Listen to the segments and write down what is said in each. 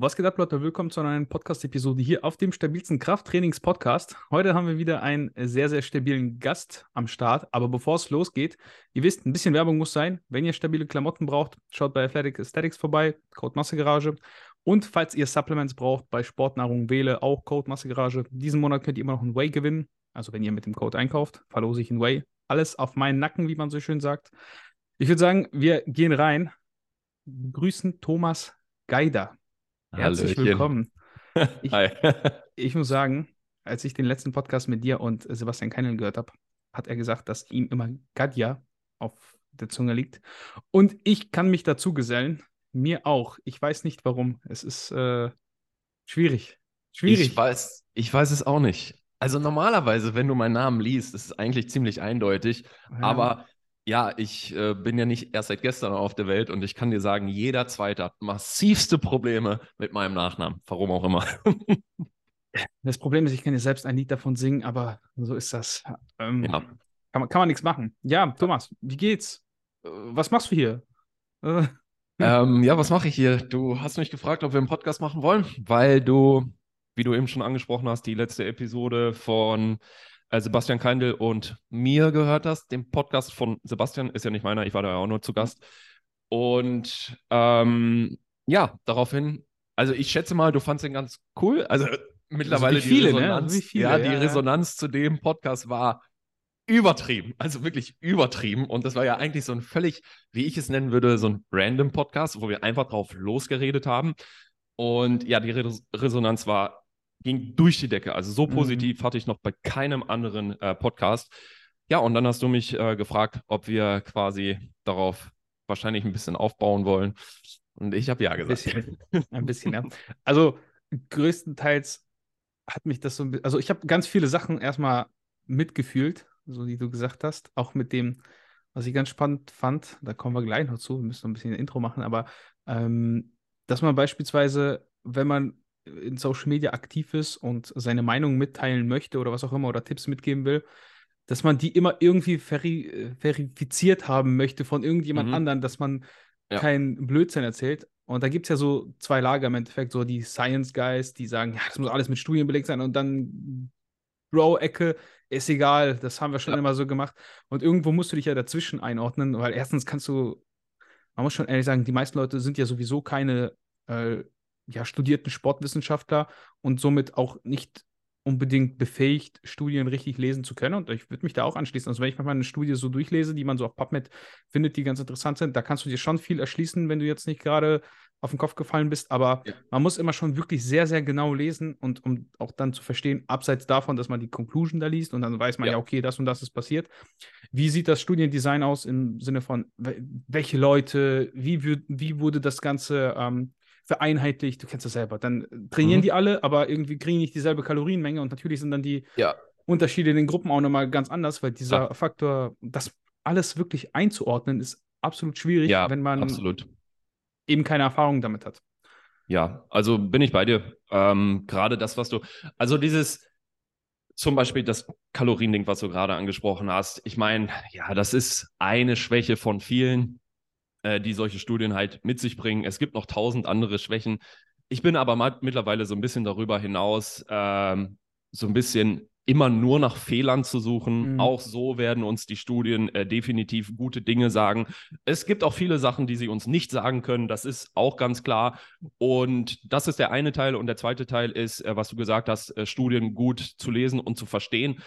Was geht ab, Leute? Willkommen zu einer neuen Podcast-Episode hier auf dem stabilsten Krafttrainings-Podcast. Heute haben wir wieder einen sehr, sehr stabilen Gast am Start. Aber bevor es losgeht, ihr wisst, ein bisschen Werbung muss sein. Wenn ihr stabile Klamotten braucht, schaut bei Athletic Aesthetics vorbei, Code Massegarage. Und falls ihr Supplements braucht, bei Sportnahrung wähle auch Code Massegarage. Diesen Monat könnt ihr immer noch einen Whey gewinnen. Also wenn ihr mit dem Code einkauft, verlose ich einen Whey. Alles auf meinen Nacken, wie man so schön sagt. Ich würde sagen, wir gehen rein. Grüßen Thomas Geider. Herzlich Hallöchen. willkommen. Ich, Hi. ich muss sagen, als ich den letzten Podcast mit dir und Sebastian Keinel gehört habe, hat er gesagt, dass ihm immer Gadja auf der Zunge liegt. Und ich kann mich dazu gesellen. Mir auch. Ich weiß nicht warum. Es ist äh, schwierig. Schwierig. Ich weiß, ich weiß es auch nicht. Also normalerweise, wenn du meinen Namen liest, ist es eigentlich ziemlich eindeutig. Ja. Aber ja, ich äh, bin ja nicht erst seit gestern auf der Welt und ich kann dir sagen, jeder Zweite hat massivste Probleme mit meinem Nachnamen. Warum auch immer. Das Problem ist, ich kann ja selbst ein Lied davon singen, aber so ist das. Ähm, Ja. kann, man, kann man nichts machen. Ja, Thomas, wie geht's? Äh, Was machst du hier? Äh, Ähm, ja, was mache ich hier? Du hast mich gefragt, ob wir einen Podcast machen wollen, weil du, wie du eben schon angesprochen hast, die letzte Episode von Sebastian Keindl und mir gehört hast. Den Podcast von Sebastian ist ja nicht meiner, ich war da ja auch nur zu Gast. Und ähm, ja, daraufhin, also ich schätze mal, du fandst den ganz cool. Also mittlerweile wie viele, die ne? Resonanz, Wie viele, ja, die ja, ja. Resonanz zu dem Podcast war übertrieben, also wirklich übertrieben. Und das war ja eigentlich so ein völlig, wie ich es nennen würde, so ein random Podcast, wo wir einfach drauf losgeredet haben. Und ja, die Res Resonanz war, ging durch die Decke. Also so Mhm. positiv hatte ich noch bei keinem anderen äh, Podcast. Ja, und dann hast du mich äh, gefragt, ob wir quasi darauf wahrscheinlich ein bisschen aufbauen wollen. Und ich habe ja Ein gesagt. bisschen, ein bisschen, ja. Also größtenteils hat mich das so ein bisschen, also ich habe ganz viele Sachen erstmal mitgefühlt, so wie du gesagt hast, auch mit dem, was ich ganz spannend fand, da kommen wir gleich noch zu, wir müssen noch ein bisschen ein Intro machen, aber ähm, dass man beispielsweise, wenn man in Social Media aktiv ist und seine Meinung mitteilen möchte oder was auch immer oder Tipps mitgeben will, dass man die immer irgendwie veri äh, verifiziert haben möchte von irgendjemand Mhm. anderen, dass man Ja. kein Blödsinn erzählt. Und da gibt es ja so zwei Lager im Endeffekt, so die Science Guys, die sagen, ja, das muss alles mit Studien belegt sein und dann Bro-Ecke, ist egal, das haben wir schon Ja. immer so gemacht. Und irgendwo musst du dich ja dazwischen einordnen, weil erstens kannst du, man muss schon ehrlich sagen, die meisten Leute sind ja sowieso keine äh, ja, studierten Sportwissenschaftler und somit auch nicht unbedingt befähigt, Studien richtig lesen zu können. Und ich würde mich da auch anschließen. Also wenn ich manchmal eine Studie so durchlese, die man so auf PubMed findet, die ganz interessant sind, da kannst du dir schon viel erschließen, wenn du jetzt nicht gerade auf den Kopf gefallen bist. Aber Ja. man muss immer schon wirklich sehr, sehr genau lesen und um auch dann zu verstehen, abseits davon, dass man die Conclusion da liest und dann weiß man ja, Ja. okay, das und das ist passiert. Wie sieht das Studiendesign aus im Sinne von, wel- welche Leute, wie, wie wurde das Ganze ähm, vereinheitlicht? Du kennst das selber. Dann trainieren Mhm. die alle, aber irgendwie kriegen nicht dieselbe Kalorienmenge und natürlich sind dann die Ja, Unterschiede in den Gruppen auch nochmal ganz anders, weil dieser Klar. Faktor, das alles wirklich einzuordnen, ist absolut schwierig, ja, wenn man absolut. eben keine Erfahrung damit hat. Ja, also bin ich bei dir. Ähm, gerade das, was du, also dieses, zum Beispiel das Kaloriending, was du gerade angesprochen hast. Ich meine, ja, das ist eine Schwäche von vielen, äh, die solche Studien halt mit sich bringen. Es gibt noch tausend andere Schwächen. Ich bin aber mal, mittlerweile so ein bisschen darüber hinaus, ähm, so ein bisschen immer nur nach Fehlern zu suchen. Mhm. Auch so werden uns die Studien äh, definitiv gute Dinge sagen. Es gibt auch viele Sachen, die sie uns nicht sagen können. Das ist auch ganz klar. Und das ist der eine Teil. Und der zweite Teil ist, äh, was du gesagt hast, äh, Studien gut zu lesen und zu verstehen.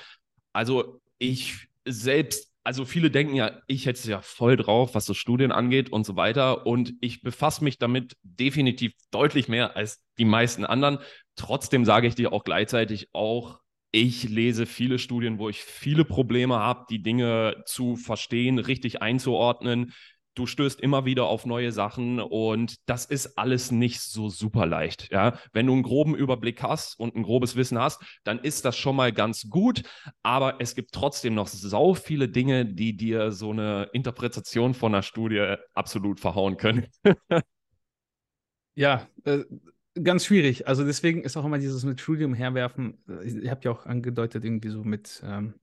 Also ich selbst, also viele denken ja, ich hätte es ja voll drauf, was so Studien angeht und so weiter. Und ich befasse mich damit definitiv deutlich mehr als die meisten anderen. Trotzdem sage ich dir auch gleichzeitig auch, ich lese viele Studien, wo ich viele Probleme habe, die Dinge zu verstehen, richtig einzuordnen. Du stößt immer wieder auf neue Sachen und das ist alles nicht so super leicht. Ja? Wenn du einen groben Überblick hast und ein grobes Wissen hast, dann ist das schon mal ganz gut. Aber es gibt trotzdem noch sau viele Dinge, die dir so eine Interpretation von einer Studie absolut verhauen können. Ja, äh, ganz schwierig. Also deswegen ist auch immer dieses mit Studium herwerfen. äh, Ihr habt ja auch angedeutet, irgendwie so mit, ähm,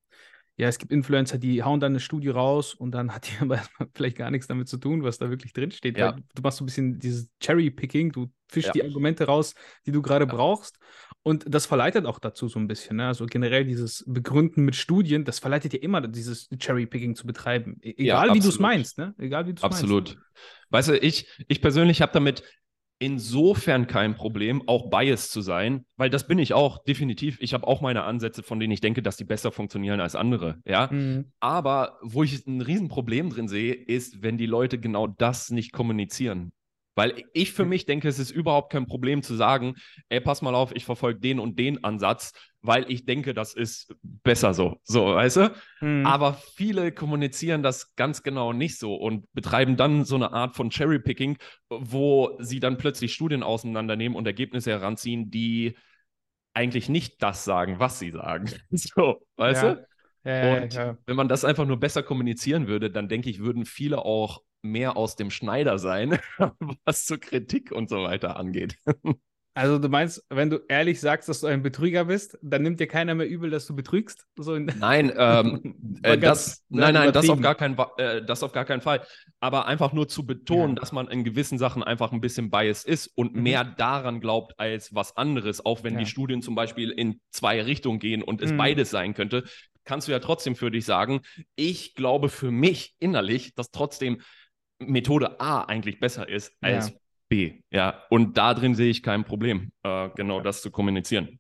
ja, es gibt Influencer, die hauen dann eine Studie raus und dann hat die aber vielleicht gar nichts damit zu tun, was da wirklich drinsteht. Ja. Weil du machst so ein bisschen dieses Cherry-Picking, du fischst Ja. die Argumente raus, die du gerade Ja. brauchst. Und das verleitet auch dazu so ein bisschen. Ne? Also generell dieses Begründen mit Studien, das verleitet ja immer, dieses Cherry-Picking zu betreiben. E egal wie du es meinst, ne? Egal wie du es meinst. Absolut. Weißt du, ich, ich persönlich habe damit insofern kein Problem, auch biased zu sein, weil das bin ich auch, definitiv. Ich habe auch meine Ansätze, von denen ich denke, dass die besser funktionieren als andere, ja. Mhm. Aber wo ich ein Riesenproblem drin sehe, ist, wenn die Leute genau das nicht kommunizieren. Weil ich für mich denke, es ist überhaupt kein Problem zu sagen, ey, pass mal auf, ich verfolge den und den Ansatz, weil ich denke, das ist besser so. So, weißt du? Mhm. Aber viele kommunizieren das ganz genau nicht so und betreiben dann so eine Art von Cherry-Picking, wo sie dann plötzlich Studien auseinandernehmen und Ergebnisse heranziehen, die eigentlich nicht das sagen, was sie sagen. So, weißt Ja. du? ja, Und ja. wenn man das einfach nur besser kommunizieren würde, dann denke ich, würden viele auch mehr aus dem Schneider sein, was zur Kritik und so weiter angeht. Also du meinst, wenn du ehrlich sagst, dass du ein Betrüger bist, dann nimmt dir keiner mehr übel, dass du betrügst? So in Nein, ähm, äh, das, ne, nein, nein, das auf, gar kein, äh, das auf gar keinen Fall. Aber einfach nur zu betonen, Ja. dass man in gewissen Sachen einfach ein bisschen biased ist und Mhm. mehr daran glaubt als was anderes, auch wenn Ja. die Studien zum Beispiel in zwei Richtungen gehen und es Mhm. beides sein könnte, kannst du ja trotzdem für dich sagen, ich glaube für mich innerlich, dass trotzdem Methode A eigentlich besser ist als Ja. B. Ja, und da drin sehe ich kein Problem, äh, genau das zu kommunizieren.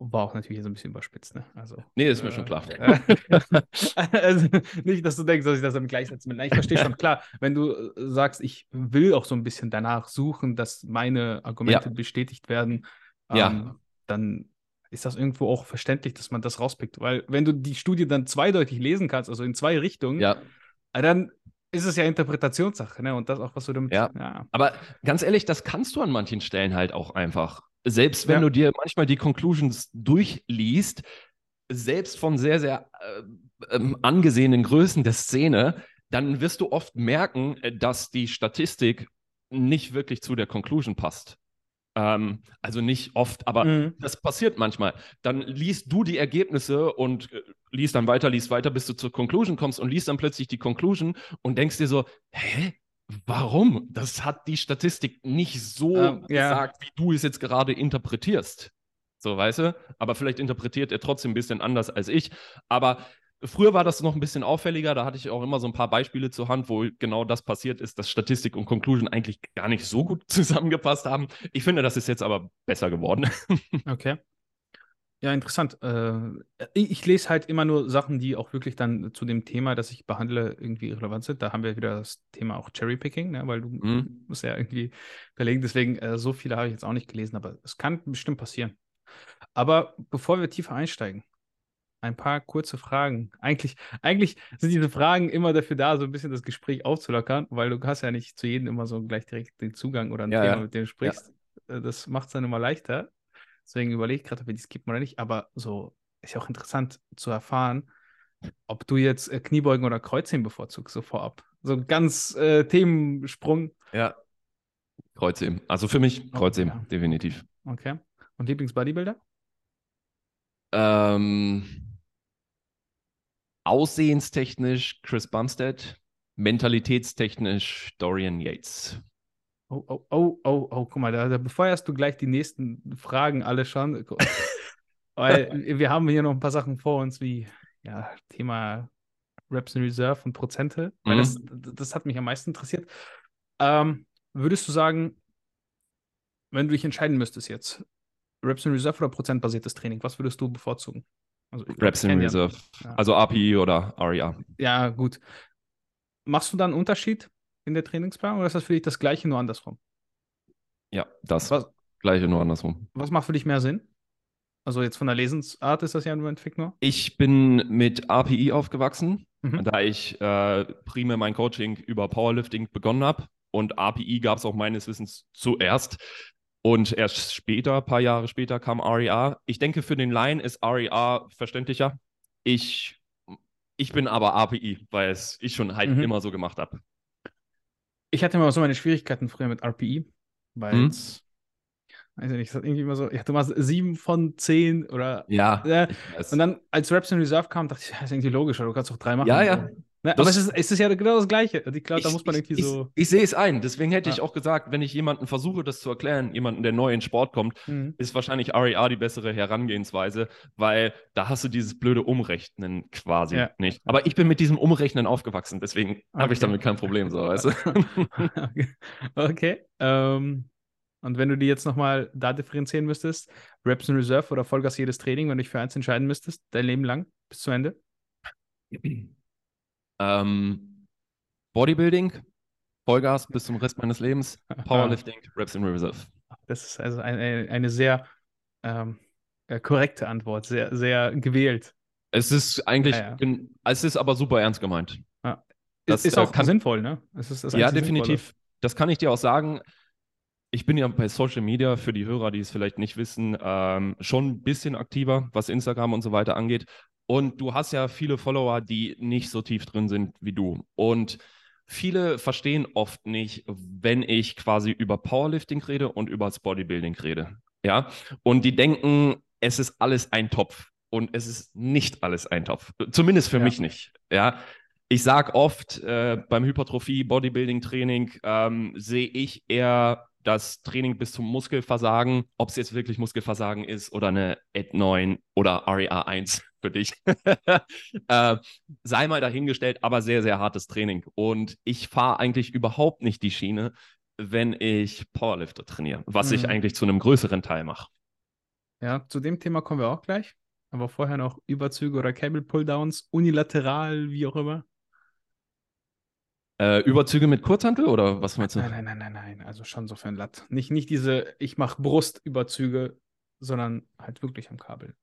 War auch natürlich so ein bisschen überspitzt, ne? Also. Nee, ist mir Äh, schon klar. also nicht, dass du denkst, dass ich das damit gleichsetzen will. Nein, ich verstehe schon. Klar, wenn du äh, sagst, ich will auch so ein bisschen danach suchen, dass meine Argumente bestätigt werden, Ja. ähm, dann ist das irgendwo auch verständlich, dass man das rauspickt. Weil wenn du die Studie dann zweideutig lesen kannst, also in zwei Richtungen, Ja. äh, dann ist es ja Interpretationssache, ne? Und das auch, was du damit. Ja. ja. Aber ganz ehrlich, das kannst du an manchen Stellen halt auch einfach. Selbst wenn Ja. du dir manchmal die Conclusions durchliest, selbst von sehr, sehr äh, ähm, angesehenen Größen der Szene, dann wirst du oft merken, äh, dass die Statistik nicht wirklich zu der Conclusion passt. Ähm, also nicht oft, aber Mhm. das passiert manchmal. Dann liest du die Ergebnisse und äh, liest dann weiter, liest weiter, bis du zur Conclusion kommst und liest dann plötzlich die Conclusion und denkst dir so, hä? Warum? Das hat die Statistik nicht so Ähm, ja. gesagt, wie du es jetzt gerade interpretierst. So, weißt du? Aber vielleicht interpretiert er trotzdem ein bisschen anders als ich. Aber früher war das noch ein bisschen auffälliger. Da hatte ich auch immer so ein paar Beispiele zur Hand, wo genau das passiert ist, dass Statistik und Conclusion eigentlich gar nicht so gut zusammengepasst haben. Ich finde, das ist jetzt aber besser geworden. Okay. Ja, interessant. Äh, ich, lese halt immer nur Sachen, die auch wirklich dann zu dem Thema, das ich behandle, irgendwie relevant sind. Da haben wir wieder das Thema auch Cherrypicking, ne? weil du Mhm. musst ja irgendwie verlegen. Deswegen, äh, so viele habe ich jetzt auch nicht gelesen, aber es kann bestimmt passieren. Aber bevor wir tiefer einsteigen, ein paar kurze Fragen. Eigentlich, eigentlich sind diese Fragen immer dafür da, so ein bisschen das Gespräch aufzulockern, weil du hast ja nicht zu jedem immer so gleich direkt den Zugang oder ein Ja, Thema, ja. mit dem du sprichst. Äh, Das macht es dann immer leichter. Deswegen überlege ich gerade, ob wir die skippen oder nicht. Aber so ist ja auch interessant zu erfahren, ob du jetzt äh, Kniebeugen oder Kreuzheben bevorzugst, so vorab. So ganz äh, Themensprung. Ja. Kreuzheben. Also für mich Kreuzheben, ja. definitiv. Okay. Und Lieblingsbodybuilder? Ähm, aussehenstechnisch Chris Bumstead, mentalitätstechnisch Dorian Yates. Oh, oh, oh, oh, oh, guck mal, da, da befeuerst du gleich die nächsten Fragen alle schon. Weil wir haben hier noch ein paar Sachen vor uns, wie ja, Thema Reps in Reserve und Prozente. Weil Mhm. das, das hat mich am meisten interessiert. Ähm, würdest du sagen, wenn du dich entscheiden müsstest jetzt, Reps in Reserve oder prozentbasiertes Training, was würdest du bevorzugen? Also, Reps in Reserve. Ja. Also API oder E REA. Ja, gut. Machst du da einen Unterschied in der Trainingsplan oder ist das für dich das Gleiche, nur andersrum? Ja, das Was, gleiche nur andersrum. was macht für dich mehr Sinn? Also jetzt von der Lesensart ist das ja im Endeffekt nur. Ich bin mit API aufgewachsen, Mhm. da ich äh, primär mein Coaching über Powerlifting begonnen habe. Und API gab es auch meines Wissens zuerst. Und erst später, ein paar Jahre später, kam REA. Ich denke, für den Line ist REA verständlicher. Ich, ich bin aber API, weil es ich schon halt Mhm. immer so gemacht habe. Ich hatte immer so meine Schwierigkeiten früher mit RPI, weil Mhm. es weiß ich nicht, das hat irgendwie immer so, ja, du machst sieben von zehn oder. Ja. Äh, und dann, als Reps in Reserve kam, dachte ich, das ist irgendwie logisch, du kannst doch drei machen. Ja, ja. Ne, aber es ist, es ist ja genau das Gleiche. Ich glaube, da muss man irgendwie ich, so. Ich, ich sehe es ein. Deswegen hätte ja. ich auch gesagt, wenn ich jemanden versuche, das zu erklären, jemanden, der neu in Sport kommt, mhm. ist wahrscheinlich RER die bessere Herangehensweise, weil da hast du dieses blöde Umrechnen quasi ja. nicht. Aber ich bin mit diesem Umrechnen aufgewachsen, deswegen okay. habe ich damit kein Problem, so weißt du. okay. Ähm, und wenn du die jetzt nochmal da differenzieren müsstest, Reps in Reserve oder Vollgas jedes Training, wenn du dich für eins entscheiden müsstest, dein Leben lang bis zu Ende? Ähm, Bodybuilding, Vollgas bis zum Rest meines Lebens, Powerlifting, Reps in Reserve. Das ist also eine, eine sehr ähm, äh, korrekte Antwort, sehr, sehr gewählt. Es ist eigentlich, ja, ja. es ist aber super ernst gemeint. Ja. Das ist auch kann, sinnvoll, ne? Ja, definitiv. Sinnvolle. Das kann ich dir auch sagen. Ich bin ja bei Social Media, für die Hörer, die es vielleicht nicht wissen, ähm, schon ein bisschen aktiver, was Instagram und so weiter angeht. Und du hast ja viele Follower, die nicht so tief drin sind wie du. Und viele verstehen oft nicht, wenn ich quasi über Powerlifting rede und über das Bodybuilding rede. Ja. Und die denken, es ist alles ein Topf. Und es ist nicht alles ein Topf. Zumindest für ja. mich nicht. Ja. Ich sage oft, äh, beim Hypertrophie, Bodybuilding-Training ähm, sehe ich eher das Training bis zum Muskelversagen, ob es jetzt wirklich Muskelversagen ist oder eine Ed 9 oder REA 1 für dich. äh, sei mal dahingestellt, aber sehr, sehr hartes Training. Und ich fahre eigentlich überhaupt nicht die Schiene, wenn ich Powerlifter trainiere, was mhm. ich eigentlich zu einem größeren Teil mache. Ja, zu dem Thema kommen wir auch gleich. Aber vorher noch Überzüge oder Cable Pulldowns, unilateral, wie auch immer. Äh, Überzüge mit Kurzhantel oder was meinst du? Nein, nein, nein, nein, nein. Also schon so für ein Latt. Nicht, nicht diese, ich mache Brustüberzüge, sondern halt wirklich am Kabel.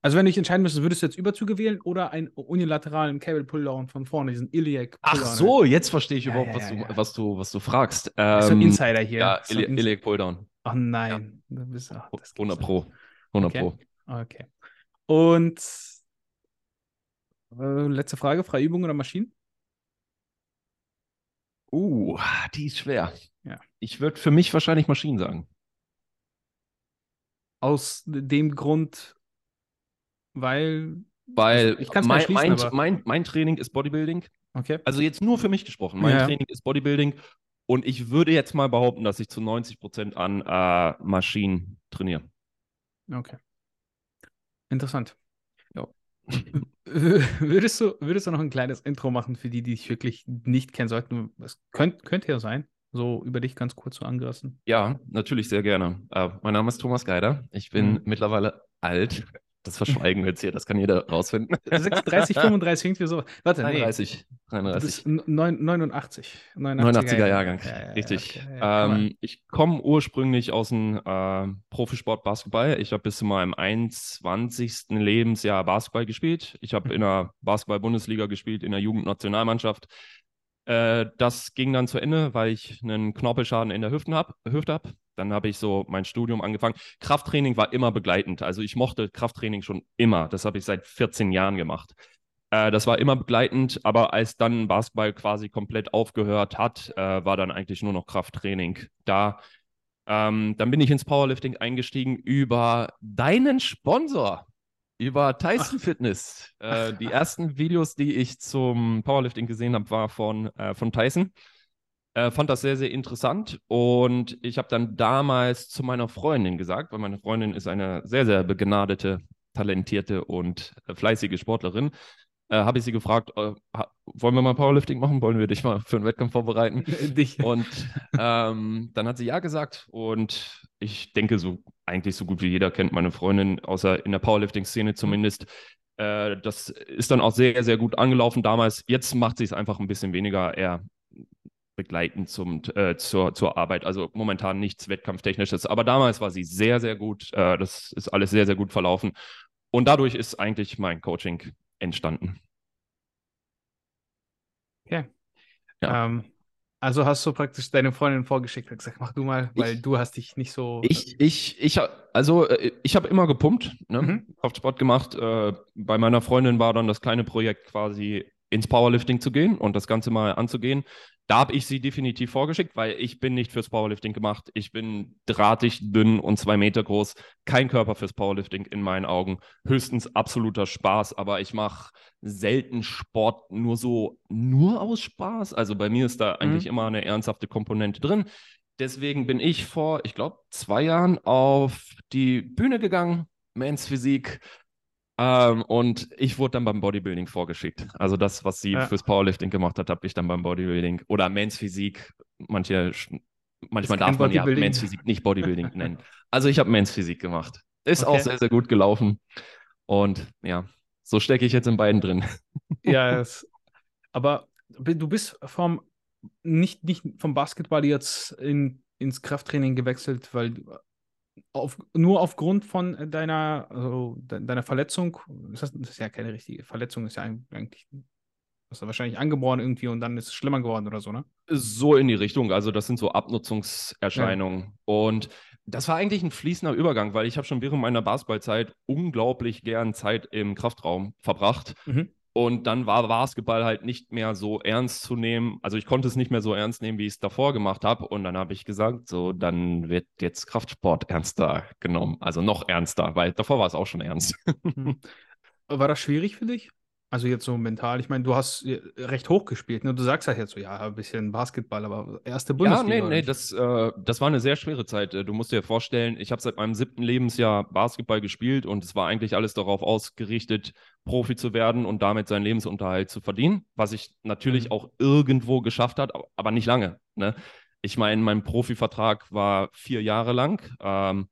Also wenn du dich entscheiden müsstest, würdest du jetzt Überzüge wählen oder einen unilateralen Cable Pulldown von vorne, diesen Iliac? Ach so, jetzt verstehe ich ja, überhaupt, ja, was, ja, du, was, du, was du fragst. Ähm, so ein Insider hier. Ja, Ili Iliac Pulldown. Ach nein. Ja. Bist, ach, 100 Pro. 100 okay. Pro. Okay. Und äh, letzte Frage, freie Übung oder Maschinen? Uh, die ist schwer. Ja. Ich würde für mich wahrscheinlich Maschinen sagen. Aus dem Grund, weil. Weil ich kann mein, mein, mein, mein, Training ist Bodybuilding. Okay. Also jetzt nur für mich gesprochen. Mein ja. Training ist Bodybuilding. Und ich würde jetzt mal behaupten, dass ich zu 90 Prozent an äh, Maschinen trainiere. Okay. Interessant. Würdest du, würdest du noch ein kleines Intro machen für die, die dich wirklich nicht kennen sollten? Es könnte, könnte ja sein, so über dich ganz kurz so angerissen. Ja, natürlich sehr gerne. Uh, mein Name ist Thomas Geider. Ich bin mhm. mittlerweile alt. Das verschweigen wir jetzt hier, das kann jeder rausfinden. 36, 35, irgendwie so. Warte, 33. Nee. 33. 89. 89er, er Jahrgang, ja, ja, richtig. Okay, ja, ähm, ich komme ursprünglich aus dem äh, Profisport Basketball. Ich habe bis zu meinem 21. Lebensjahr Basketball gespielt. Ich habe mhm. in der Basketball-Bundesliga gespielt, in der Jugendnationalmannschaft. Äh, das ging dann zu Ende, weil ich einen Knorpelschaden in der Hüfte habe. Hüfte hab. Dann habe ich so mein Studium angefangen. Krafttraining war immer begleitend. Also ich mochte Krafttraining schon immer. Das habe ich seit 14 Jahren gemacht. Äh, das war immer begleitend, aber als dann Basketball quasi komplett aufgehört hat, äh, war dann eigentlich nur noch Krafttraining da. Ähm, dann bin ich ins Powerlifting eingestiegen über deinen Sponsor über Tyson Ach. Fitness. Äh, die ersten Videos, die ich zum Powerlifting gesehen habe, war von, äh, von Tyson. Äh, fand das sehr, sehr interessant und ich habe dann damals zu meiner Freundin gesagt, weil meine Freundin ist eine sehr, sehr begnadete, talentierte und äh, fleißige Sportlerin, äh, habe ich sie gefragt, äh, wollen wir mal Powerlifting machen? Wollen wir dich mal für einen Wettkampf vorbereiten? dich. Und ähm, dann hat sie ja gesagt und ich denke, so eigentlich so gut wie jeder kennt meine Freundin, außer in der Powerlifting-Szene zumindest. Äh, das ist dann auch sehr, sehr gut angelaufen damals. Jetzt macht sie es einfach ein bisschen weniger eher begleitend zum, äh, zur, zur Arbeit. Also momentan nichts Wettkampftechnisches. Aber damals war sie sehr, sehr gut. Äh, das ist alles sehr, sehr gut verlaufen. Und dadurch ist eigentlich mein Coaching entstanden. Okay. Ja. Ähm, also hast du praktisch deine Freundin vorgeschickt und gesagt, mach du mal, weil ich, du hast dich nicht so. Ich, ich, ich, also äh, ich habe immer gepumpt, ne? Mhm. Kraftsport gemacht. Äh, bei meiner Freundin war dann das kleine Projekt quasi ins Powerlifting zu gehen und das Ganze mal anzugehen. Da habe ich sie definitiv vorgeschickt, weil ich bin nicht fürs Powerlifting gemacht. Ich bin drahtig, dünn und zwei Meter groß. Kein Körper fürs Powerlifting in meinen Augen. Höchstens absoluter Spaß, aber ich mache selten Sport nur so, nur aus Spaß. Also bei mir ist da eigentlich mhm. immer eine ernsthafte Komponente drin. Deswegen bin ich vor, ich glaube, zwei Jahren auf die Bühne gegangen, Mans Physik, ähm, und ich wurde dann beim Bodybuilding vorgeschickt. Also das, was sie ja. fürs Powerlifting gemacht hat, habe ich dann beim Bodybuilding oder Mans Physik. Manche, manchmal darf man ja Mans Physik nicht Bodybuilding nennen. Also ich habe Mans Physik gemacht. Ist okay. auch sehr, sehr gut gelaufen. Und ja, so stecke ich jetzt in beiden drin. Ja, es, aber du bist vom nicht, nicht vom Basketball jetzt in, ins Krafttraining gewechselt, weil auf, nur aufgrund von deiner, also deiner Verletzung, das ist, das ist ja keine richtige Verletzung, ist ja eigentlich, hast du wahrscheinlich angeboren irgendwie und dann ist es schlimmer geworden oder so, ne? So in die Richtung, also das sind so Abnutzungserscheinungen. Ja. Und das war eigentlich ein fließender Übergang, weil ich habe schon während meiner Basketballzeit unglaublich gern Zeit im Kraftraum verbracht. Mhm. Und dann war Basketball halt nicht mehr so ernst zu nehmen. Also ich konnte es nicht mehr so ernst nehmen, wie ich es davor gemacht habe. Und dann habe ich gesagt, so, dann wird jetzt Kraftsport ernster genommen. Also noch ernster, weil davor war es auch schon ernst. Hm. War das schwierig für dich? Also jetzt so mental, ich meine, du hast recht hoch gespielt. Ne? Du sagst halt jetzt so, ja, ein bisschen Basketball, aber erste Bundesliga. Ja, nee, nee, das, äh, das war eine sehr schwere Zeit. Äh, du musst dir vorstellen, ich habe seit meinem siebten Lebensjahr Basketball gespielt und es war eigentlich alles darauf ausgerichtet, Profi zu werden und damit seinen Lebensunterhalt zu verdienen, was ich natürlich mhm. auch irgendwo geschafft habe, aber nicht lange. Ne? Ich meine, mein Profivertrag war vier Jahre lang. Ähm,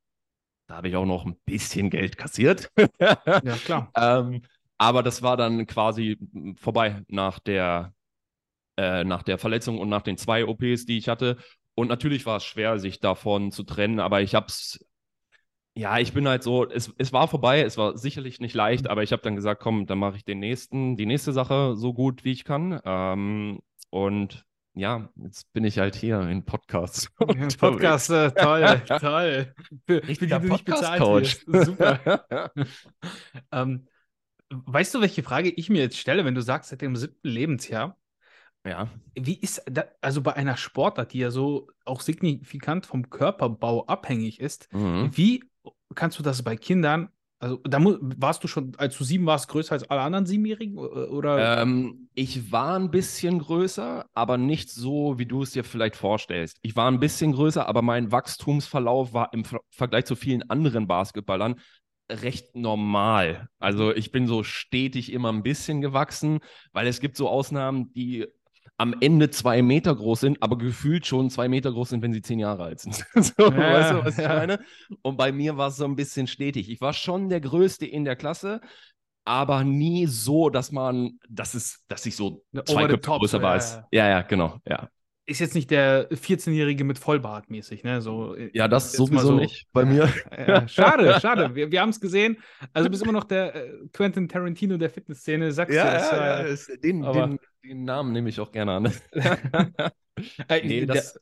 da habe ich auch noch ein bisschen Geld kassiert. ja, klar. ähm, aber das war dann quasi vorbei nach der, äh, nach der Verletzung und nach den zwei OPs, die ich hatte. Und natürlich war es schwer, sich davon zu trennen, aber ich habe es, ja, ich bin halt so, es, es war vorbei, es war sicherlich nicht leicht, aber ich habe dann gesagt, komm, dann mache ich den nächsten, die nächste Sache so gut, wie ich kann. Ähm, und ja, jetzt bin ich halt hier in Podcasts. Ja, Podcast, äh, toll, toll. Für, du nicht bezahlt wirst. Super. ähm, Weißt du, welche Frage ich mir jetzt stelle, wenn du sagst, seit dem siebten Lebensjahr? Ja. Wie ist das, also bei einer Sportart, die ja so auch signifikant vom Körperbau abhängig ist, mhm. wie kannst du das bei Kindern, also da warst du schon, als du sieben warst, größer als alle anderen Siebenjährigen? Oder? Ähm, ich war ein bisschen größer, aber nicht so, wie du es dir vielleicht vorstellst. Ich war ein bisschen größer, aber mein Wachstumsverlauf war im Vergleich zu vielen anderen Basketballern recht normal. Also ich bin so stetig immer ein bisschen gewachsen, weil es gibt so Ausnahmen, die am Ende zwei Meter groß sind, aber gefühlt schon zwei Meter groß sind, wenn sie zehn Jahre alt sind. so, ja, weißt du, was ich meine? Und bei mir war es so ein bisschen stetig. Ich war schon der Größte in der Klasse, aber nie so, dass man, dass es, dass ich so zwei Köpfe größer war. Ja, ja, ja, genau, ja ist jetzt nicht der 14-Jährige mit Vollbart mäßig, ne? So, äh, ja, das sowieso so, nicht bei mir. Ja, schade, schade. Wir, wir haben es gesehen. Also du bist immer noch der äh, Quentin Tarantino der Fitnessszene, sagst ja, du. Ja, ja, ist, den, den, den, Namen nehme ich auch gerne an. äh, nee, das,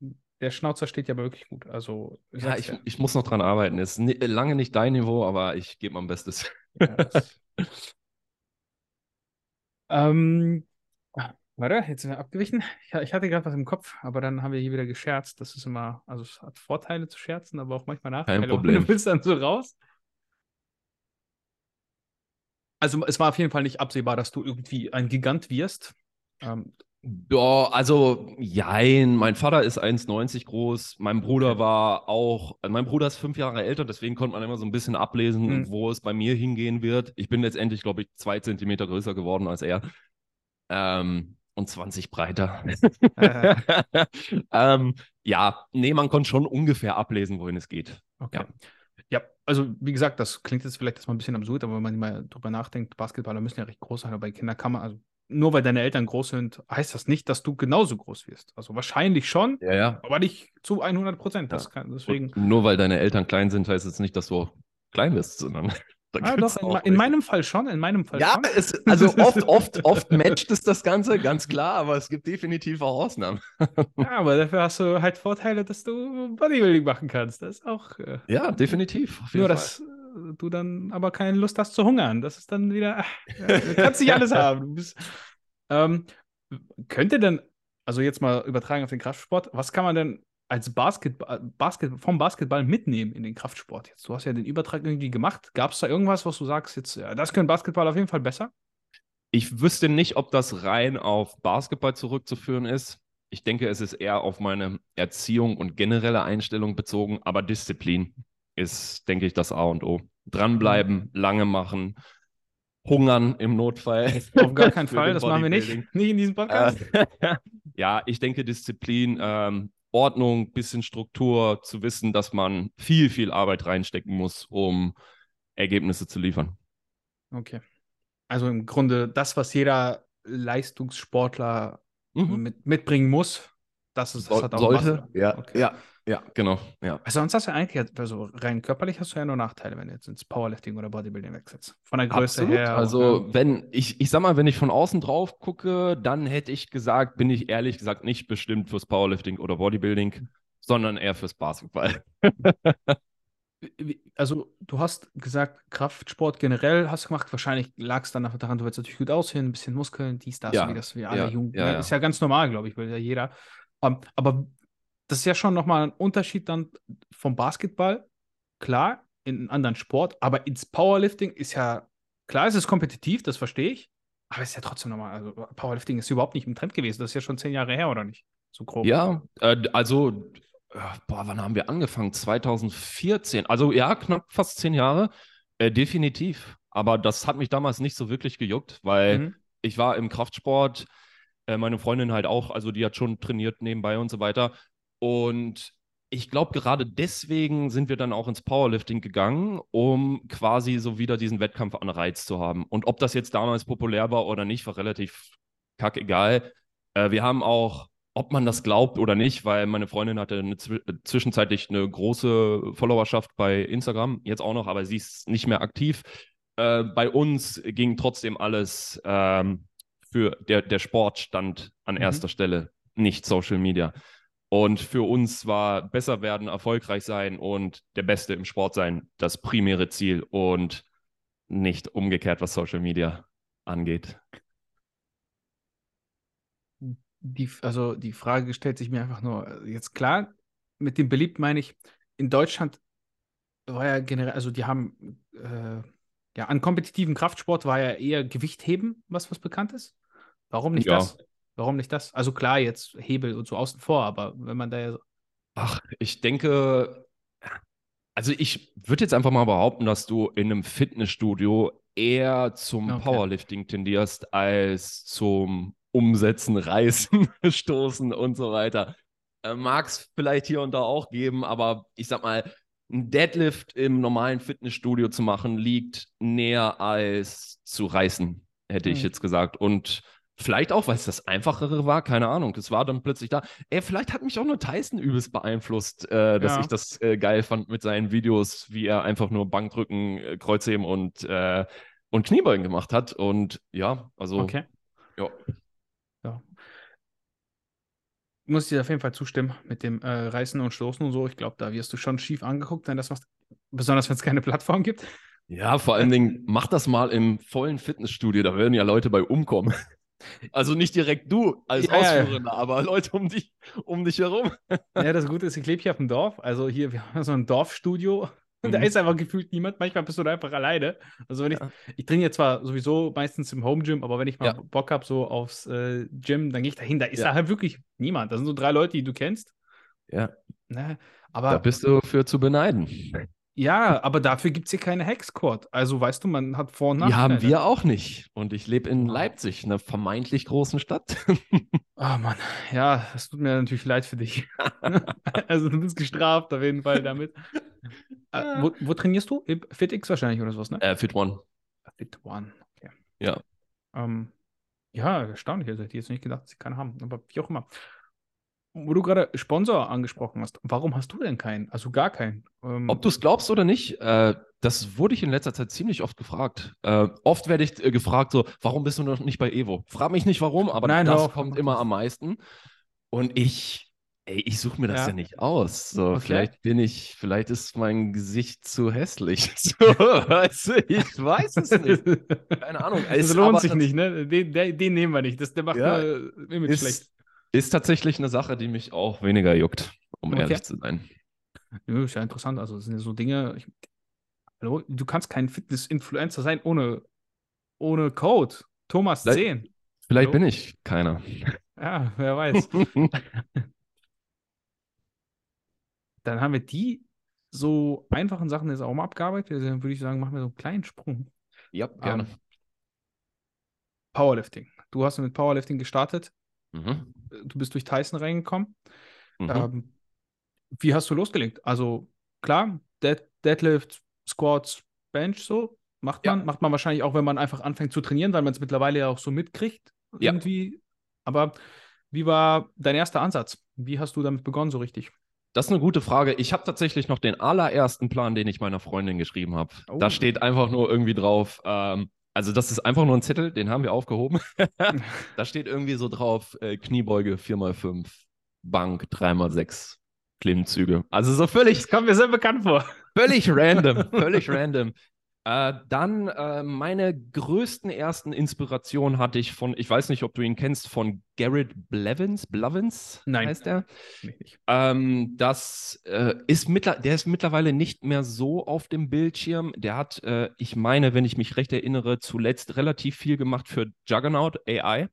der, der, Schnauzer steht ja aber wirklich gut. Also, ja, ich, ich muss noch dran arbeiten. Ist lange nicht dein Niveau, aber ich gebe mein Bestes. ähm, Warte, jetzt sind wir abgewichen. Ich, hatte gerade was im Kopf, aber dann haben wir hier wieder gescherzt. Das ist immer, also es hat Vorteile zu scherzen, aber auch manchmal Nachteile. Kein Problem. Du willst dann so raus. Also es war auf jeden Fall nicht absehbar, dass du irgendwie ein Gigant wirst. Ähm, ja, also jein. Mein Vater ist 1,90 groß. Mein Bruder war auch, mein Bruder ist fünf Jahre älter, deswegen konnte man immer so ein bisschen ablesen, mhm. wo es bei mir hingehen wird. Ich bin letztendlich, glaube ich, zwei Zentimeter größer geworden als er. Ähm, und 20 breiter. ähm, ja, nee, man konnte schon ungefähr ablesen, wohin es geht. Okay. Ja. Ja, also wie gesagt, das klingt jetzt vielleicht erstmal ein bisschen absurd, aber wenn man mal drüber nachdenkt, Basketballer müssen ja recht groß sein, aber bei Kindern kann man, also nur weil deine Eltern groß sind, heißt das nicht, dass du genauso groß wirst. Also wahrscheinlich schon, ja, ja. aber nicht zu 100 Prozent. Ja. deswegen. nur weil deine Eltern klein sind, heißt es das nicht, dass du klein bist, sondern Ah, doch, in, in, meinem Fall schon, in meinem Fall ja, schon. Es, also oft, oft, oft matcht es das Ganze, ganz klar, aber es gibt definitiv auch Ausnahmen. ja, aber dafür hast du halt Vorteile, dass du Bodybuilding machen kannst. Das ist auch. Äh, ja, definitiv. Nur, Fall. dass du dann aber keine Lust hast zu hungern. Das ist dann wieder, ach, du kannst nicht alles haben. Bist, Ähm, könnte denn, also jetzt mal übertragen auf den Kraftsport, was kann man denn als Basketball, Basket, vom Basketball mitnehmen in den Kraftsport? Jetzt, du hast ja den Übertrag irgendwie gemacht. Gab es da irgendwas, was du sagst, jetzt, ja, das können Basketball auf jeden Fall besser? Ich wüsste nicht, ob das rein auf Basketball zurückzuführen ist. Ich denke, es ist eher auf meine Erziehung und generelle Einstellung bezogen, aber Disziplin ist, denke ich, das A und O. Dranbleiben, lange machen, hungern im Notfall. Auf gar keinen Fall, das machen wir nicht. Nicht in diesem Podcast. Äh, ja, ich denke, Disziplin, ähm, Ordnung, bisschen Struktur, zu wissen, dass man viel, viel Arbeit reinstecken muss, um Ergebnisse zu liefern. Okay. Also im Grunde das, was jeder Leistungssportler mhm. mit, mitbringen muss, das ist das hat auch sollte. Ja, okay. ja, ja, genau. Ja. Also sonst hast du eigentlich, also rein körperlich hast du ja nur Nachteile, wenn du jetzt ins Powerlifting oder Bodybuilding wechselst. Von der Größe Absolut. her. Also wenn ich, ich sag mal, wenn ich von außen drauf gucke, dann hätte ich gesagt, bin ich ehrlich gesagt nicht bestimmt fürs Powerlifting oder Bodybuilding, sondern eher fürs Basketball. also du hast gesagt, Kraftsport generell hast du gemacht. Wahrscheinlich lag es dann daran, du willst natürlich gut aussehen, ein bisschen Muskeln, dies, das, ja. wie das wir alle ja. jung. Ja, ne? Ist ja ganz normal, glaube ich, will ja jeder. Ähm, aber das ist ja schon nochmal ein Unterschied dann vom Basketball. Klar, in einem anderen Sport, aber ins Powerlifting ist ja, klar, es ist kompetitiv, das verstehe ich, aber es ist ja trotzdem nochmal, also Powerlifting ist überhaupt nicht im Trend gewesen. Das ist ja schon zehn Jahre her, oder nicht? So grob. Ja, äh, also boah, wann haben wir angefangen? 2014. Also ja, knapp fast zehn Jahre. Äh, definitiv. Aber das hat mich damals nicht so wirklich gejuckt, weil mhm. ich war im Kraftsport, äh, meine Freundin halt auch, also die hat schon trainiert nebenbei und so weiter. Und ich glaube, gerade deswegen sind wir dann auch ins Powerlifting gegangen, um quasi so wieder diesen Wettkampf an Reiz zu haben. Und ob das jetzt damals populär war oder nicht, war relativ kackegal. Äh, wir haben auch ob man das glaubt oder nicht, weil meine Freundin hatte eine, zwischenzeitlich eine große Followerschaft bei Instagram, jetzt auch noch, aber sie ist nicht mehr aktiv. Äh, bei uns ging trotzdem alles ähm, für der, der Sport stand an mhm. erster Stelle, nicht Social Media. Und für uns war besser werden, erfolgreich sein und der Beste im Sport sein das primäre Ziel und nicht umgekehrt, was Social Media angeht die, also die Frage stellt sich mir einfach nur, äh, jetzt klar, mit dem beliebt meine ich, in Deutschland war ja generell, also die haben, äh, ja, an kompetitiven Kraftsport war ja eher Gewichtheben, was was bekannt ist. Warum nicht ja. das? Warum nicht das? Also klar, jetzt Hebel und so außen vor, aber wenn man da ja. Ach, ich denke, also ich würde jetzt einfach mal behaupten, dass du in einem Fitnessstudio eher zum okay. Powerlifting tendierst als zum umsetzen, reißen, stoßen und so weiter. Äh, Mag es vielleicht hier und da auch geben, aber ich sag mal, ein Deadlift im normalen Fitnessstudio zu machen, liegt näher als zu reißen, hätte mhm. ich jetzt gesagt. Und vielleicht auch, weil es das Einfachere war, keine Ahnung. Es war dann plötzlich da. Ey, vielleicht hat mich auch nur Tyson übelst beeinflusst, äh, dass ja. ich das äh, geil fand mit seinen Videos, wie er einfach nur Bankdrücken, äh, Kreuzheben und, äh, und Kniebeugen gemacht hat. Und ja, also. Okay. Ja. Muss ich dir auf jeden Fall zustimmen mit dem äh, Reißen und Stoßen und so. Ich glaube, da wirst du schon schief angeguckt, wenn das machst. Besonders wenn es keine Plattform gibt. Ja, vor allen Dingen, mach das mal im vollen Fitnessstudio, da werden ja Leute bei umkommen. Also nicht direkt du als ja, Ausführender, ja. aber Leute um dich, um dich herum. Ja, das Gute ist, ich lebe hier auf dem Dorf. Also hier, wir haben so ein Dorfstudio und da mhm. ist einfach gefühlt niemand. Manchmal bist du da einfach alleine. Also wenn ich, ja. ich trainiere zwar sowieso meistens im Home Gym, aber wenn ich mal ja. Bock habe so aufs äh, Gym, dann gehe ich dahin. Da ist ja. da halt wirklich niemand. Das sind so drei Leute, die du kennst. Ja. Ne? Aber da bist du für zu beneiden. Ja, aber dafür gibt es hier keine Hexquad. Also weißt du, man hat Vor- und Nachteile. Die haben wir auch nicht. Und ich lebe in Leipzig, einer vermeintlich großen Stadt. Oh Mann, ja, es tut mir natürlich leid für dich. also du bist gestraft auf jeden Fall damit. Äh, wo, wo, trainierst du? FitX wahrscheinlich oder sowas, ne? Äh, Fit One. Fit One, okay. Ja. Ähm, ja, erstaunlich. Also hätte ich jetzt nicht gedacht, dass sie keinen haben. Aber wie auch immer. Wo du gerade Sponsor angesprochen hast, warum hast du denn keinen? Also gar keinen? Ähm, Ob du es glaubst oder nicht, äh, das wurde ich in letzter Zeit ziemlich oft gefragt. Äh, oft werde ich äh, gefragt, so, warum bist du noch nicht bei Evo? Frag mich nicht warum, aber Nein, das auch. kommt immer am meisten. Und ich Ey, ich suche mir das ja. Ja. nicht aus. So, Okay. vielleicht bin ich, vielleicht ist mein Gesicht zu hässlich. So, weißt du, ich weiß es nicht. Keine Ahnung. Das Ist lohnt sich nicht, ne? Den, den, den nehmen wir nicht. Das, der macht Ja, nur Image schlecht. Ist, tatsächlich eine Sache, die mich auch weniger juckt, um Okay. ehrlich zu sein. Nö, ist ja interessant. Also, das sind ja so Dinge. Ich, hallo, du kannst kein Fitness-Influencer sein ohne, ohne Code. Thomas Vielleicht- 10. Vielleicht Hallo? bin ich keiner. Ja, wer weiß. Dann haben wir die so einfachen Sachen jetzt auch mal abgearbeitet. Dann würde ich sagen, machen wir so einen kleinen Sprung. ja, Ähm, Powerlifting. Du hast mit Powerlifting gestartet. Mhm. Du bist durch Tyson reingekommen. Mhm. Ähm, wie hast du losgelegt? Also klar, Dead, Deadlift, Squats, Bench so macht Ja. man. Macht man wahrscheinlich auch, wenn man einfach anfängt zu trainieren, weil man es mittlerweile ja auch so mitkriegt Ja. irgendwie. Aber wie war dein erster Ansatz? Wie hast du damit begonnen so richtig? Das ist eine gute Frage. Ich habe tatsächlich noch den allerersten Plan, den ich meiner Freundin geschrieben habe. Oh. Da steht einfach nur irgendwie drauf, ähm, also das ist einfach nur ein Zettel, den haben wir aufgehoben. da steht irgendwie so drauf, äh, Kniebeuge 4x5, Bank 3x6, Klimmzüge. Also so völlig, Das kommt mir sehr bekannt vor. völlig random, völlig random. Äh, dann äh, meine größten ersten Inspirationen hatte ich von, ich weiß nicht, ob du ihn kennst, von Garrett Blevins, Blevins Nein. heißt er. Ähm, das äh, ist mittler der ist mittlerweile nicht mehr so auf dem Bildschirm. Der hat, äh, ich meine, wenn ich mich recht erinnere, zuletzt relativ viel gemacht für Juggernaut AI.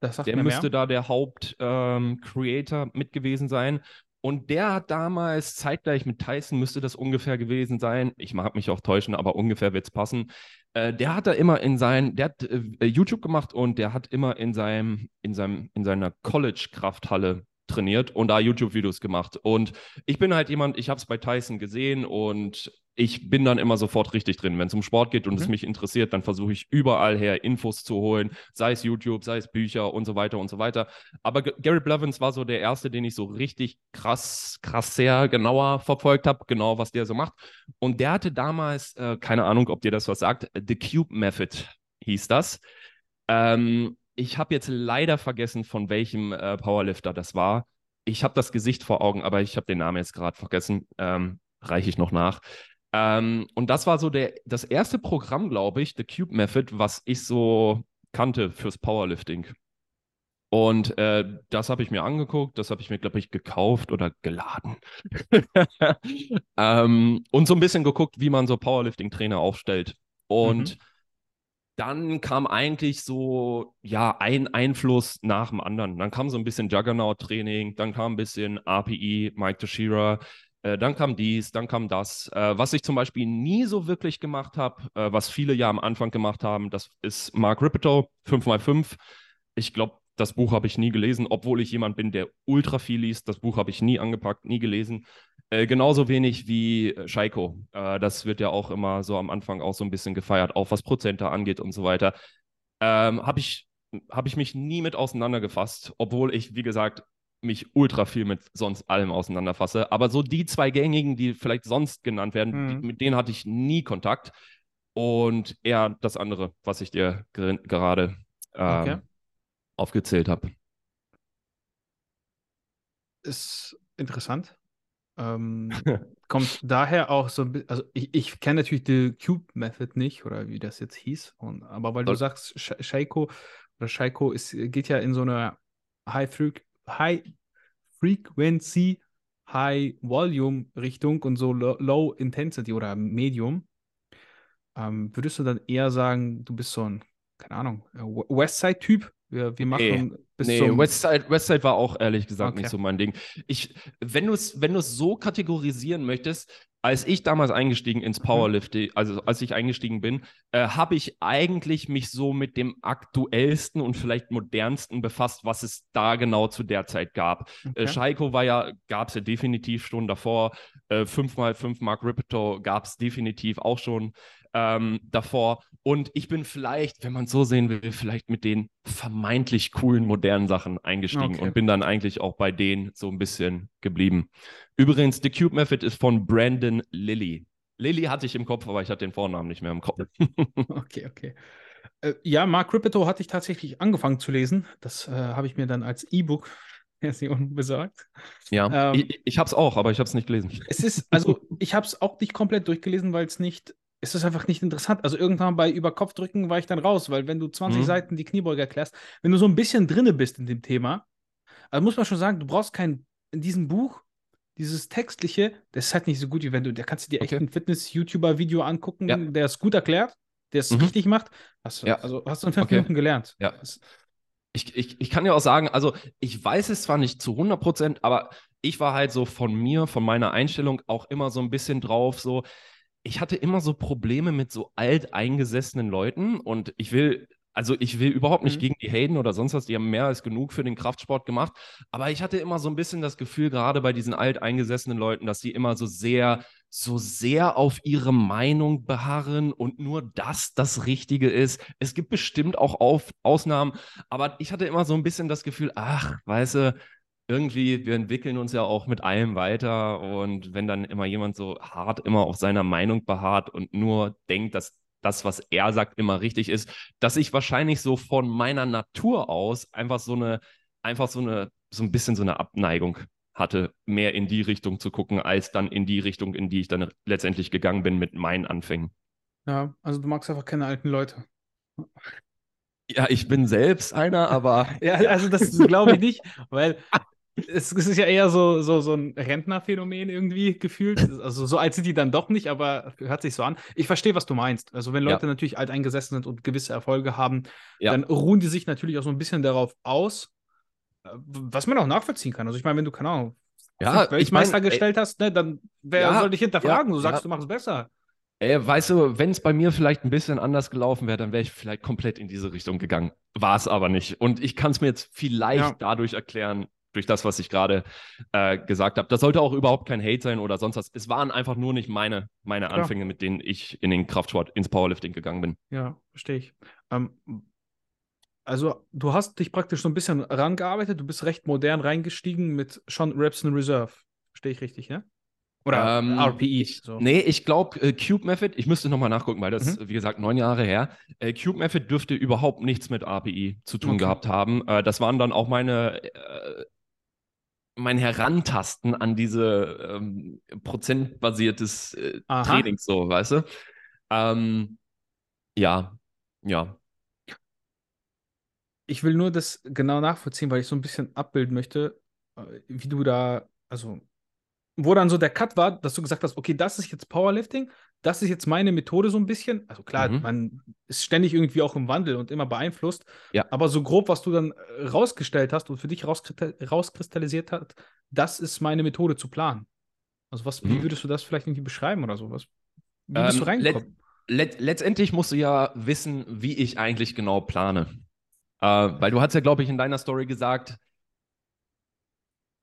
Der müsste mehr. da der Haupt-Creator mit gewesen sein. Und der hat damals zeitgleich mit Tyson müsste das ungefähr gewesen sein. Ich mag mich auch täuschen, aber ungefähr wird es passen. Äh, der hat da immer in sein, der hat äh, YouTube gemacht und der hat immer in seinem, in seinem, in seiner College-Krafthalle trainiert und da YouTube-Videos gemacht. Und ich bin halt jemand, ich habe es bei Tyson gesehen und ich bin dann immer sofort richtig drin. Wenn es um Sport geht und es Mhm. mich interessiert, dann versuche ich überall her Infos zu holen, sei es YouTube, sei es Bücher und so weiter und so weiter. Aber G- Gary Blevins war so der erste, den ich so richtig krass, krass sehr genauer verfolgt habe, genau was der so macht. Und der hatte damals, äh, keine Ahnung, ob dir das was sagt, The Cube Method hieß das. Ähm, ich habe jetzt leider vergessen, von welchem äh, Powerlifter das war. Ich habe das Gesicht vor Augen, aber ich habe den Namen jetzt gerade vergessen. Ähm, Reiche ich noch nach. Ähm, und das war so der, das erste Programm, glaube ich, The Cube Method, was ich so kannte fürs Powerlifting. Und äh, das habe ich mir angeguckt, das habe ich mir, glaube ich, gekauft oder geladen. ähm, und so ein bisschen geguckt, wie man so Powerlifting-Trainer aufstellt. Und dann kam eigentlich so, ja, ein Einfluss nach dem anderen. Dann kam so ein bisschen Juggernaut-Training, dann kam ein bisschen RPE, Mike Teixeira, äh, dann kam dies, dann kam das. Äh, was ich zum Beispiel nie so wirklich gemacht habe, äh, was viele ja am Anfang gemacht haben, das ist Mark Ripito, 5x5. Ich glaube, das Buch habe ich nie gelesen, obwohl ich jemand bin, der ultra viel liest. Das Buch habe ich nie angepackt, nie gelesen. Äh, genauso wenig wie äh, Scheiko. Äh, das wird ja auch immer so am Anfang auch so ein bisschen gefeiert, auch was Prozente angeht und so weiter. Ähm, habe ich, hab ich mich nie mit auseinandergefasst, obwohl ich, wie gesagt, mich ultra viel mit sonst allem auseinanderfasse. Aber so die zwei gängigen, die vielleicht sonst genannt werden, Mhm. die, mit denen hatte ich nie Kontakt. Und eher das andere, was ich dir ger gerade ähm, Okay. aufgezählt habe. Ist interessant. Ähm, kommt daher auch so ein bisschen, also ich, ich kenne natürlich die Cube Method nicht oder wie das jetzt hieß, und, aber weil du sagst, Shaiko oder Shaiko ist, geht ja in so eine High, Fre High Frequency, High Volume Richtung und so Low, Low Intensity oder Medium. Ähm, würdest du dann eher sagen, du bist so ein, keine Ahnung, äh, Westside-Typ? Wir, wir machen Nee. bis Nee, zum Westside, Westside war auch ehrlich gesagt Okay. nicht so mein Ding. Ich, wenn du es wenn so kategorisieren möchtest, als ich damals eingestiegen ins Powerlifting, also als ich eingestiegen bin, äh, habe ich eigentlich mich so mit dem aktuellsten und vielleicht modernsten befasst, was es da genau zu der Zeit gab. Äh, Okay. Scheiko war ja, gab es ja definitiv schon davor. Äh, 5x5 Mark Ripito gab es definitiv auch schon ähm, davor. Und ich bin vielleicht, wenn man es so sehen will, vielleicht mit den vermeintlich coolen modernen Sachen eingestiegen Okay. und bin dann eigentlich auch bei denen so ein bisschen geblieben. Übrigens, The Cube Method ist von Brandon Lilly. Lilly hatte ich im Kopf, aber ich hatte den Vornamen nicht mehr im Kopf. Okay, okay. Äh, ja, Mark Ripito hatte ich tatsächlich angefangen zu lesen. Das äh, habe ich mir dann als E-Book Version besorgt. Ja, ähm, ich, ich habe es auch, aber ich habe es nicht gelesen. Es ist, also ich habe es auch nicht komplett durchgelesen, weil es nicht, es ist einfach nicht interessant. Also irgendwann bei Überkopfdrücken war ich dann raus, weil wenn du 20 mhm. Seiten die Kniebeuge erklärst, wenn du so ein bisschen drinne bist in dem Thema, also muss man schon sagen, du brauchst kein, in diesem Buch, dieses Textliche, das ist halt nicht so gut, wie wenn du, da kannst du dir echt okay. ein Fitness-YouTuber-Video angucken, ja. der es gut erklärt, der es mhm. richtig macht. Hast, ja. Also hast du in fünf okay. Minuten gelernt. Ja. Ich, ich, ich kann ja auch sagen, also ich weiß es zwar nicht zu 100 Prozent, aber ich war halt so von mir, von meiner Einstellung auch immer so ein bisschen drauf, so, ich hatte immer so Probleme mit so alteingesessenen Leuten und ich will also ich will überhaupt nicht mhm. gegen die Hayden oder sonst was, die haben mehr als genug für den Kraftsport gemacht. Aber ich hatte immer so ein bisschen das Gefühl, gerade bei diesen alteingesessenen Leuten, dass die immer so sehr, so sehr auf ihre Meinung beharren und nur das das Richtige ist. Es gibt bestimmt auch auf Ausnahmen, aber ich hatte immer so ein bisschen das Gefühl, ach, weißt du, irgendwie, wir entwickeln uns ja auch mit allem weiter und wenn dann immer jemand so hart immer auf seiner Meinung beharrt und nur denkt, dass das, was er sagt, immer richtig ist, dass ich wahrscheinlich so von meiner Natur aus einfach so eine, einfach so eine, so ein bisschen so eine Abneigung hatte, mehr in die Richtung zu gucken, als dann in die Richtung, in die ich dann letztendlich gegangen bin mit meinen Anfängen. Ja, also du magst einfach keine alten Leute. Ja, ich bin selbst einer, aber. ja, also das glaube ich nicht, weil es, es, ist ja eher so, so, so ein Rentnerphänomen irgendwie gefühlt. Also so alt sind die dann doch nicht, aber hört sich so an. Ich verstehe, was du meinst. Also wenn Leute ja. natürlich alteingesessen sind und gewisse Erfolge haben, ja. dann ruhen die sich natürlich auch so ein bisschen darauf aus, äh, was man auch nachvollziehen kann. Also ich meine, wenn du, keine Ahnung, ja, Weltmeister mein, gestellt hast, ne, dann wer ja, soll dich hinterfragen? du sagst, du machst es besser. Ey, weißt du, wenn es bei mir vielleicht ein bisschen anders gelaufen wäre, dann wäre ich vielleicht komplett in diese Richtung gegangen. War es aber nicht. Und ich kann es mir jetzt vielleicht dadurch erklären, durch das, was ich gerade äh, gesagt habe. Das sollte auch überhaupt kein Hate sein oder sonst was. Es waren einfach nur nicht meine, meine Anfänge, mit denen ich in den Kraftsport, ins Powerlifting gegangen bin. Ja, verstehe ich. Ähm, also, du hast dich praktisch so ein bisschen rangearbeitet, du bist recht modern reingestiegen mit schon Reps in Reserve. Verstehe ich richtig, ne? Oder ähm, RPE. So. Nee, ich glaube, äh, Cube Method, ich müsste nochmal nachgucken, weil das, mhm. wie gesagt, neun Jahre her. Äh, Cube Method dürfte überhaupt nichts mit RPE zu tun okay. gehabt haben. Äh, das waren dann auch meine äh, mein Herantasten an diese ähm, prozentbasiertes äh, Training, so, weißt du? Ähm, ja, ja. Ich will nur das genau nachvollziehen, weil ich so ein bisschen abbilden möchte, äh, wie du da, also wo dann so der Cut war, dass du gesagt hast, okay, das ist jetzt Powerlifting, das ist jetzt meine Methode so ein bisschen. Also klar, mhm. man ist ständig irgendwie auch im Wandel und immer beeinflusst. Ja. Aber so grob, was du dann äh, rausgestellt hast und für dich rauskristallisiert hat, das ist meine Methode zu planen. Also was, mhm. wie würdest du das vielleicht irgendwie beschreiben oder sowas? Wie bist ähm, du reingekommen? Let letztendlich musst du ja wissen, wie ich eigentlich genau plane. Äh, weil du hast ja, glaube ich, in deiner Story gesagt,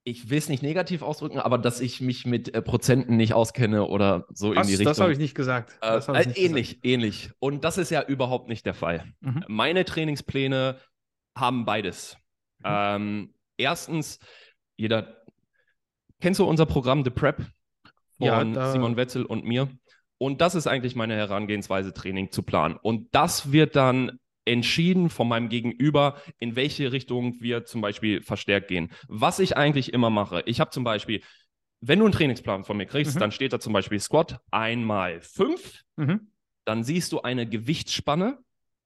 ich will es nicht negativ ausdrücken, aber dass ich mich mit äh, Prozenten nicht auskenne oder so Was, in die Richtung. Das habe ich nicht gesagt. Äh, ich nicht ähnlich, gesagt. ähnlich. Und das ist ja überhaupt nicht der Fall. Mhm. Meine Trainingspläne haben beides. Mhm. Ähm, erstens, jeder, kennst du unser Programm The Prep von ja, Simon Wetzel und mir? Und das ist eigentlich meine Herangehensweise, Training zu planen. Und das wird dann entschieden von meinem Gegenüber, in welche Richtung wir zum Beispiel verstärkt gehen. Was ich eigentlich immer mache, ich habe zum Beispiel, wenn du einen Trainingsplan von mir kriegst, mhm. dann steht da zum Beispiel Squat einmal fünf, mhm. dann siehst du eine Gewichtsspanne,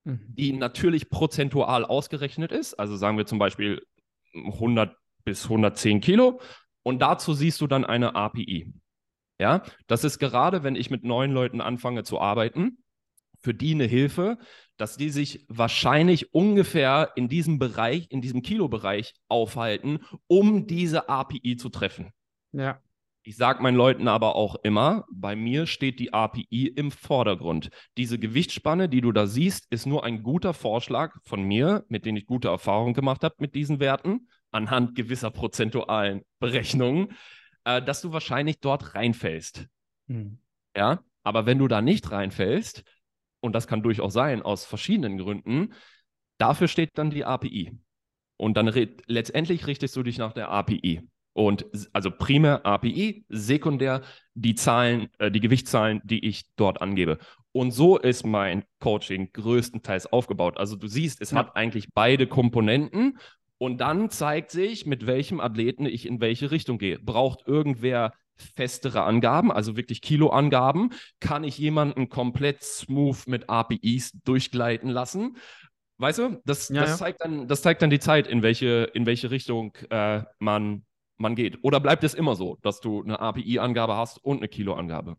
mhm. die natürlich prozentual ausgerechnet ist. Also sagen wir zum Beispiel 100 bis 110 Kilo. Und dazu siehst du dann eine API. Ja, das ist gerade, wenn ich mit neuen Leuten anfange zu arbeiten, für die eine Hilfe, dass die sich wahrscheinlich ungefähr in diesem Bereich, in diesem Kilobereich aufhalten, um diese API zu treffen. Ja. Ich sage meinen Leuten aber auch immer, bei mir steht die API im Vordergrund. Diese Gewichtsspanne, die du da siehst, ist nur ein guter Vorschlag von mir, mit dem ich gute Erfahrungen gemacht habe mit diesen Werten, anhand gewisser prozentualen Berechnungen, äh, dass du wahrscheinlich dort reinfällst. Mhm. Ja, aber wenn du da nicht reinfällst, und das kann durchaus sein, aus verschiedenen Gründen, dafür steht dann die API. Und dann letztendlich richtest du dich nach der API. Und also primär API, sekundär die Zahlen, äh, die Gewichtszahlen, die ich dort angebe. Und so ist mein Coaching größtenteils aufgebaut. Also du siehst, es ja. hat eigentlich beide Komponenten Und dann zeigt sich, mit welchem Athleten ich in welche Richtung gehe. Braucht irgendwer festere Angaben, also wirklich Kiloangaben? Kann ich jemanden komplett smooth mit APIs durchgleiten lassen? Weißt du, das, Ja, das, ja. Zeigt, dann, das zeigt dann die Zeit, in welche, in welche Richtung äh, man, man geht. Oder bleibt es immer so, dass du eine API-Angabe hast und eine Kiloangabe?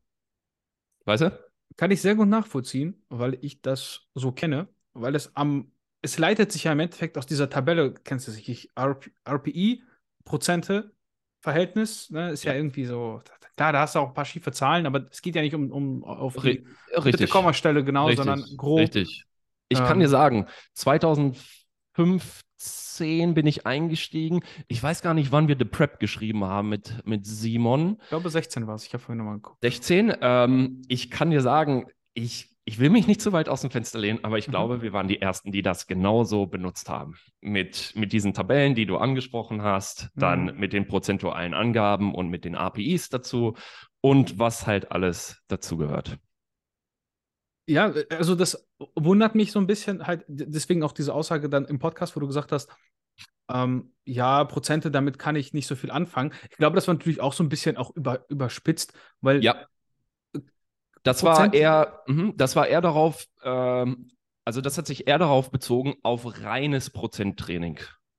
Weißt du? Kann ich sehr gut nachvollziehen, weil ich das so kenne, weil es am, es leitet sich ja im Endeffekt aus dieser Tabelle, kennst du sicherlich, RP, RPI, Prozente, Verhältnis, ne, ist ja. Ja. irgendwie so, klar, da hast du auch ein paar schiefe Zahlen, aber es geht ja nicht um, um auf die Richtig. Kommastelle genau, Richtig, sondern grob. Richtig. Ich Ähm, kann dir sagen, 2015 bin ich eingestiegen. Ich weiß gar nicht, wann wir The Prep geschrieben haben mit, mit Simon. Ich glaube 16 war es, ich habe vorhin nochmal geguckt. 16. Ähm, ich kann dir sagen, ich, ich will mich nicht zu weit aus dem Fenster lehnen, aber ich Mhm. glaube, wir waren die Ersten, die das genauso benutzt haben. Mit, mit diesen Tabellen, die du angesprochen hast, dann Mhm. mit den prozentualen Angaben und mit den APIs dazu und was halt alles dazugehört. Ja, also das wundert mich so ein bisschen halt, deswegen auch diese Aussage dann im Podcast, wo du gesagt hast, ähm, ja, Prozente, damit kann ich nicht so viel anfangen. Ich glaube, das war natürlich auch so ein bisschen auch über, überspitzt, weil Ja. Das war eher, mhm, das war eher darauf, ähm, also das hat sich eher darauf bezogen, auf reines Prozenttraining.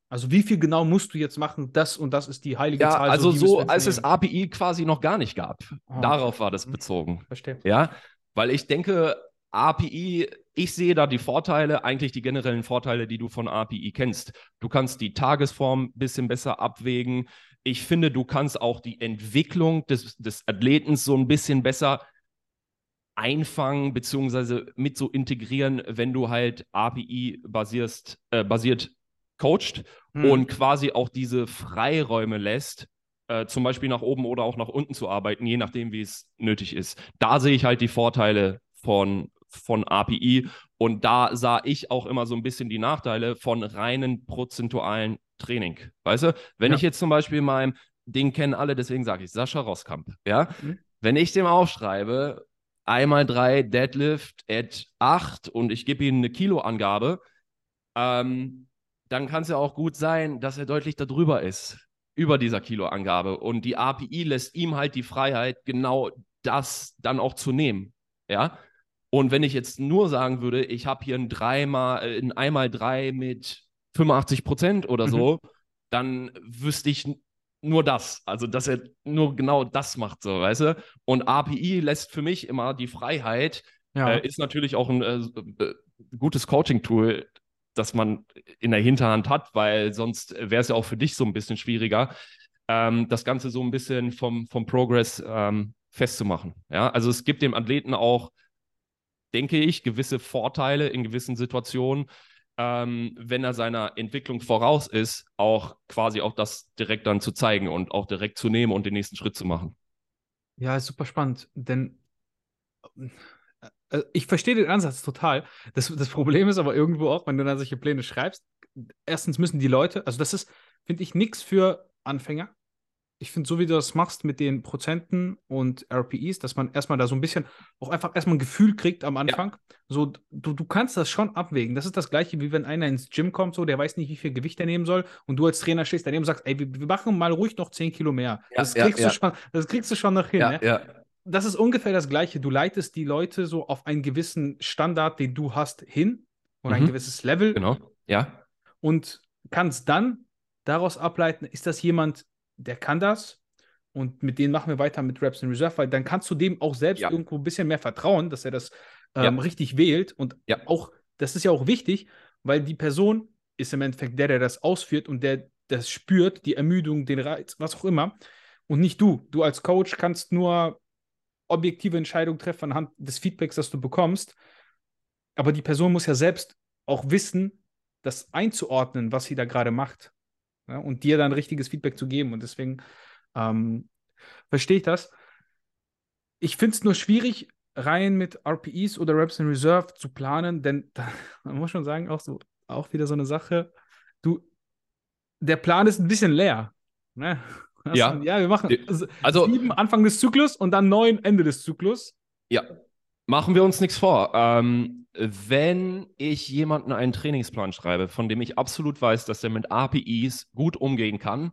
also wie viel genau musst du jetzt machen, das und das ist die heilige Ja, Zahl. also so, als es. API quasi noch gar nicht gab. Ah, Darauf war das Mhm. bezogen. Verstehe. Ja, weil ich denke, API, ich sehe da die Vorteile, eigentlich die generellen Vorteile, die du von API kennst. Du kannst die Tagesform ein bisschen besser abwägen. Ich finde, du kannst auch die Entwicklung des, des Athleten so ein bisschen besser einfangen, beziehungsweise mit so integrieren, wenn du halt API basierst, äh, basiert coacht Hm. und quasi auch diese Freiräume lässt, äh, zum Beispiel nach oben oder auch nach unten zu arbeiten, je nachdem, wie es nötig ist. Da sehe ich halt die Vorteile von, von API und da sah ich auch immer so ein bisschen die Nachteile von reinen prozentualen Training. Weißt du, wenn Ja. ich jetzt zum Beispiel meinem, den kennen alle, deswegen sage ich Sascha Rosskamp, ja, Mhm. wenn ich dem aufschreibe, einmal drei Deadlift at 8 und ich gebe ihm eine Kiloangabe, ähm, dann kann es ja auch gut sein, dass er deutlich darüber ist, über dieser Kiloangabe. Und die API lässt ihm halt die Freiheit, genau das dann auch zu nehmen. Ja. Und wenn ich jetzt nur sagen würde, ich habe hier ein dreimal, äh, ein einmal drei mit 85 Prozent oder Mhm. so, dann wüsste ich nur das. Also, dass er nur genau das macht, so, weißt du? Und API lässt für mich immer die Freiheit, Ja. äh, ist natürlich auch ein äh, äh, gutes Coaching-Tool, das man in der Hinterhand hat, weil sonst wäre es ja auch für dich so ein bisschen schwieriger, ähm, das Ganze so ein bisschen vom, vom Progress ähm, festzumachen. Ja, also es gibt dem Athleten auch, denke ich, gewisse Vorteile in gewissen Situationen, ähm, wenn er seiner Entwicklung voraus ist, auch quasi auch das direkt dann zu zeigen und auch direkt zu nehmen und den nächsten Schritt zu machen. Ja, ist super spannend, denn äh, ich verstehe den Ansatz total. Das, das Problem ist aber irgendwo auch, wenn du dann solche Pläne schreibst, erstens müssen die Leute, also das ist, finde ich, nichts für Anfänger. Ich finde, so wie du das machst mit den Prozenten und RPEs, dass man erstmal da so ein bisschen auch einfach erstmal ein Gefühl kriegt am Anfang. So, du, du kannst das schon abwägen. Das ist das Gleiche, wie wenn einer ins Gym kommt, so, der weiß nicht, wie viel Gewicht er nehmen soll und du als Trainer stehst daneben und sagst, ey, wir, wir machen mal ruhig noch 10 Kilo mehr. Ja, das, ja, kriegst ja. Du schon, das kriegst du schon noch hin. ne? ja. das ist ungefähr das Gleiche. Du leitest die Leute so auf einen gewissen Standard, den du hast, hin oder ein Mhm. gewisses Level Genau. Ja. und kannst dann daraus ableiten, ist das jemand, der kann das und mit denen machen wir weiter mit Reps in Reserve, weil dann kannst du dem auch selbst Ja. irgendwo ein bisschen mehr vertrauen, dass er das ähm, Ja. richtig wählt und Ja. auch, das ist ja auch wichtig, weil die Person ist im Endeffekt der, der das ausführt und der das spürt, die Ermüdung, den Reiz, was auch immer und nicht du. Du als Coach kannst nur objektive Entscheidungen treffen anhand des Feedbacks, das du bekommst. Aber die Person muss ja selbst auch wissen, das einzuordnen, was sie da gerade macht. Ja, und dir dann richtiges Feedback zu geben. Und deswegen ähm, verstehe ich das. Ich finde es nur schwierig, rein mit RPEs oder Reps in Reserve zu planen, denn da, man muss schon sagen, auch so, auch wieder so eine Sache. Du, der Plan ist ein bisschen leer. Ne? Das Ja. ja, wir machen also, Also, sieben Anfang des Zyklus und dann neun Ende des Zyklus. Ja, machen wir uns nichts vor. Ähm, wenn ich jemanden einen Trainingsplan schreibe, von dem ich absolut weiß, dass er mit APIs gut umgehen kann,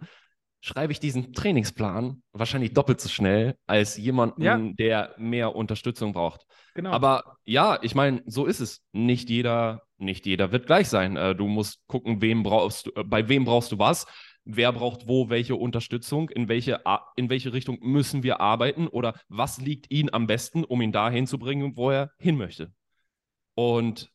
schreibe ich diesen Trainingsplan wahrscheinlich doppelt so schnell als jemanden, ja. der mehr Unterstützung braucht. Genau. Aber ja, ich meine, so ist es. Nicht jeder, nicht jeder wird gleich sein. Äh, du musst gucken, wem brauchst du, äh, bei wem brauchst du was, wer braucht wo welche Unterstützung, in welche, in welche Richtung müssen wir arbeiten oder was liegt ihm am besten, um ihn dahin zu bringen, wo er hin möchte. Und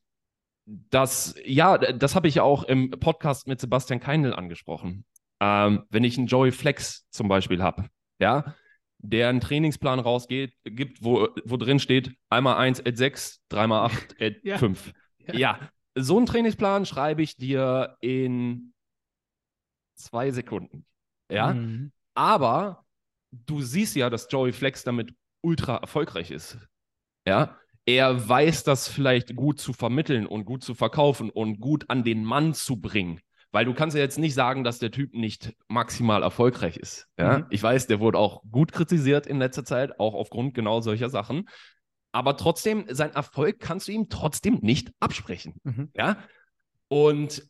das, ja, das habe ich auch im Podcast mit Sebastian Keindl angesprochen. Ähm, wenn ich einen Joey Flex zum Beispiel habe, ja, der einen Trainingsplan rausgeht, gibt, wo, wo drin steht, einmal 1 at 6, dreimal 8 at ja. 5. Ja. ja, so einen Trainingsplan schreibe ich dir in zwei Sekunden. Ja, mhm. aber du siehst ja, dass Joey Flex damit ultra erfolgreich ist. Ja, er weiß das vielleicht gut zu vermitteln und gut zu verkaufen und gut an den Mann zu bringen. Weil du kannst ja jetzt nicht sagen, dass der Typ nicht maximal erfolgreich ist. Ja? Mhm. Ich weiß, der wurde auch gut kritisiert in letzter Zeit, auch aufgrund genau solcher Sachen. Aber trotzdem, sein Erfolg kannst du ihm trotzdem nicht absprechen. Mhm. Ja? Und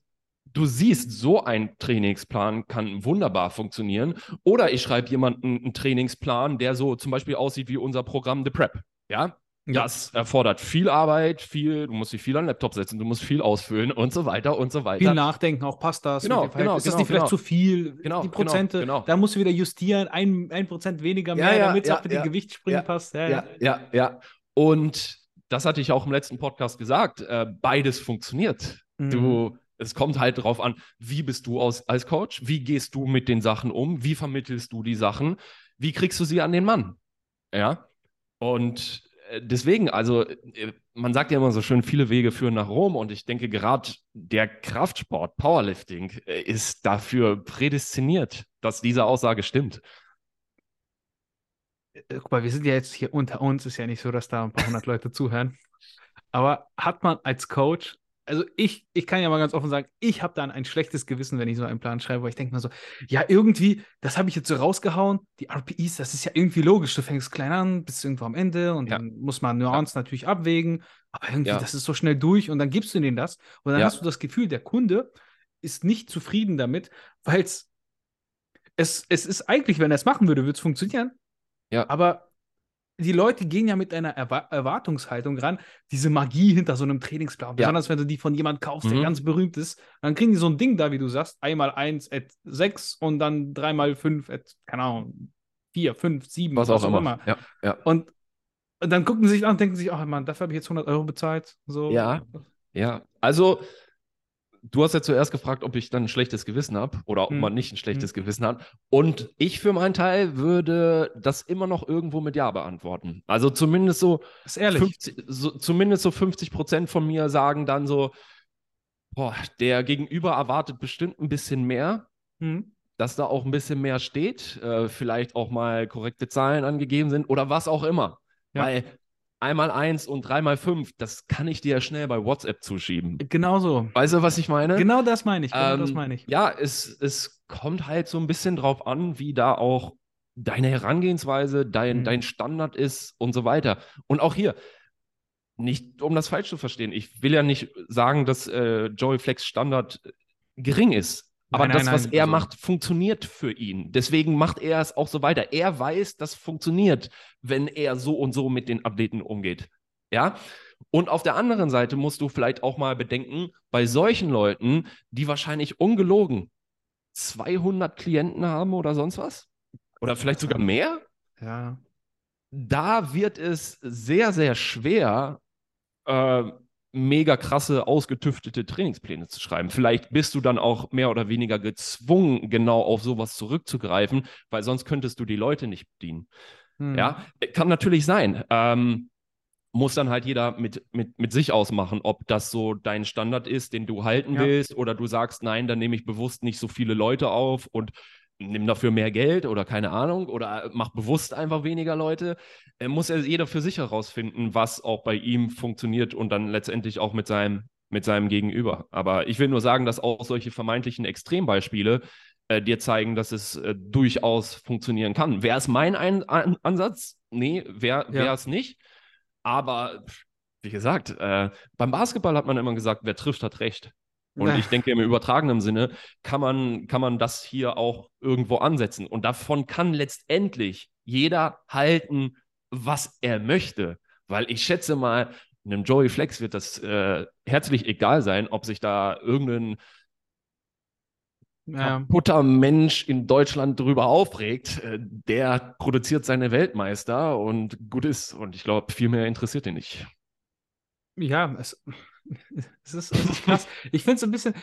du siehst, so ein Trainingsplan kann wunderbar funktionieren. Oder ich schreibe jemanden einen Trainingsplan, der so zum Beispiel aussieht wie unser Programm The Prep. Ja, das erfordert viel Arbeit, viel, du musst dich viel an den Laptop setzen, du musst viel ausfüllen und so weiter und so weiter. Viel nachdenken, auch passt das. Genau, genau, ist das genau, nicht vielleicht genau. zu viel? Genau, die Prozente, genau, genau. da musst du wieder justieren, ein, ein Prozent weniger mehr, ja, ja, damit es ja, auch mit ja, dem Gewichtssprung passt. Ja ja. ja, ja, Und das hatte ich auch im letzten Podcast gesagt, äh, beides funktioniert. Mhm. Du, es kommt halt darauf an, wie bist du aus, als Coach, wie gehst du mit den Sachen um, wie vermittelst du die Sachen, wie kriegst du sie an den Mann? Ja. Und äh, deswegen, also äh, man sagt ja immer so schön, viele Wege führen nach Rom und ich denke gerade der Kraftsport, Powerlifting, äh, ist dafür prädestiniert, dass diese Aussage stimmt. Guck mal, wir sind ja jetzt hier unter uns, ist ja nicht so, dass da ein paar hundert Leute zuhören. Aber hat man als Coach also ich, ich kann ja mal ganz offen sagen, ich habe dann ein schlechtes Gewissen, wenn ich so einen Plan schreibe, weil ich denke mir so, ja, irgendwie, das habe ich jetzt so rausgehauen, die RPIs, das ist ja irgendwie logisch. Du fängst klein an, bist irgendwo am Ende und ja. dann muss man Nuancen ja. natürlich abwägen, aber irgendwie, ja. das ist so schnell durch und dann gibst du denen das und dann hast du das Gefühl, der Kunde ist nicht zufrieden damit, weil es, es ist eigentlich, wenn er es machen würde, würde es funktionieren. Ja. Aber die Leute gehen ja mit einer Erwa Erwartungshaltung ran, diese Magie hinter so einem Trainingsplan. Besonders wenn du die von jemandem kaufst, mhm. der ganz berühmt ist, dann kriegen die so ein Ding da, wie du sagst, einmal eins at sechs und dann dreimal fünf at, keine Ahnung, vier, fünf, sieben, was, was auch immer. immer. Ja, ja. Und, und dann gucken sie sich an und denken sich, ach man, dafür habe ich jetzt 100 Euro bezahlt. So. Ja, ja. Also du hast ja zuerst gefragt, ob ich dann ein schlechtes Gewissen habe oder ob hm. man nicht ein schlechtes hm. Gewissen hat. Und ich für meinen Teil würde das immer noch irgendwo mit Ja beantworten. Also zumindest so, ist ehrlich. 50, so zumindest so 50 Prozent von mir sagen dann so, boah, der Gegenüber erwartet bestimmt ein bisschen mehr. Hm. Dass da auch ein bisschen mehr steht, äh, vielleicht auch mal korrekte Zahlen angegeben sind oder was auch immer. Ja. Weil einmal eins und dreimal fünf, das kann ich dir ja schnell bei WhatsApp zuschieben. Genau so. Weißt du, was ich meine? Genau das meine ich. Genau ähm, das meine ich. Ja, es, es kommt halt so ein bisschen drauf an, wie da auch deine Herangehensweise, dein, mhm. dein Standard ist und so weiter. Und auch hier, nicht um das falsch zu verstehen, ich will ja nicht sagen, dass äh, Joey Flex Standard gering ist. Aber nein, das, nein, was nein, er also... macht, funktioniert für ihn. Deswegen macht er es auch so weiter. Er weiß, das funktioniert, wenn er so und so mit den Athleten umgeht. Ja. Und auf der anderen Seite musst du vielleicht auch mal bedenken, bei solchen Leuten, die wahrscheinlich ungelogen 200 Klienten haben oder sonst was, oder vielleicht sogar mehr, ja. da wird es sehr, sehr schwer, äh, mega krasse, ausgetüftete Trainingspläne zu schreiben. Vielleicht bist du dann auch mehr oder weniger gezwungen, genau auf sowas zurückzugreifen, weil sonst könntest du die Leute nicht bedienen. Hm. Ja, kann natürlich sein. Ähm, muss dann halt jeder mit, mit, mit sich ausmachen, ob das so dein Standard ist, den du halten ja. willst, oder du sagst, nein, dann nehme ich bewusst nicht so viele Leute auf und nimm dafür mehr Geld oder keine Ahnung oder mach bewusst einfach weniger Leute. Äh, muss er jeder für sich herausfinden, was auch bei ihm funktioniert und dann letztendlich auch mit seinem, mit seinem Gegenüber. Aber ich will nur sagen, dass auch solche vermeintlichen Extrembeispiele äh, dir zeigen, dass es äh, durchaus funktionieren kann. Wäre es mein Ein An Ansatz? Nee, wäre es ja. nicht. Aber wie gesagt, äh, beim Basketball hat man immer gesagt, wer trifft, hat recht. Und ich denke, im übertragenen Sinne kann man, kann man das hier auch irgendwo ansetzen. Und davon kann letztendlich jeder halten, was er möchte. Weil ich schätze mal, einem Joey Flex wird das äh, herzlich egal sein, ob sich da irgendein ja. kaputter Mensch in Deutschland drüber aufregt. Äh, der produziert seine Weltmeister und gut ist. Und ich glaube, viel mehr interessiert ihn nicht. Ja, es, es, ist, es ist krass. ich finde es ein bisschen,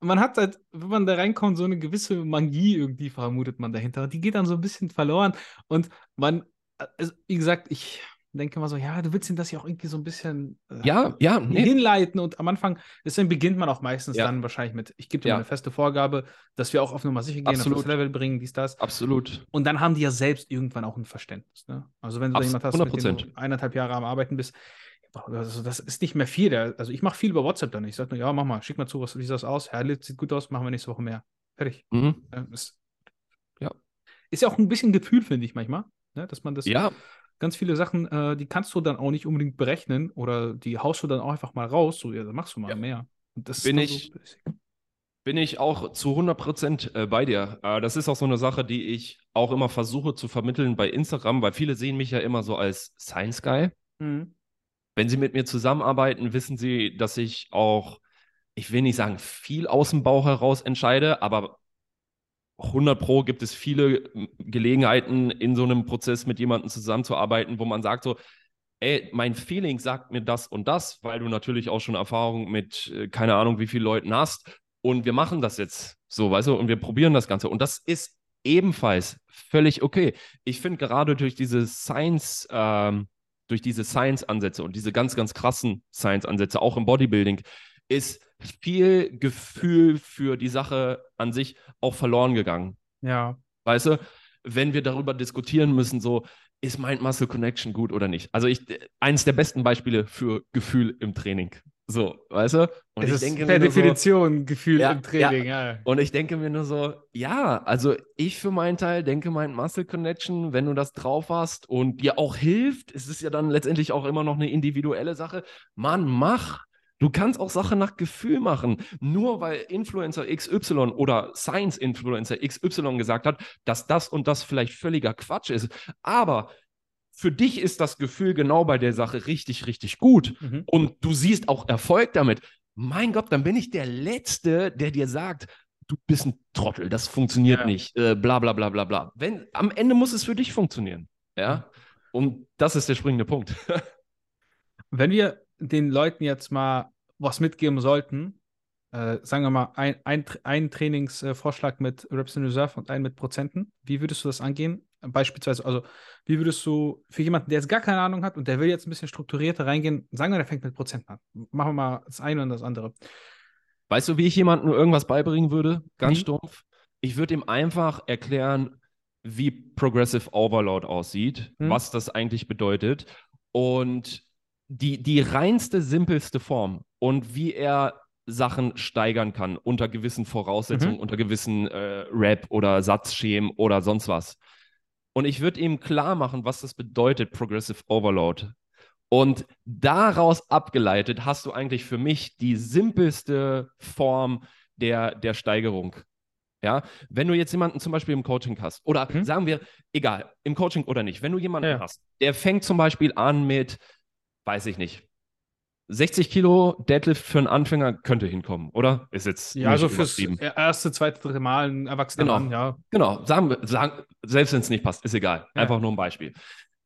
man hat halt, wenn man da reinkommt, so eine gewisse Magie irgendwie vermutet man dahinter. Die geht dann so ein bisschen verloren und man, also, wie gesagt, ich denke mal so, ja, du willst ihn das ja auch irgendwie so ein bisschen äh, ja, ja, nee. hinleiten und am Anfang, deswegen beginnt man auch meistens ja. dann wahrscheinlich mit, ich gebe dir ja. eine feste Vorgabe, dass wir auch auf Nummer sicher gehen, Absolut. auf das Level bringen, dies, das. Absolut. Und dann haben die ja selbst irgendwann auch ein Verständnis. Ne? Also wenn du Abs jemand hast, 100%. mit dem du eineinhalb Jahre am Arbeiten bist, also das ist nicht mehr viel. Also ich mache viel über WhatsApp dann. Ich sage nur, ja, mach mal, schick mal zu, was, wie sieht das aus? Ja, sieht gut aus, machen wir nächste Woche mehr. Fertig. Mhm. Ist, ja. ist ja auch ein bisschen Gefühl, finde ich manchmal, ne? dass man das. Ja. Ganz viele Sachen, äh, die kannst du dann auch nicht unbedingt berechnen oder die haust du dann auch einfach mal raus. So, ja, dann machst du mal ja. mehr. bin ich, so bin ich auch zu 100 Prozent äh, bei dir. Äh, das ist auch so eine Sache, die ich auch immer versuche zu vermitteln bei Instagram, weil viele sehen mich ja immer so als Science Guy. Mhm. Wenn Sie mit mir zusammenarbeiten, wissen Sie, dass ich auch, ich will nicht sagen, viel aus dem Bauch heraus entscheide, aber 100 Pro gibt es viele Gelegenheiten, in so einem Prozess mit jemandem zusammenzuarbeiten, wo man sagt so, ey, mein Feeling sagt mir das und das, weil du natürlich auch schon Erfahrung mit äh, keine Ahnung wie vielen Leuten hast und wir machen das jetzt so, weißt du, und wir probieren das Ganze und das ist ebenfalls völlig okay. Ich finde gerade durch diese Science, ähm, durch diese Science-Ansätze und diese ganz, ganz krassen Science-Ansätze, auch im Bodybuilding, ist viel Gefühl für die Sache an sich auch verloren gegangen. Ja. Weißt du, wenn wir darüber diskutieren müssen, so, ist Mind Muscle Connection gut oder nicht? Also ich, eines der besten Beispiele für Gefühl im Training. So, weißt du? Und es ich ist denke per Definition so, Gefühl ja, im Training, ja. ja. Und ich denke mir nur so, ja, also ich für meinen Teil denke, mein Muscle Connection, wenn du das drauf hast und dir auch hilft, es ist ja dann letztendlich auch immer noch eine individuelle Sache. Mann, mach. Du kannst auch Sachen nach Gefühl machen. Nur weil Influencer XY oder Science-Influencer XY gesagt hat, dass das und das vielleicht völliger Quatsch ist. Aber für dich ist das Gefühl genau bei der Sache richtig, richtig gut mhm. und du siehst auch Erfolg damit, mein Gott, dann bin ich der Letzte, der dir sagt, du bist ein Trottel, das funktioniert ja. nicht, äh, bla bla bla bla bla. Wenn, am Ende muss es für dich funktionieren. Ja. Mhm. Und das ist der springende Punkt. Wenn wir den Leuten jetzt mal was mitgeben sollten, äh, sagen wir mal, ein, ein, ein Trainingsvorschlag mit Reps in Reserve und einen mit Prozenten, wie würdest du das angehen? Beispielsweise, also wie würdest du für jemanden, der jetzt gar keine Ahnung hat und der will jetzt ein bisschen strukturierter reingehen, sagen wir, der fängt mit Prozenten an. Machen wir mal das eine und das andere. Weißt du, wie ich jemandem irgendwas beibringen würde? Ganz wie? stumpf. Ich würde ihm einfach erklären, wie Progressive Overload aussieht, hm. was das eigentlich bedeutet und die, die reinste, simpelste Form und wie er Sachen steigern kann unter gewissen Voraussetzungen, mhm. unter gewissen äh, Rap- oder Satzschemen oder sonst was. Und ich würde ihm klar machen, was das bedeutet, Progressive Overload. Und daraus abgeleitet hast du eigentlich für mich die simpelste Form der, der Steigerung. Ja, wenn du jetzt jemanden zum Beispiel im Coaching hast, oder mhm. sagen wir, egal, im Coaching oder nicht, wenn du jemanden ja. hast, der fängt zum Beispiel an mit, weiß ich nicht, 60 Kilo Deadlift für einen Anfänger könnte hinkommen, oder? Ist jetzt. Ja, also fürs erste, zweite, dritte Mal ein Erwachsener genau. Mann, ja. Genau, sagen wir, sagen, selbst wenn es nicht passt, ist egal. Ja. Einfach nur ein Beispiel.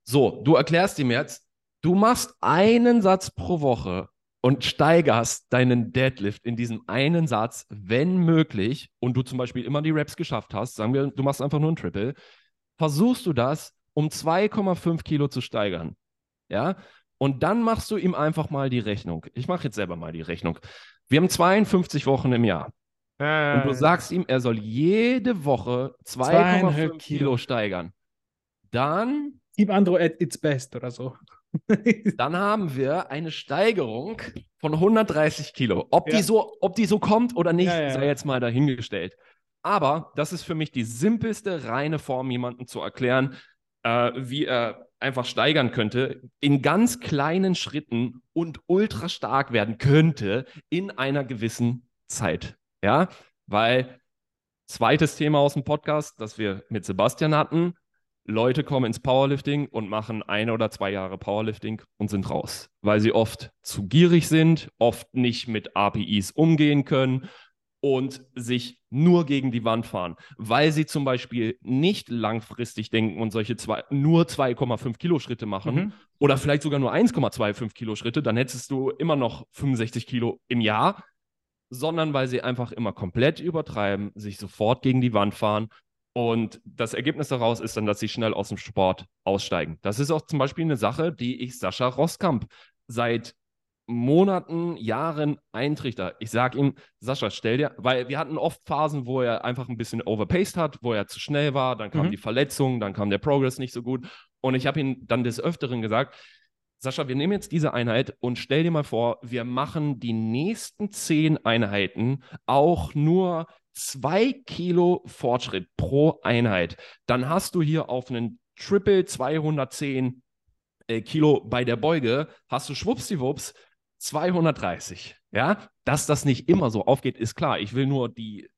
So, du erklärst ihm jetzt, du machst einen Satz pro Woche und steigerst deinen Deadlift in diesem einen Satz, wenn möglich, und du zum Beispiel immer die Reps geschafft hast, sagen wir, du machst einfach nur ein Triple, versuchst du das, um 2,5 Kilo zu steigern. Ja, und dann machst du ihm einfach mal die Rechnung. Ich mache jetzt selber mal die Rechnung. Wir haben 52 Wochen im Jahr. Äh, und du sagst ihm, er soll jede Woche 2,5 Kilo steigern. Dann. Keep Andro at its best oder so. dann haben wir eine Steigerung von 130 Kilo. Ob, ja. die, so, ob die so kommt oder nicht, ja, ja. sei jetzt mal dahingestellt. Aber das ist für mich die simpelste, reine Form, jemandem zu erklären, äh, wie er einfach steigern könnte, in ganz kleinen Schritten und ultra stark werden könnte in einer gewissen Zeit. Ja, weil zweites Thema aus dem Podcast, das wir mit Sebastian hatten, Leute kommen ins Powerlifting und machen eine oder zwei Jahre Powerlifting und sind raus, weil sie oft zu gierig sind, oft nicht mit APIs umgehen können und sich nur gegen die Wand fahren, weil sie zum Beispiel nicht langfristig denken und solche zwei, nur 2,5 Kilo Schritte machen mhm. oder vielleicht sogar nur 1,25 Kilo Schritte, dann hättest du immer noch 65 Kilo im Jahr, sondern weil sie einfach immer komplett übertreiben, sich sofort gegen die Wand fahren und das Ergebnis daraus ist dann, dass sie schnell aus dem Sport aussteigen. Das ist auch zum Beispiel eine Sache, die ich Sascha Roskamp seit Monaten, Jahren eintrichter. Ich sage ihm, Sascha, stell dir, weil wir hatten oft Phasen, wo er einfach ein bisschen overpaced hat, wo er zu schnell war, dann kam mhm. die Verletzung, dann kam der Progress nicht so gut. Und ich habe ihm dann des Öfteren gesagt, Sascha, wir nehmen jetzt diese Einheit und stell dir mal vor, wir machen die nächsten zehn Einheiten auch nur zwei Kilo Fortschritt pro Einheit. Dann hast du hier auf einen Triple 210 äh, Kilo bei der Beuge, hast du schwuppsiwupps 230. Ja, dass das nicht immer so aufgeht, ist klar. Ich will nur die,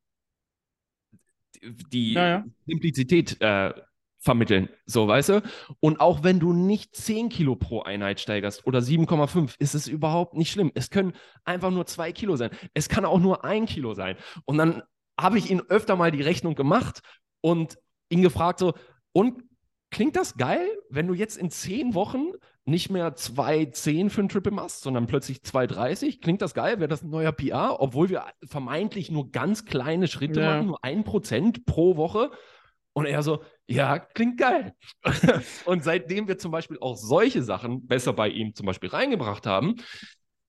die ja, ja. Simplizität äh, vermitteln. So, weißt du? Und auch wenn du nicht 10 Kilo pro Einheit steigerst oder 7,5, ist es überhaupt nicht schlimm. Es können einfach nur 2 Kilo sein. Es kann auch nur 1 Kilo sein. Und dann habe ich ihn öfter mal die Rechnung gemacht und ihn gefragt so, und klingt das geil, wenn du jetzt in 10 Wochen nicht mehr 2,10 für ein Triple machst, sondern plötzlich 2,30. Klingt das geil? Wäre das ein neuer PR? Obwohl wir vermeintlich nur ganz kleine Schritte ja. machen, nur ein Prozent pro Woche. Und er so, ja, klingt geil. und seitdem wir zum Beispiel auch solche Sachen besser bei ihm zum Beispiel reingebracht haben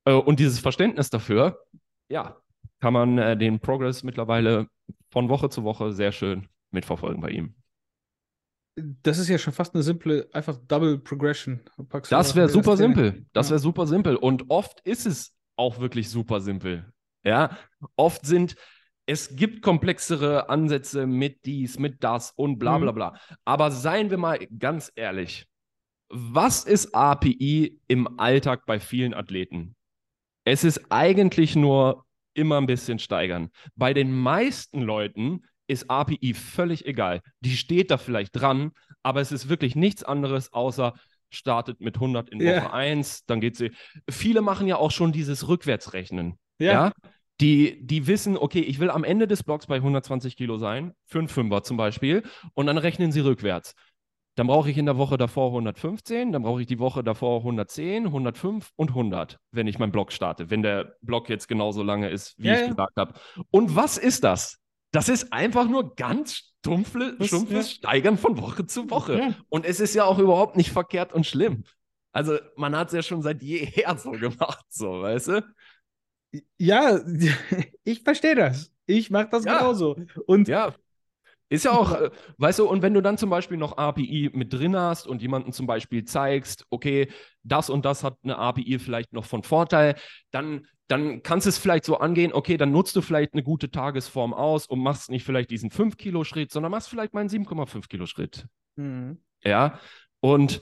äh, und dieses Verständnis dafür, ja, kann man äh, den Progress mittlerweile von Woche zu Woche sehr schön mitverfolgen bei ihm. Das ist ja schon fast eine simple, einfach Double Progression. das wäre super simpel. Das wäre ja. super simpel. Und oft ist es auch wirklich super simpel. Ja, oft sind es gibt komplexere Ansätze mit dies, mit das und bla bla mhm. bla. Aber seien wir mal ganz ehrlich, was ist API im Alltag bei vielen Athleten? Es ist eigentlich nur immer ein bisschen steigern. Bei den meisten Leuten ist API völlig egal. Die steht da vielleicht dran, aber es ist wirklich nichts anderes außer startet mit 100 in Woche yeah. 1, dann geht sie. Viele machen ja auch schon dieses Rückwärtsrechnen. Yeah. Ja. Die, die wissen, okay, ich will am Ende des Blocks bei 120 Kilo sein, für einen Fünfer zum Beispiel, und dann rechnen sie rückwärts. Dann brauche ich in der Woche davor 115, dann brauche ich die Woche davor 110, 105 und 100, wenn ich meinen Block starte, wenn der Block jetzt genauso lange ist, wie ja, ich gesagt habe. Und was ist das? Das ist einfach nur ganz stumpfle, stumpfes ja. Steigern von Woche zu Woche. Und es ist ja auch überhaupt nicht verkehrt und schlimm. Also man hat es ja schon seit jeher so gemacht, so, weißt du? Ja, ich verstehe das. Ich mache das genauso. Und ja. Ist ja auch, äh, weißt du, und wenn du dann zum Beispiel noch API mit drin hast und jemanden zum Beispiel zeigst, okay, das und das hat eine API vielleicht noch von Vorteil, dann, dann kannst du es vielleicht so angehen, okay, dann nutzt du vielleicht eine gute Tagesform aus und machst nicht vielleicht diesen 5-Kilo-Schritt, sondern machst vielleicht mal einen 7,5-Kilo-Schritt. Mhm. Ja, und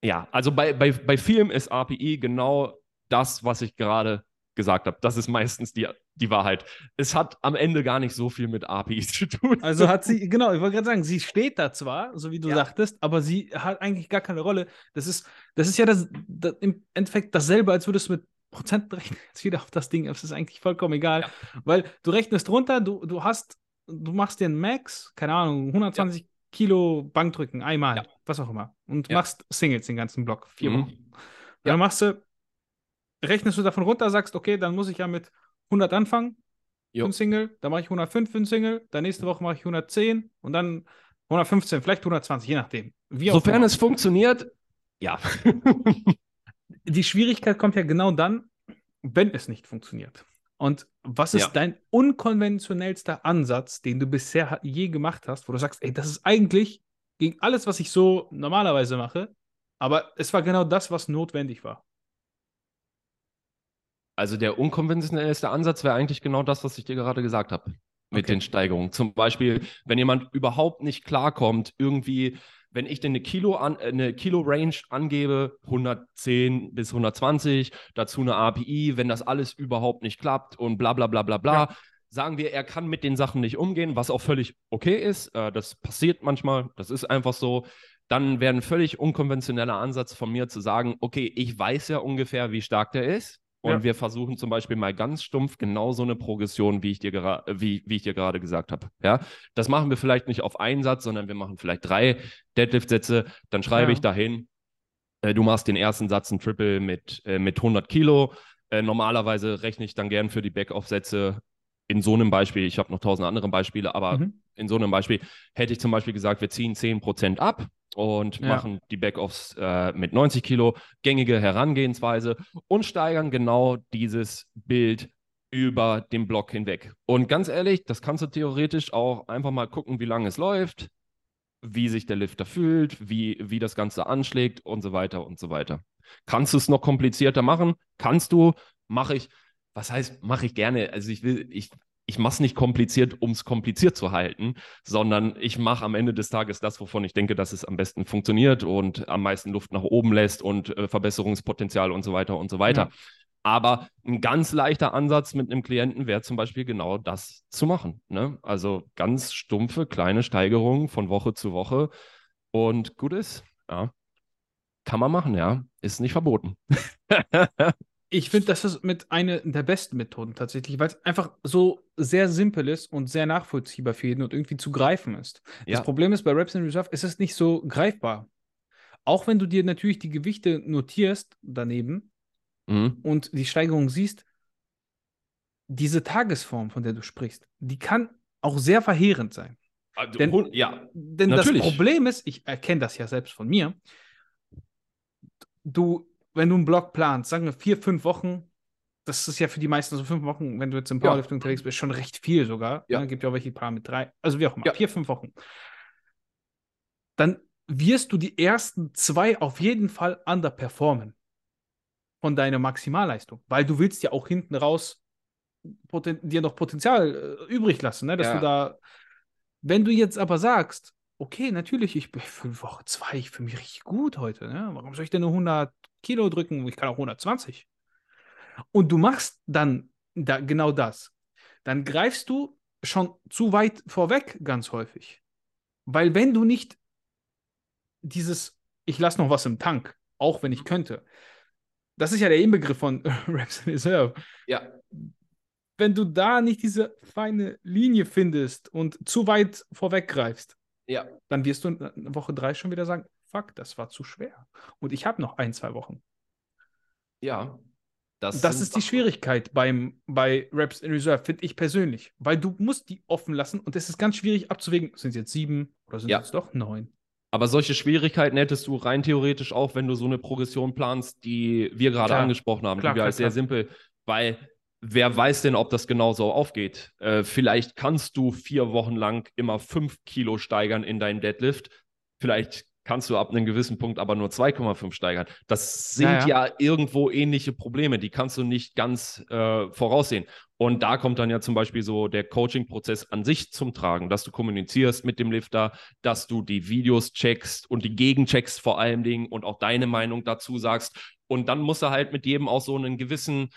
ja, also bei, bei, bei vielen ist API genau das, was ich gerade gesagt habe. Das ist meistens die, die Wahrheit. Es hat am Ende gar nicht so viel mit APIs zu tun. Also hat sie, genau, ich wollte gerade sagen, sie steht da zwar, so wie du ja. sagtest, aber sie hat eigentlich gar keine Rolle. Das ist, das ist ja das, das im Endeffekt dasselbe, als würdest du mit Prozent rechnen, jetzt wieder auf das Ding. Es ist eigentlich vollkommen egal, ja. weil du rechnest runter, du, du hast, du machst dir einen Max, keine Ahnung, 120 ja. Kilo Bankdrücken, einmal, was auch immer, und machst Singles den ganzen Block, vier mhm. Wochen. Dann machst du rechnest du davon runter, sagst, okay, dann muss ich ja mit 100 anfangen jo. für ein Single, dann mache ich 105 für ein Single, dann nächste Woche mache ich 110 und dann 115, vielleicht 120, je nachdem. Wie Sofern es funktioniert, ja. Die Schwierigkeit kommt ja genau dann, wenn es nicht funktioniert. Und was ist ja. dein unkonventionellster Ansatz, den du bisher je gemacht hast, wo du sagst, ey, das ist eigentlich gegen alles, was ich so normalerweise mache, aber es war genau das, was notwendig war? Also der unkonventionellste Ansatz wäre eigentlich genau das, was ich dir gerade gesagt habe mit okay. den Steigerungen. Zum Beispiel, wenn jemand überhaupt nicht klarkommt, irgendwie wenn ich denn eine Kilo an, äh, eine Kilo Range angebe, 110 bis 120, dazu eine API, wenn das alles überhaupt nicht klappt und bla bla bla bla bla. Ja. Sagen wir, er kann mit den Sachen nicht umgehen, was auch völlig okay ist. Äh, das passiert manchmal, das ist einfach so dann wäre ein völlig unkonventioneller Ansatz von mir zu sagen, okay, ich weiß ja ungefähr, wie stark der ist. Und ja. wir versuchen zum Beispiel mal ganz stumpf genau so eine Progression, wie ich dir, wie, wie ich dir gerade gesagt habe. Ja, das machen wir vielleicht nicht auf einen Satz, sondern wir machen vielleicht drei Deadlift-Sätze. Dann schreibe ja. ich dahin, äh, du machst den ersten Satz ein Triple mit, äh, mit 100 Kilo. Äh, normalerweise rechne ich dann gern für die Backoff-Sätze in so einem Beispiel, ich habe noch tausend andere Beispiele, aber mhm. in so einem Beispiel hätte ich zum Beispiel gesagt, wir ziehen 10% ab und ja. machen die Backoffs äh, mit 90 Kilo, gängige Herangehensweise und steigern genau dieses Bild über den Block hinweg. Und ganz ehrlich, das kannst du theoretisch auch einfach mal gucken, wie lange es läuft, wie sich der Lifter fühlt, wie, wie das Ganze anschlägt und so weiter und so weiter. Kannst du es noch komplizierter machen? Kannst du, mache ich was heißt, mache ich gerne. Also ich will, ich, ich mache es nicht kompliziert, um es kompliziert zu halten, sondern ich mache am Ende des Tages das, wovon ich denke, dass es am besten funktioniert und am meisten Luft nach oben lässt und äh, Verbesserungspotenzial und so weiter und so weiter. Ja. Aber ein ganz leichter Ansatz mit einem Klienten wäre zum Beispiel genau das zu machen. Ne? Also ganz stumpfe, kleine Steigerungen von Woche zu Woche und gut ist. Ja. Kann man machen, ja. Ist nicht verboten. Ich finde, das ist mit einer der besten Methoden tatsächlich, weil es einfach so sehr simpel ist und sehr nachvollziehbar für jeden und irgendwie zu greifen ist. Ja. Das Problem ist bei Reps in Reserve, ist es nicht so greifbar. Auch wenn du dir natürlich die Gewichte notierst daneben mhm. und die Steigerung siehst, diese Tagesform, von der du sprichst, die kann auch sehr verheerend sein. Also, denn ja, denn das Problem ist, ich erkenne das ja selbst von mir, du wenn du einen Blog planst, sagen wir vier, fünf Wochen, das ist ja für die meisten so fünf Wochen, wenn du jetzt im Powerlifting ja. unterwegs bist, schon recht viel sogar. Ja. Ne? Gibt ja auch welche, die planen mit drei, also wie auch immer, ja. vier, fünf Wochen. Dann wirst du die ersten zwei auf jeden Fall underperformen von deiner Maximalleistung, weil du willst ja auch hinten raus dir noch Potenzial äh, übrig lassen, ne? dass ja. du da, wenn du jetzt aber sagst, okay, natürlich, ich bin für Woche zwei, ich fühle mich richtig gut heute, ne? warum soll ich denn nur 100 Kilo drücken, ich kann auch 120. Und du machst dann da genau das. Dann greifst du schon zu weit vorweg ganz häufig. Weil wenn du nicht dieses, ich lasse noch was im Tank, auch wenn ich könnte, das ist ja der Inbegriff von Reps Reserve. Ja. Wenn du da nicht diese feine Linie findest und zu weit vorweggreifst, ja. dann wirst du in Woche drei schon wieder sagen, fuck, das war zu schwer. Und ich habe noch ein, zwei Wochen. Ja. Das, das ist die Schwierigkeit beim, bei Raps in Reserve, finde ich persönlich. Weil du musst die offen lassen und es ist ganz schwierig abzuwägen, sind es jetzt sieben oder sind es ja. doch neun? Aber solche Schwierigkeiten hättest du rein theoretisch auch, wenn du so eine Progression planst, die wir gerade angesprochen haben. Klar, die wäre sehr simpel, weil wer weiß denn, ob das genauso aufgeht? Äh, vielleicht kannst du vier Wochen lang immer fünf Kilo steigern in deinen Deadlift. Vielleicht kannst du ab einem gewissen Punkt aber nur 2,5 steigern. Das sind ja, ja. ja, irgendwo ähnliche Probleme, die kannst du nicht ganz äh, voraussehen. Und da kommt dann ja zum Beispiel so der Coaching-Prozess an sich zum Tragen, dass du kommunizierst mit dem Lifter, dass du die Videos checkst und die Gegencheckst vor allen Dingen und auch deine Meinung dazu sagst. Und dann musst du halt mit jedem auch so einen gewissen,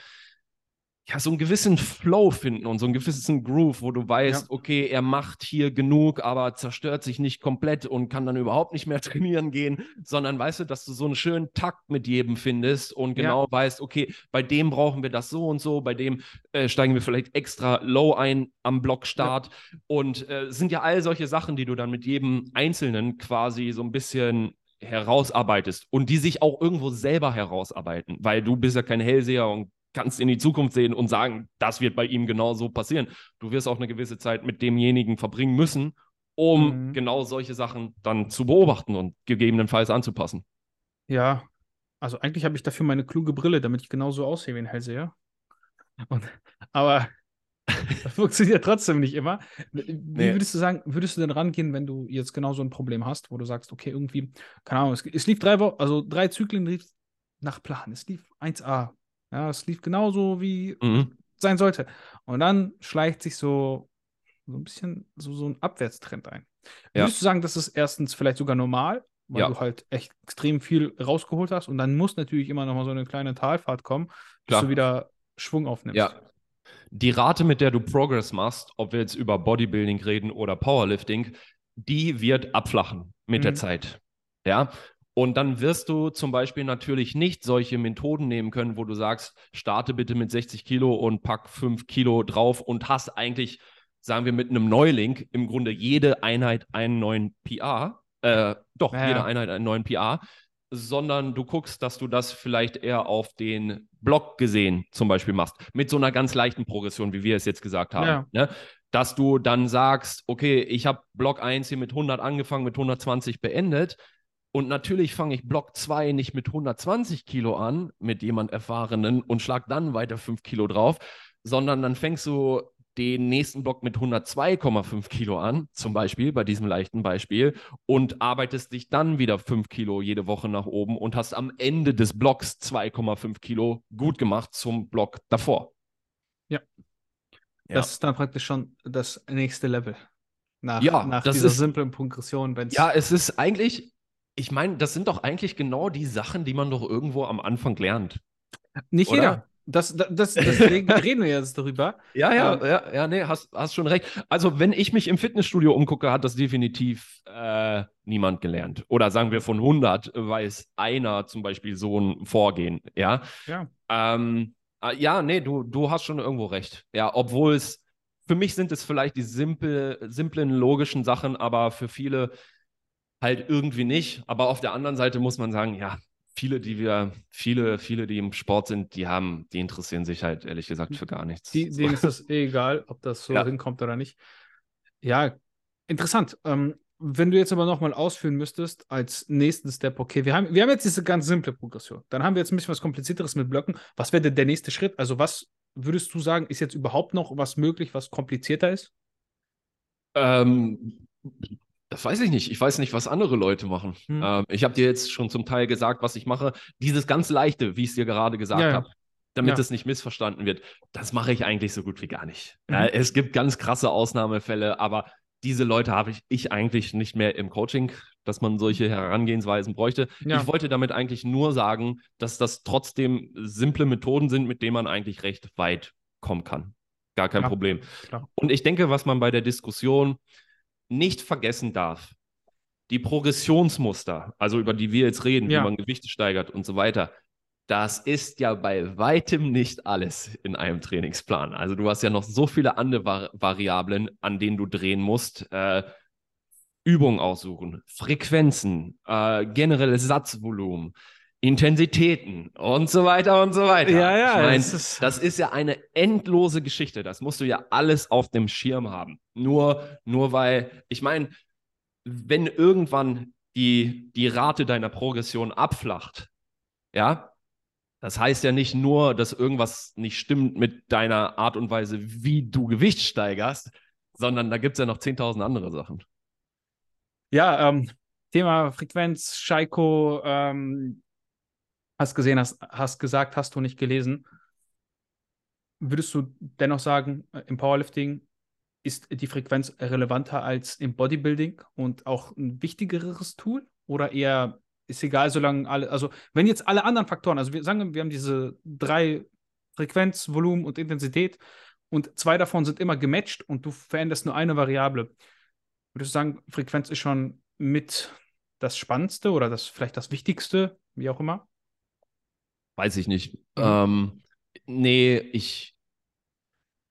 ja, so einen gewissen Flow finden und so einen gewissen Groove, wo du weißt, ja. okay, er macht hier genug, aber zerstört sich nicht komplett und kann dann überhaupt nicht mehr trainieren gehen, sondern weißt du, dass du so einen schönen Takt mit jedem findest und genau ja. weißt, okay, bei dem brauchen wir das so und so, bei dem äh, steigen wir vielleicht extra low ein am Blockstart ja. und äh, sind ja all solche Sachen, die du dann mit jedem Einzelnen quasi so ein bisschen herausarbeitest und die sich auch irgendwo selber herausarbeiten, weil du bist ja kein Hellseher und kannst in die Zukunft sehen und sagen, das wird bei ihm genau so passieren. Du wirst auch eine gewisse Zeit mit demjenigen verbringen müssen, um mhm. genau solche Sachen dann zu beobachten und gegebenenfalls anzupassen. Ja, also eigentlich habe ich dafür meine kluge Brille, damit ich genauso aussehe wie ein Hellseher. Und, aber das funktioniert trotzdem nicht immer. Wie nee. würdest du sagen, würdest du denn rangehen, wenn du jetzt genau so ein Problem hast, wo du sagst, okay, irgendwie, keine Ahnung, es, es lief drei Wochen, also drei Zyklen lief nach Plan, es lief 1A, ja, es lief genauso, wie mhm. sein sollte. Und dann schleicht sich so, so ein bisschen so, so ein Abwärtstrend ein. Würdest du sagen, das ist erstens vielleicht sogar normal, weil Ja. du halt echt extrem viel rausgeholt hast und dann muss natürlich immer noch mal so eine kleine Talfahrt kommen, bis Klar. du wieder Schwung aufnimmst. Ja. Die Rate, mit der du Progress machst, ob wir jetzt über Bodybuilding reden oder Powerlifting, die wird abflachen mit der Mhm. Zeit. Ja. Und dann wirst du zum Beispiel natürlich nicht solche Methoden nehmen können, wo du sagst, starte bitte mit 60 Kilo und pack 5 Kilo drauf und hast eigentlich, sagen wir, mit einem Neuling im Grunde jede Einheit einen neuen PR. Äh, doch, Ja, jede. Einheit einen neuen PR sondern du guckst, dass du das vielleicht eher auf den Block gesehen zum Beispiel machst, mit so einer ganz leichten Progression, wie wir es jetzt gesagt haben. Ja. Ne? Dass du dann sagst, okay, ich habe Block 1 hier mit 100 angefangen, mit 120 beendet. Und natürlich fange ich Block 2 nicht mit 120 Kilo an, mit jemand Erfahrenen und schlag dann weiter 5 Kilo drauf, sondern dann fängst du den nächsten Block mit 102,5 Kilo an, zum Beispiel bei diesem leichten Beispiel, und arbeitest dich dann wieder 5 Kilo jede Woche nach oben und hast am Ende des Blocks 2,5 Kilo gut gemacht zum Block davor. Ja. Ja. Das ist dann praktisch schon das nächste Level. Nach, Ja, nach das dieser ist- simplen Progression, wenn es Ja, es ist eigentlich, ich meine, das sind doch eigentlich genau die Sachen, die man doch irgendwo am Anfang lernt. nicht oder? jeder. Das, das, deswegen reden wir jetzt darüber. Ja, ja, Ähm, ja, ja, nee, hast, hast schon recht. Also, wenn ich mich im Fitnessstudio umgucke, hat das definitiv äh, niemand gelernt. Oder sagen wir von 100 weiß einer zum Beispiel so ein Vorgehen, ja. Ja. Ähm, äh, ja, nee, du, du hast schon irgendwo recht. Ja, obwohl es, für mich sind es vielleicht die simpel, simplen, logischen Sachen, aber für viele halt irgendwie nicht. Aber auf der anderen Seite muss man sagen, ja, viele, die wir, viele, viele, die im Sport sind, die haben, die interessieren sich halt ehrlich gesagt für gar nichts. Die, denen ist das eh egal, ob das so Ja. hinkommt oder nicht. Ja, interessant. Ähm, wenn du jetzt aber nochmal ausführen müsstest, als nächsten Step, okay, wir haben, wir haben jetzt diese ganz simple Progression. Dann haben wir jetzt ein bisschen was Komplizierteres mit Blöcken. Was wäre denn der nächste Schritt? Also, was würdest du sagen, ist jetzt überhaupt noch was möglich, was komplizierter ist? Ähm, das weiß ich nicht. Ich weiß nicht, was andere Leute machen. Hm. Ähm, ich habe dir jetzt schon zum Teil gesagt, was ich mache. Dieses ganz leichte, wie ich es dir gerade gesagt Ja, ja. habe, damit Ja. es nicht missverstanden wird, das mache ich eigentlich so gut wie gar nicht. Mhm. Äh, es gibt ganz krasse Ausnahmefälle, aber diese Leute habe ich, ich eigentlich nicht mehr im Coaching, dass man solche Herangehensweisen bräuchte. Ja. Ich wollte damit eigentlich nur sagen, dass das trotzdem simple Methoden sind, mit denen man eigentlich recht weit kommen kann. Gar kein Ja, Problem. klar. Und ich denke, was man bei der Diskussion nicht vergessen darf, die Progressionsmuster, also über die wir jetzt reden, Ja. wie man Gewichte steigert und so weiter, das ist ja bei weitem nicht alles in einem Trainingsplan. Also du hast ja noch so viele andere Vari Variablen, an denen du drehen musst. Äh, Übungen aussuchen, Frequenzen, äh, generelles Satzvolumen, Intensitäten und so weiter und so weiter. Ja, ja, Ich mein, das ist- das ist ja eine endlose Geschichte. Das musst du ja alles auf dem Schirm haben. Nur, nur weil, ich meine, wenn irgendwann die, die Rate deiner Progression abflacht, ja, das heißt ja nicht nur, dass irgendwas nicht stimmt mit deiner Art und Weise, wie du Gewicht steigerst, sondern da gibt es ja noch 10.000 andere Sachen. Ja, ähm, Thema Frequenz, Scheiko, ähm, hast gesehen, hast, hast gesagt, hast du nicht gelesen. Würdest du dennoch sagen, äh, im Powerlifting ist die Frequenz relevanter als im Bodybuilding und auch ein wichtigeres Tool? Oder eher ist egal, solange alle, also wenn jetzt alle anderen Faktoren, also wir sagen, wir haben diese drei Frequenz, Volumen und Intensität und zwei davon sind immer gematcht und du veränderst nur eine Variable. Würdest du sagen, Frequenz ist schon mit das Spannendste oder das vielleicht das Wichtigste, wie auch immer? Weiß ich nicht. Mhm. Ähm, nee, ich,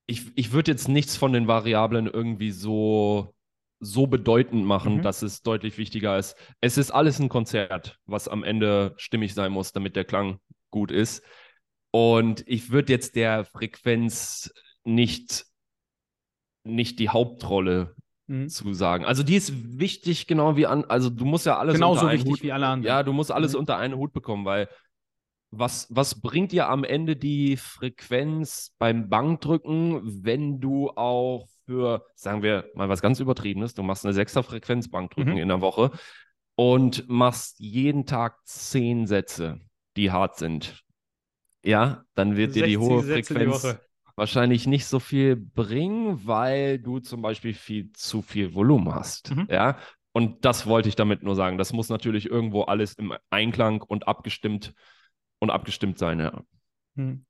ich, ich würde jetzt nichts von den Variablen irgendwie so, so bedeutend machen, Mhm. dass es deutlich wichtiger ist. Es ist alles ein Konzert, was am Ende stimmig sein muss, damit der Klang gut ist. Und ich würde jetzt der Frequenz nicht, nicht die Hauptrolle Mhm. zu sagen. Also die ist wichtig, genau wie an, also du musst ja alles Genauso unter einen wichtig Hut, wie alle anderen. ja, du musst alles Mhm. unter einen Hut bekommen, weil was, was bringt dir am Ende die Frequenz beim Bankdrücken, wenn du auch für, sagen wir mal was ganz Übertriebenes, du machst eine sechster Frequenz Bankdrücken Mhm. in der Woche und machst jeden Tag zehn Sätze, die hart sind. Ja, dann wird dir die 60 hohe Sätze Frequenz wahrscheinlich nicht so viel bringen, weil du zum Beispiel viel zu viel Volumen hast. Mhm. Ja. Und das wollte ich damit nur sagen. Das muss natürlich irgendwo alles im Einklang und abgestimmt und abgestimmt sein, ja. Hm.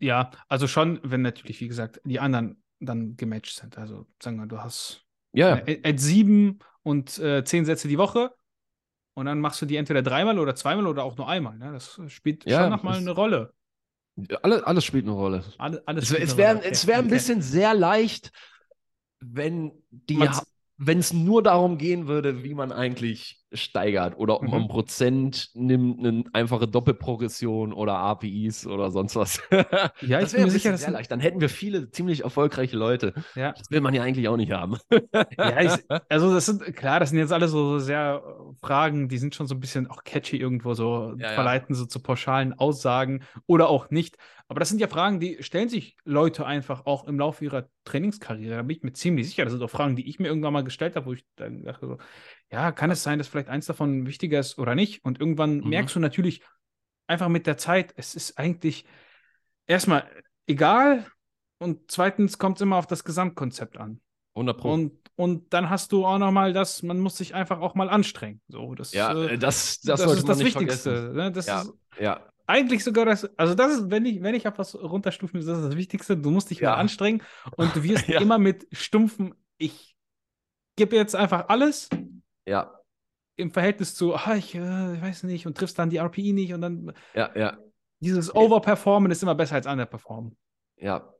Ja, also schon, wenn natürlich, wie gesagt, die anderen dann gematcht sind. Also sagen wir, du hast Ja, at sieben und äh, zehn Sätze die Woche und dann machst du die entweder dreimal oder zweimal oder auch nur einmal. Ne? Das spielt Ja, schon nochmal eine Rolle. alles, alles spielt eine Rolle. Alle, alles Es, wäre. Okay, es wär ein bisschen sehr leicht, wenn die Man's- wenn es nur darum gehen würde, wie man eigentlich steigert oder ob man Mhm. Prozent nimmt, eine einfache Doppelprogression oder APIs oder sonst was. Ja, das ich bin mir sicher, dass sehr leicht. Dann hätten wir viele ziemlich erfolgreiche Leute. ja, Das will man ja eigentlich auch nicht haben. ja ich, also das sind klar, das sind jetzt alle so sehr äh, Fragen, die sind schon so ein bisschen auch catchy irgendwo so Ja, ja. verleiten so zu pauschalen Aussagen oder auch nicht. Aber das sind ja Fragen, die stellen sich Leute einfach auch im Laufe ihrer Trainingskarriere. Da bin ich mir ziemlich sicher. Das sind auch Fragen, die ich mir irgendwann mal gestellt habe, wo ich dann dachte so, ja, kann es sein, dass vielleicht eins davon wichtiger ist oder nicht? Und irgendwann Mhm. merkst du natürlich einfach mit der Zeit, es ist eigentlich erstmal egal und zweitens kommt es immer auf das Gesamtkonzept an. 100 Pro. Und, und dann hast du auch nochmal das, man muss sich einfach auch mal anstrengen. So, das, ja, äh, äh, das, das, das, ist das Wichtigste. Ne? Das Ja. ist Ja, eigentlich sogar das, also das ist, wenn ich, wenn ich auf was runterstufen will, das ist das Wichtigste. Du musst dich Ja. mal anstrengen und du wirst Ja. immer mit stumpfen, ich gebe jetzt einfach alles ja, im Verhältnis zu, ah, ich, äh, ich weiß nicht, und triffst dann die RPI nicht und dann ja, ja, dieses Overperformen ist immer besser als Underperformen. ja.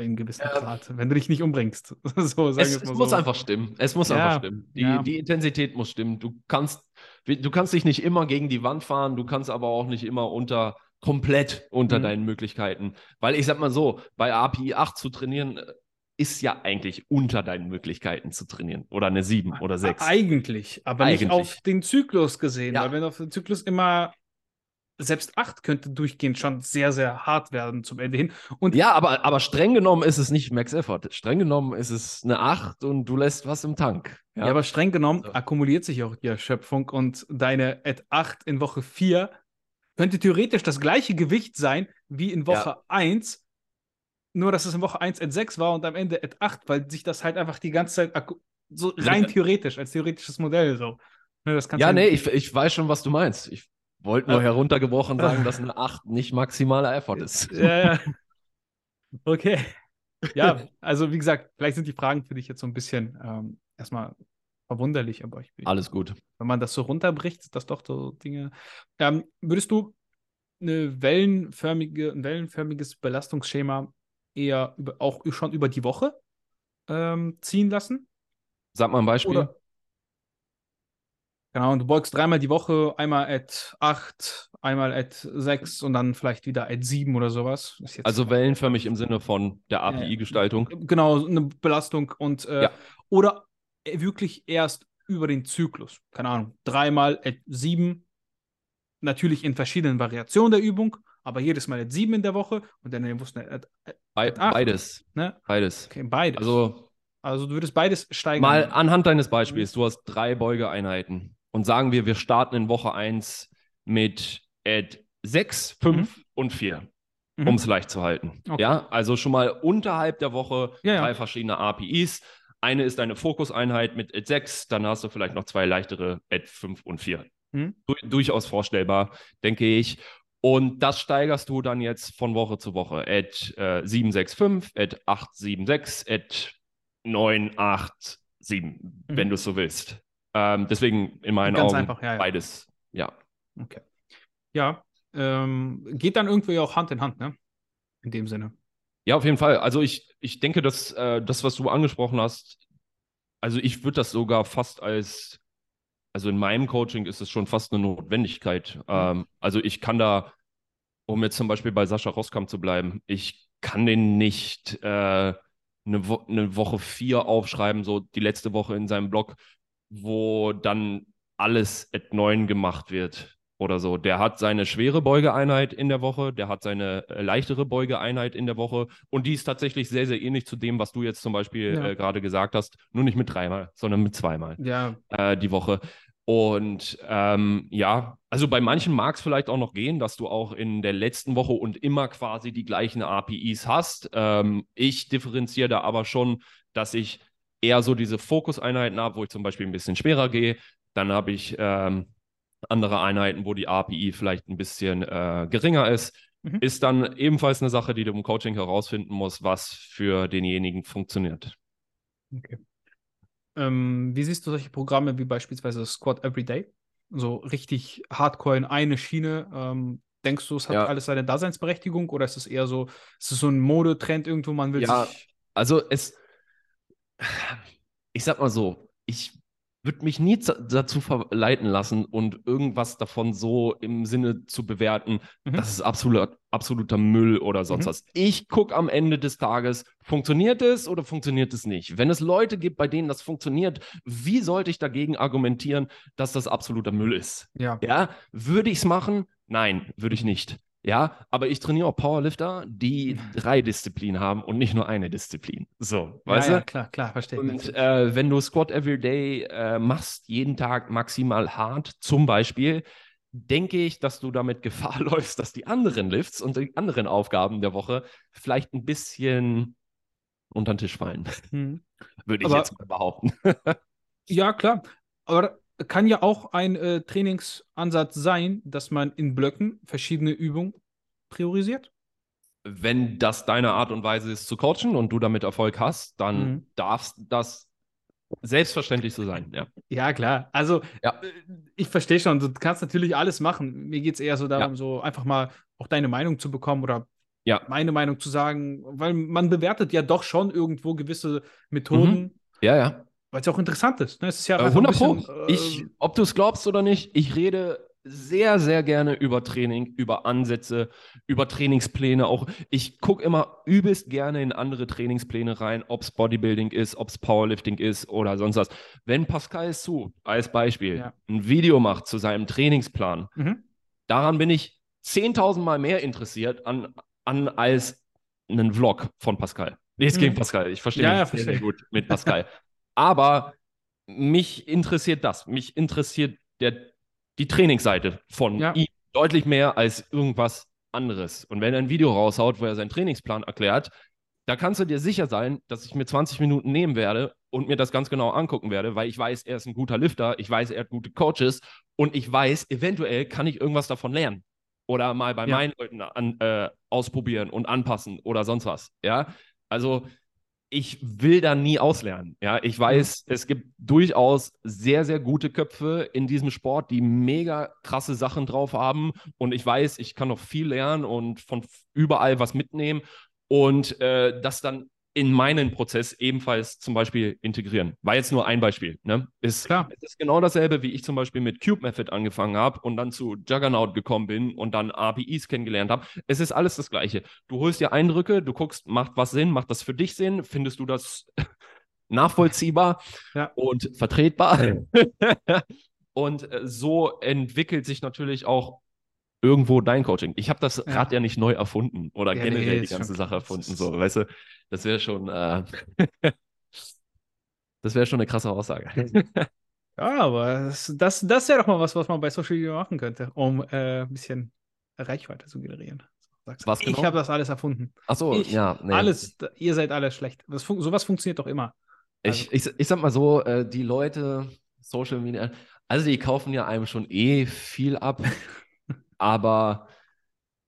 In einem gewissen Ja. Grad, wenn du dich nicht umbringst. so, Es, es muss so. einfach stimmen. Es muss Ja, einfach stimmen. Die, ja. die Intensität muss stimmen. Du kannst, du kannst dich nicht immer gegen die Wand fahren, du kannst aber auch nicht immer unter komplett unter Mhm. deinen Möglichkeiten. Weil ich sag mal so, bei API 8 zu trainieren, äh, ist ja eigentlich unter deinen Möglichkeiten zu trainieren. Oder eine 7 oder 6. Eigentlich, aber nicht Eigentlich. auf den Zyklus gesehen. Weil wenn du auf den Zyklus immer, selbst 8 könnte durchgehend schon sehr, sehr hart werden zum Ende hin. Und Ja, aber, aber streng genommen ist es nicht Max Effort. Streng genommen ist es eine 8 und du lässt was im Tank. Ja, aber streng genommen So. akkumuliert sich auch die Erschöpfung und deine Ad 8 in Woche 4 könnte theoretisch das gleiche Gewicht sein wie in Woche 1, nur dass es in Woche 1 Ad 6 war und am Ende Ad 8, weil sich das halt einfach die ganze Zeit so rein Ja. theoretisch, als theoretisches Modell so. Ne, Ja, nee, ich, ich weiß schon, was du meinst. Ich wollte nur Äh. heruntergebrochen sagen, dass eine 8 nicht maximaler Effort ist. Ja, ja. Okay. Ja, also wie gesagt, vielleicht sind die Fragen für dich jetzt so ein bisschen ähm, erstmal verwunderlich, aber ich, Alles gut. wenn man das so runterbricht, das doch so Dinge. Ähm, würdest du eine wellenförmige, ein wellenförmiges Belastungsschema eher über, auch schon über die Woche ähm, ziehen lassen? Sag mal ein Beispiel. Oder? Genau, und du beugst dreimal die Woche, einmal at 8, einmal at 6 und dann vielleicht wieder at 7 oder sowas. Also wellenförmig im Sinne von der API-Gestaltung. Genau, eine Belastung und äh, Ja. oder wirklich erst über den Zyklus. Keine Ahnung, dreimal at 7, natürlich in verschiedenen Variationen der Übung, aber jedes Mal at 7 in der Woche und dann wussten at, at, Be acht. beides. ne? Beides. Okay, beides. Also also du würdest beides steigern. mal anhand deines Beispiels, du hast drei Beugeeinheiten und sagen wir, wir starten in Woche 1 mit Ad 6, 5 und 4, Mhm. um es leicht zu halten. Okay. Ja, also schon mal unterhalb der Woche Ja, ja. drei verschiedene APIs. Eine ist eine Fokuseinheit mit Ad 6, dann hast du vielleicht noch zwei leichtere Ad 5 und 4. Mhm. Du durchaus vorstellbar, denke ich. Und das steigerst du dann jetzt von Woche zu Woche. At äh, 765, at 876, at 987, wenn du es so willst. Ähm, deswegen in meinen Ganz Augen einfach, ja, ja. beides. Ja. Okay. Ja, ähm, geht dann irgendwie auch Hand in Hand, ne? In dem Sinne. Ja, auf jeden Fall. Also ich, ich denke, dass äh, das, was du angesprochen hast, also ich würde das sogar fast als, also in meinem Coaching ist es schon fast eine Notwendigkeit. Ähm, also ich kann da, um jetzt zum Beispiel bei Sascha Roskam zu bleiben, ich kann den nicht äh, eine, Wo eine Woche vier aufschreiben, so die letzte Woche in seinem Blog, wo dann alles at 9 gemacht wird oder so. Der hat seine schwere Beugeeinheit in der Woche, der hat seine äh, leichtere Beugeeinheit in der Woche und die ist tatsächlich sehr, sehr ähnlich zu dem, was du jetzt zum Beispiel Ja. äh, gerade gesagt hast, nur nicht mit dreimal, sondern mit zweimal Ja, äh, die Woche. Und ähm, ja, also bei manchen mag es vielleicht auch noch gehen, dass du auch in der letzten Woche und immer quasi die gleichen APIs hast. Ähm, ich differenziere da aber schon, dass ich eher so diese Fokuseinheiten habe, wo ich zum Beispiel ein bisschen schwerer gehe. Dann habe ich ähm, andere Einheiten, wo die API vielleicht ein bisschen äh, geringer ist. Mhm. Ist dann ebenfalls eine Sache, die du im Coaching herausfinden musst, was für denjenigen funktioniert. Okay. Ähm, wie siehst du solche Programme wie beispielsweise Squad Everyday? So richtig hardcore in eine Schiene. Ähm, denkst du, es hat ja. alles seine Daseinsberechtigung oder ist es eher so, ist es so ein Modetrend irgendwo, man will ja, sich. Also es, ich sag mal so, ich würde mich nie dazu verleiten lassen und irgendwas davon so im Sinne zu bewerten, mhm. das ist absolut, absoluter Müll oder sonst mhm. was. Ich gucke am Ende des Tages, funktioniert es oder funktioniert es nicht? Wenn es Leute gibt, bei denen das funktioniert, wie sollte ich dagegen argumentieren, dass das absoluter Müll ist? Ja. ja? Würde ich es machen? Nein, würde ich nicht. Ja, aber ich trainiere auch Powerlifter, die drei Disziplinen haben und nicht nur eine Disziplin. So, weißt ja, du? Ja, klar, klar, verstehe. Und äh, wenn du Squat Everyday äh, machst, jeden Tag maximal hart, zum Beispiel, denke ich, dass du damit Gefahr läufst, dass die anderen Lifts und die anderen Aufgaben der Woche vielleicht ein bisschen unter den Tisch fallen. Hm. Würde ich aber, jetzt mal behaupten. ja, klar. Aber kann ja auch ein äh, Trainingsansatz sein, dass man in Blöcken verschiedene Übungen priorisiert. Wenn das deine Art und Weise ist zu coachen und du damit Erfolg hast, dann mhm. darf das selbstverständlich so sein. Ja, ja klar. Also ja. Äh, ich verstehe schon, du kannst natürlich alles machen. Mir geht es eher so darum, ja. so einfach mal auch deine Meinung zu bekommen oder ja. meine Meinung zu sagen, weil man bewertet ja doch schon irgendwo gewisse Methoden. Mhm. Ja, ja. Weil es auch interessant ist. Ne? Es ist ja äh, 100 bisschen, äh, ich, ob du es glaubst oder nicht, ich rede sehr, sehr gerne über Training, über Ansätze, über Trainingspläne auch. Ich gucke immer übelst gerne in andere Trainingspläne rein, ob es Bodybuilding ist, ob es Powerlifting ist oder sonst was. Wenn Pascal Su als Beispiel ja. ein Video macht zu seinem Trainingsplan, mhm. daran bin ich 10.000 Mal mehr interessiert an, an als einen Vlog von Pascal. Nichts mhm. gegen Pascal. Ich verstehe ja, ja, sehr, sehr gut mit Pascal. Aber mich interessiert das. Mich interessiert der, die Trainingsseite von ja. ihm deutlich mehr als irgendwas anderes. Und wenn er ein Video raushaut, wo er seinen Trainingsplan erklärt, da kannst du dir sicher sein, dass ich mir 20 Minuten nehmen werde und mir das ganz genau angucken werde, weil ich weiß, er ist ein guter Lifter, ich weiß, er hat gute Coaches und ich weiß, eventuell kann ich irgendwas davon lernen oder mal bei ja. meinen Leuten an, äh, ausprobieren und anpassen oder sonst was. Ja, also ich will da nie auslernen. Ja, ich weiß, mhm. es gibt durchaus sehr, sehr gute Köpfe in diesem Sport, die mega krasse Sachen drauf haben. Und ich weiß, ich kann noch viel lernen und von überall was mitnehmen. Und äh, das dann in meinen Prozess ebenfalls zum Beispiel integrieren. War jetzt nur ein Beispiel. Ne? Ist, Klar. Es ist genau dasselbe, wie ich zum Beispiel mit Cube Method angefangen habe und dann zu Juggernaut gekommen bin und dann APIs kennengelernt habe. Es ist alles das Gleiche. Du holst dir Eindrücke, du guckst, macht was Sinn, macht das für dich Sinn, findest du das nachvollziehbar ja. und vertretbar. und äh, so entwickelt sich natürlich auch irgendwo dein Coaching. Ich habe das. Rad ja nicht neu erfunden oder ja, generell nee, die ganze Sache erfunden. So, weißt du, das wäre schon, äh, das wäre schon eine krasse Aussage. ja, aber das, das, das wäre doch mal was, was man bei Social Media machen könnte, um äh, ein bisschen Reichweite zu generieren. Sagst, was genau? Ich habe das alles erfunden. Ach so, ich, ja. Nee. Alles, ihr seid alles schlecht. Das fun sowas funktioniert doch immer. Also. Ich, ich, ich sag mal so, äh, die Leute, Social Media, also die kaufen ja einem schon eh viel ab. aber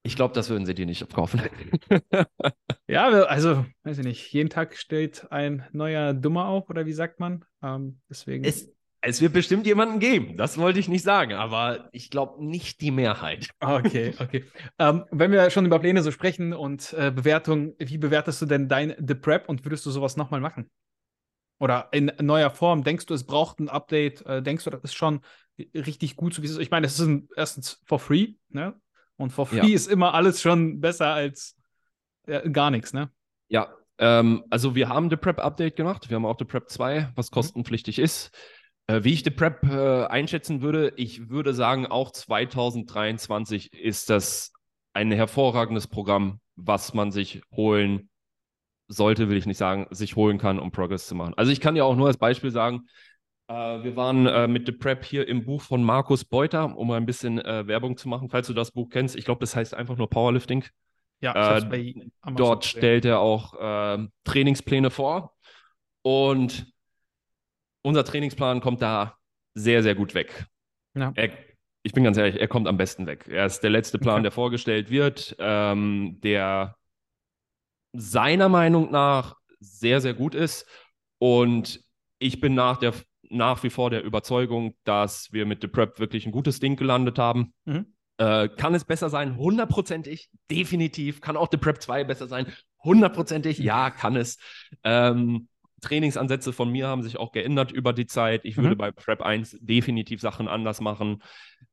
ich glaube, das würden sie dir nicht abkaufen. ja, also, weiß ich nicht, jeden Tag steht ein neuer Dummer auf, oder wie sagt man? Ähm, deswegen. Es, es wird bestimmt jemanden geben, das wollte ich nicht sagen, aber ich glaube nicht die Mehrheit. Okay, okay. ähm, wenn wir schon über Pläne so sprechen und äh, Bewertung, wie bewertest du denn dein The Prep und würdest du sowas nochmal machen? Oder in neuer Form? Denkst du, es braucht ein Update? Äh, denkst du, das ist schon richtig gut, so wie es ist. Ich meine, es ist ein, erstens for free, ne? Und for free ja. ist immer alles schon besser als äh, gar nichts, ne? Ja, ähm, also wir haben The Prep Update gemacht. Wir haben auch The Prep 2, was mhm. kostenpflichtig mhm. ist. Äh, wie ich The Prep äh, einschätzen würde, ich würde sagen, auch 2023 ist das ein hervorragendes Programm, was man sich holen sollte, will ich nicht sagen, sich holen kann, um Progress zu machen. Also ich kann ja auch nur als Beispiel sagen, wir waren äh, mit The Prep hier im Buch von Markus Beuter, um mal ein bisschen äh, Werbung zu machen, falls du das Buch kennst. Ich glaube, das heißt einfach nur Powerlifting. Ja, äh, dort stellt er auch äh, Trainingspläne vor. Und unser Trainingsplan kommt da sehr, sehr gut weg. Ja. Er, ich bin ganz ehrlich, er kommt am besten weg. Er ist der letzte Plan, okay. der vorgestellt wird, ähm, der seiner Meinung nach sehr, sehr gut ist. Und ich bin nach, der, nach wie vor der Überzeugung, dass wir mit The Prep wirklich ein gutes Ding gelandet haben. Mhm. Äh, kann es besser sein? Hundertprozentig, definitiv. Kann auch The Prep 2 besser sein? Hundertprozentig, ja, kann es. Ähm, Trainingsansätze von mir haben sich auch geändert über die Zeit. Ich würde mhm. bei Prep 1 definitiv Sachen anders machen.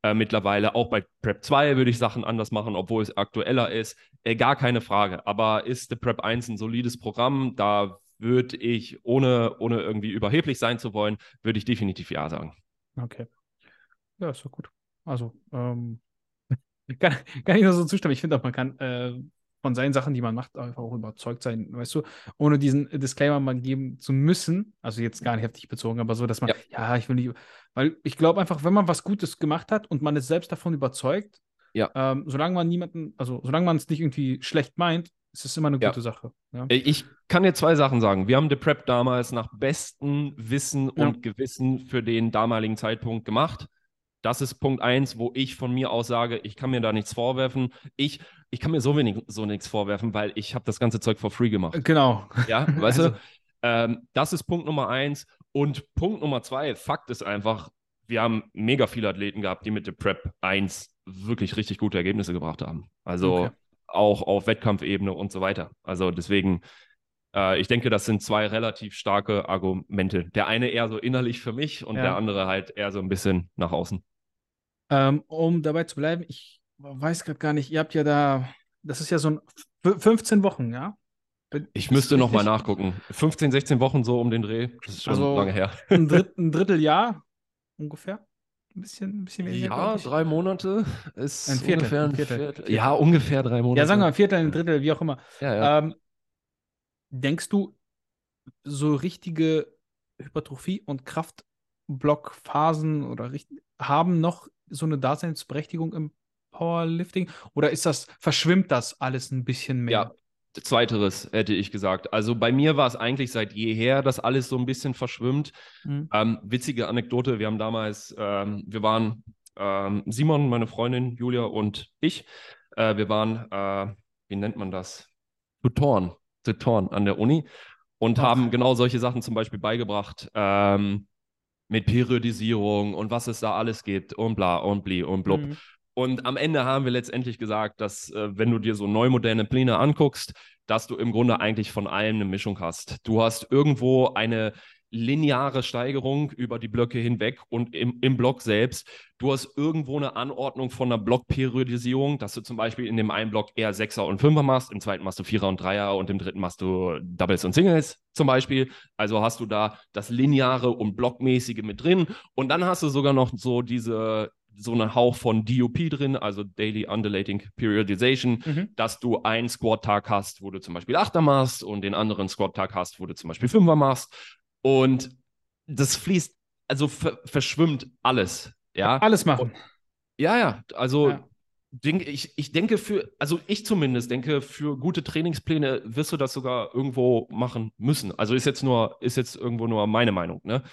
Äh, mittlerweile auch bei Prep 2 würde ich Sachen anders machen, obwohl es aktueller ist. Äh, gar keine Frage. Aber ist The Prep 1 ein solides Programm? Da würde ich, ohne, ohne irgendwie überheblich sein zu wollen, würde ich definitiv Ja sagen. Okay. Ja, ist doch gut. Also, ähm, kann, kann ich nur so zustimmen. Ich finde auch, man kann äh, von seinen Sachen, die man macht, einfach auch überzeugt sein, weißt du, ohne diesen Disclaimer mal geben zu müssen. Also jetzt gar nicht heftig bezogen, aber so, dass man, ja, ja ich will nicht, weil ich glaube einfach, wenn man was Gutes gemacht hat und man ist selbst davon überzeugt, ja. Ähm, solange man niemanden, also solange man es nicht irgendwie schlecht meint, ist es immer eine gute ja. Sache. Ja? Ich kann dir zwei Sachen sagen. Wir haben The Prep damals nach bestem Wissen und Gewissen für den damaligen Zeitpunkt gemacht. Das ist Punkt eins, wo ich von mir aus sage, ich kann mir da nichts vorwerfen. Ich, ich kann mir so wenig so nichts vorwerfen, weil ich habe das ganze Zeug for free gemacht. Genau. Ja, weißt also. du? Ähm, das ist Punkt Nummer eins. Und Punkt Nummer zwei, Fakt ist einfach, wir haben mega viele Athleten gehabt, die mit der Prep 1 wirklich richtig gute Ergebnisse gebracht haben. Also okay. Auch auf Wettkampfebene und so weiter. Also deswegen, äh, ich denke, das sind zwei relativ starke Argumente. Der eine eher so innerlich für mich und ja. der andere halt eher so ein bisschen nach außen. Ähm, um dabei zu bleiben, ich weiß gerade gar nicht, ihr habt ja da, das ist ja so ein 15 Wochen, ja? Ich müsste nochmal nachgucken. 15, 16 Wochen so um den Dreh. Das ist schon also lange her. ein, Dritt, ein Dritteljahr ungefähr. Ein bisschen, ein bisschen weniger. Ja, drei Monate ist ein Viertel, ungefähr ein Viertel, Viertel. Ja, ungefähr drei Monate. Ja, sagen wir ein Viertel, ein Drittel, wie auch immer. Ja, ja. Ähm, denkst du, so richtige Hypertrophie und Kraftblockphasen oder haben noch so eine Daseinsberechtigung im Powerlifting? Oder ist das, verschwimmt das alles ein bisschen mehr? Ja, Zweiteres hätte ich gesagt. Also bei mir war es eigentlich seit jeher, dass alles so ein bisschen verschwimmt. Mhm. Ähm, witzige Anekdote, wir haben damals, ähm, wir waren ähm, Simon, meine Freundin Julia und ich, äh, wir waren, äh, wie nennt man das? Tutoren, Tutoren an der Uni und Ach. haben genau solche Sachen zum Beispiel beigebracht ähm, mit Periodisierung und was es da alles gibt und bla und bli und blub. Mhm. Und am Ende haben wir letztendlich gesagt, dass äh, wenn du dir so neu moderne Pläne anguckst, dass du im Grunde eigentlich von allem eine Mischung hast. Du hast irgendwo eine lineare Steigerung über die Blöcke hinweg und im, im Block selbst. Du hast irgendwo eine Anordnung von einer Blockperiodisierung, dass du zum Beispiel in dem einen Block eher Sechser und Fünfer machst, im zweiten machst du Vierer und Dreier und im dritten machst du Doubles und Singles zum Beispiel. Also hast du da das Lineare und Blockmäßige mit drin. Und dann hast du sogar noch so diese so einen Hauch von DOP drin, also Daily Undulating Periodization, mhm. dass du einen Squat-Tag hast, wo du zum Beispiel Achter machst und den anderen Squat-Tag hast, wo du zum Beispiel Fünfer machst. Und das fließt, also ver verschwimmt alles. Ja, alles machen. Und, ja, ja, also ja. Denk, ich, ich denke für, also ich zumindest denke, für gute Trainingspläne wirst du das sogar irgendwo machen müssen. Also ist jetzt nur, ist jetzt irgendwo nur meine Meinung, ne?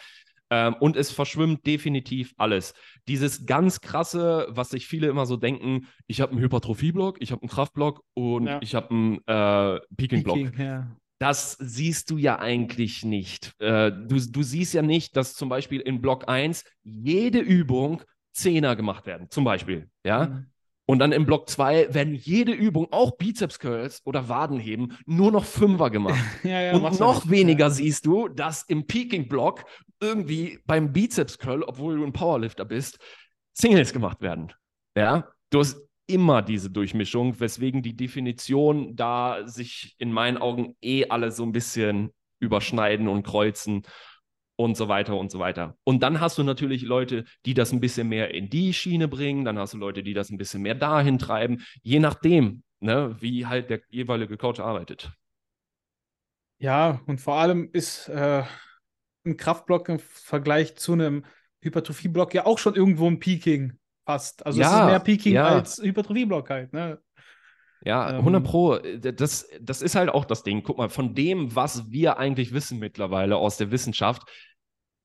Ähm, und es verschwimmt definitiv alles. Dieses ganz krasse, was sich viele immer so denken, ich habe einen Hypertrophie-Block, ich habe einen Kraftblock und ja. ich habe einen äh, Peaking-Block. Peaking, ja. Das siehst du ja eigentlich nicht. Äh, du, du siehst ja nicht, dass zum Beispiel in Block 1 jede Übung Zehner gemacht werden, zum Beispiel. Ja. Mhm. Und dann im Block 2 werden jede Übung, auch Bizeps Curls oder Wadenheben, nur noch Fünfer gemacht. ja, ja, und noch weniger ja. siehst du, dass im Peaking Block irgendwie beim Bizeps Curl, obwohl du ein Powerlifter bist, Singles gemacht werden. Ja, du hast immer diese Durchmischung, weswegen die Definition da sich in meinen Augen eh alle so ein bisschen überschneiden und kreuzen und so weiter und so weiter. Und dann hast du natürlich Leute, die das ein bisschen mehr in die Schiene bringen, dann hast du Leute, die das ein bisschen mehr dahin treiben, je nachdem, ne, wie halt der jeweilige Coach arbeitet. Ja, und vor allem ist, äh, ein Kraftblock im Vergleich zu einem Hypertrophieblock ja auch schon irgendwo ein Peaking fast. Also ja, es ist mehr Peaking ja. als Hypertrophieblock halt, ne? Ja, 100 ähm. Pro. Das, das ist halt auch das Ding. Guck mal, von dem, was wir eigentlich wissen mittlerweile aus der Wissenschaft,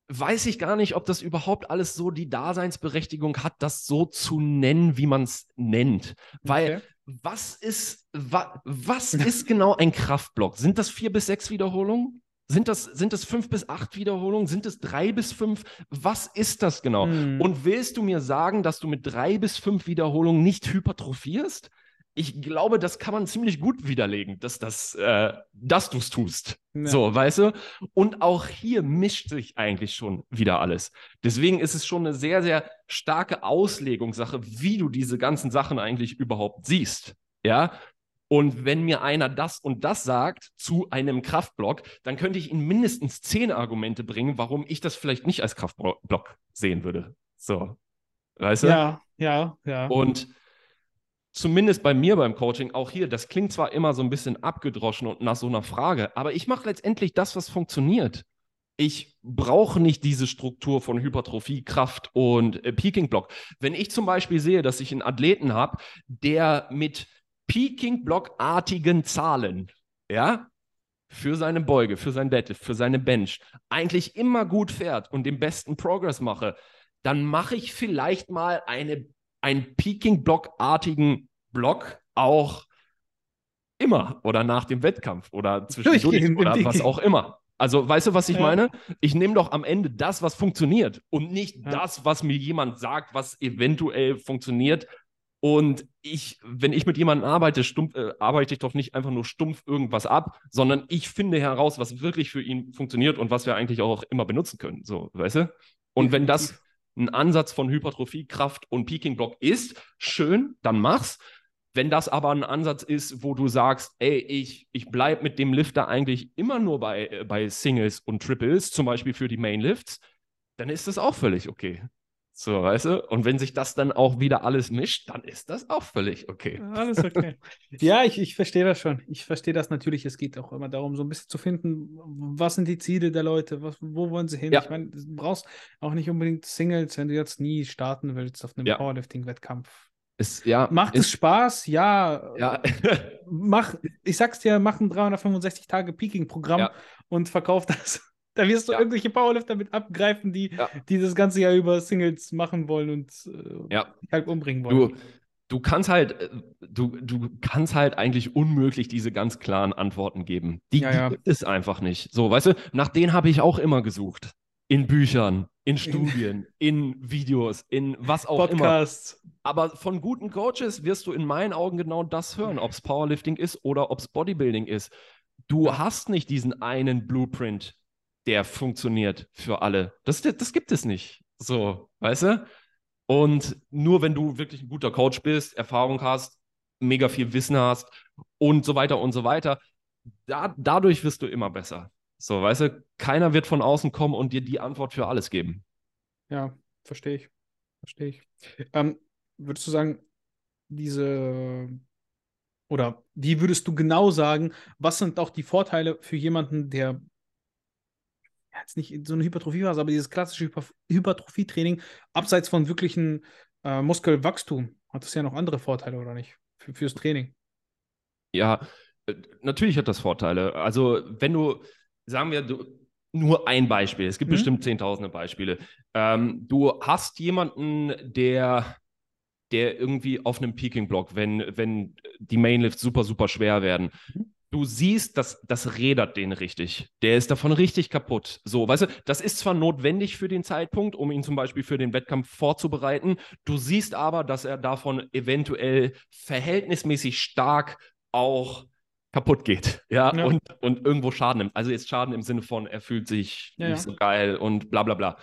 weiß ich gar nicht, ob das überhaupt alles so die Daseinsberechtigung hat, das so zu nennen, wie man es nennt. Weil okay. was ist, wa, was ist genau ein Kraftblock? Sind das vier bis sechs Wiederholungen? Sind das, sind das fünf bis acht Wiederholungen? Sind es drei bis fünf? Was ist das genau? Hm. Und willst du mir sagen, dass du mit drei bis fünf Wiederholungen nicht hypertrophierst? Ich glaube, das kann man ziemlich gut widerlegen, dass, das, äh, dass du es tust. Ja. So, weißt du? Und auch hier mischt sich eigentlich schon wieder alles. Deswegen ist es schon eine sehr, sehr starke Auslegungssache, wie du diese ganzen Sachen eigentlich überhaupt siehst. Ja. Und wenn mir einer das und das sagt zu einem Kraftblock, dann könnte ich ihm mindestens zehn Argumente bringen, warum ich das vielleicht nicht als Kraftblock sehen würde. So. Weißt du? Ja, ja, ja. Und zumindest bei mir beim Coaching, auch hier, das klingt zwar immer so ein bisschen abgedroschen und nach so einer Frage, aber ich mache letztendlich das, was funktioniert. Ich brauche nicht diese Struktur von Hypertrophie, Kraft und äh, Peaking Block. Wenn ich zum Beispiel sehe, dass ich einen Athleten habe, der mit Peaking Block-artigen Zahlen, ja, für seine Beuge, für sein Deadlift, für seine Bench eigentlich immer gut fährt und den besten Progress mache, dann mache ich vielleicht mal eine einen Peaking-Block-artigen Block auch immer oder nach dem Wettkampf oder zwischendurch oder was auch immer. Also, weißt du, was ich ja. meine? Ich nehme doch am Ende das, was funktioniert und nicht ja. das, was mir jemand sagt, was eventuell funktioniert. Und ich, wenn ich mit jemandem arbeite, stumpf, äh, arbeite ich doch nicht einfach nur stumpf irgendwas ab, sondern ich finde heraus, was wirklich für ihn funktioniert und was wir eigentlich auch immer benutzen können. So, weißt du? Und wenn das ein Ansatz von Hypertrophie, Kraft und Peaking Block ist, schön, dann mach's. Wenn das aber ein Ansatz ist, wo du sagst, ey, ich, ich bleibe mit dem Lifter eigentlich immer nur bei, äh, bei Singles und Triples, zum Beispiel für die Mainlifts, dann ist das auch völlig okay. So, weißt du? Und wenn sich das dann auch wieder alles mischt, dann ist das auch völlig okay. Alles okay. ja, ich, ich verstehe das schon. Ich verstehe das natürlich. Es geht auch immer darum, so ein bisschen zu finden, was sind die Ziele der Leute, was, wo wollen sie hin. Ja. Ich meine, du brauchst auch nicht unbedingt Singles, wenn du jetzt nie starten willst auf einem ja. Powerlifting-Wettkampf. ja, Macht es Spaß? Ja. ja. mach, ich sag's dir, mach ein 365 Tage Peaking-Programm ja. und verkauf das. Da wirst du ja. irgendwelche Powerlifter mit abgreifen, die, ja. die das ganze Jahr über Singles machen wollen und äh, ja. halt umbringen wollen. Du, du kannst halt, äh, du, du kannst halt eigentlich unmöglich diese ganz klaren Antworten geben. Die ja, gibt es einfach nicht. So, weißt du, nach denen habe ich auch immer gesucht. In Büchern, in Studien, in Videos, in was auch Podcasts. immer. Aber von guten Coaches wirst du in meinen Augen genau das hören, ob es Powerlifting ist oder ob es Bodybuilding ist. Du hast nicht diesen einen Blueprint, der funktioniert für alle. Das, das gibt es nicht. So, weißt du? Und nur wenn du wirklich ein guter Coach bist, Erfahrung hast, mega viel Wissen hast und so weiter und so weiter, da, dadurch wirst du immer besser. So, weißt du, keiner wird von außen kommen und dir die Antwort für alles geben. Ja, verstehe ich. Verstehe ich. Ähm, würdest du sagen, diese oder wie würdest du genau sagen, was sind auch die Vorteile für jemanden, der jetzt nicht so eine Hypertrophie-Phase, aber dieses klassische Hyper Hypertrophie-Training, abseits von wirklichen äh, Muskelwachstum, hat das ja noch andere Vorteile, oder nicht? Für, fürs Training. Ja, äh, natürlich hat das Vorteile. Also, wenn du, sagen wir, du, nur ein Beispiel, es gibt mhm. bestimmt zehntausende Beispiele. Ähm, du hast jemanden, der der irgendwie auf einem Peaking-Block, wenn, wenn die Mainlifts super, super schwer werden, mhm du siehst, dass das rädert den richtig. Der ist davon richtig kaputt. So, weißt du, das ist zwar notwendig für den Zeitpunkt, um ihn zum Beispiel für den Wettkampf vorzubereiten. Du siehst aber, dass er davon eventuell verhältnismäßig stark auch kaputt geht, ja, ja. Und, und irgendwo Schaden nimmt. Also jetzt Schaden im Sinne von, er fühlt sich ja, nicht ja. so geil und bla bla bla.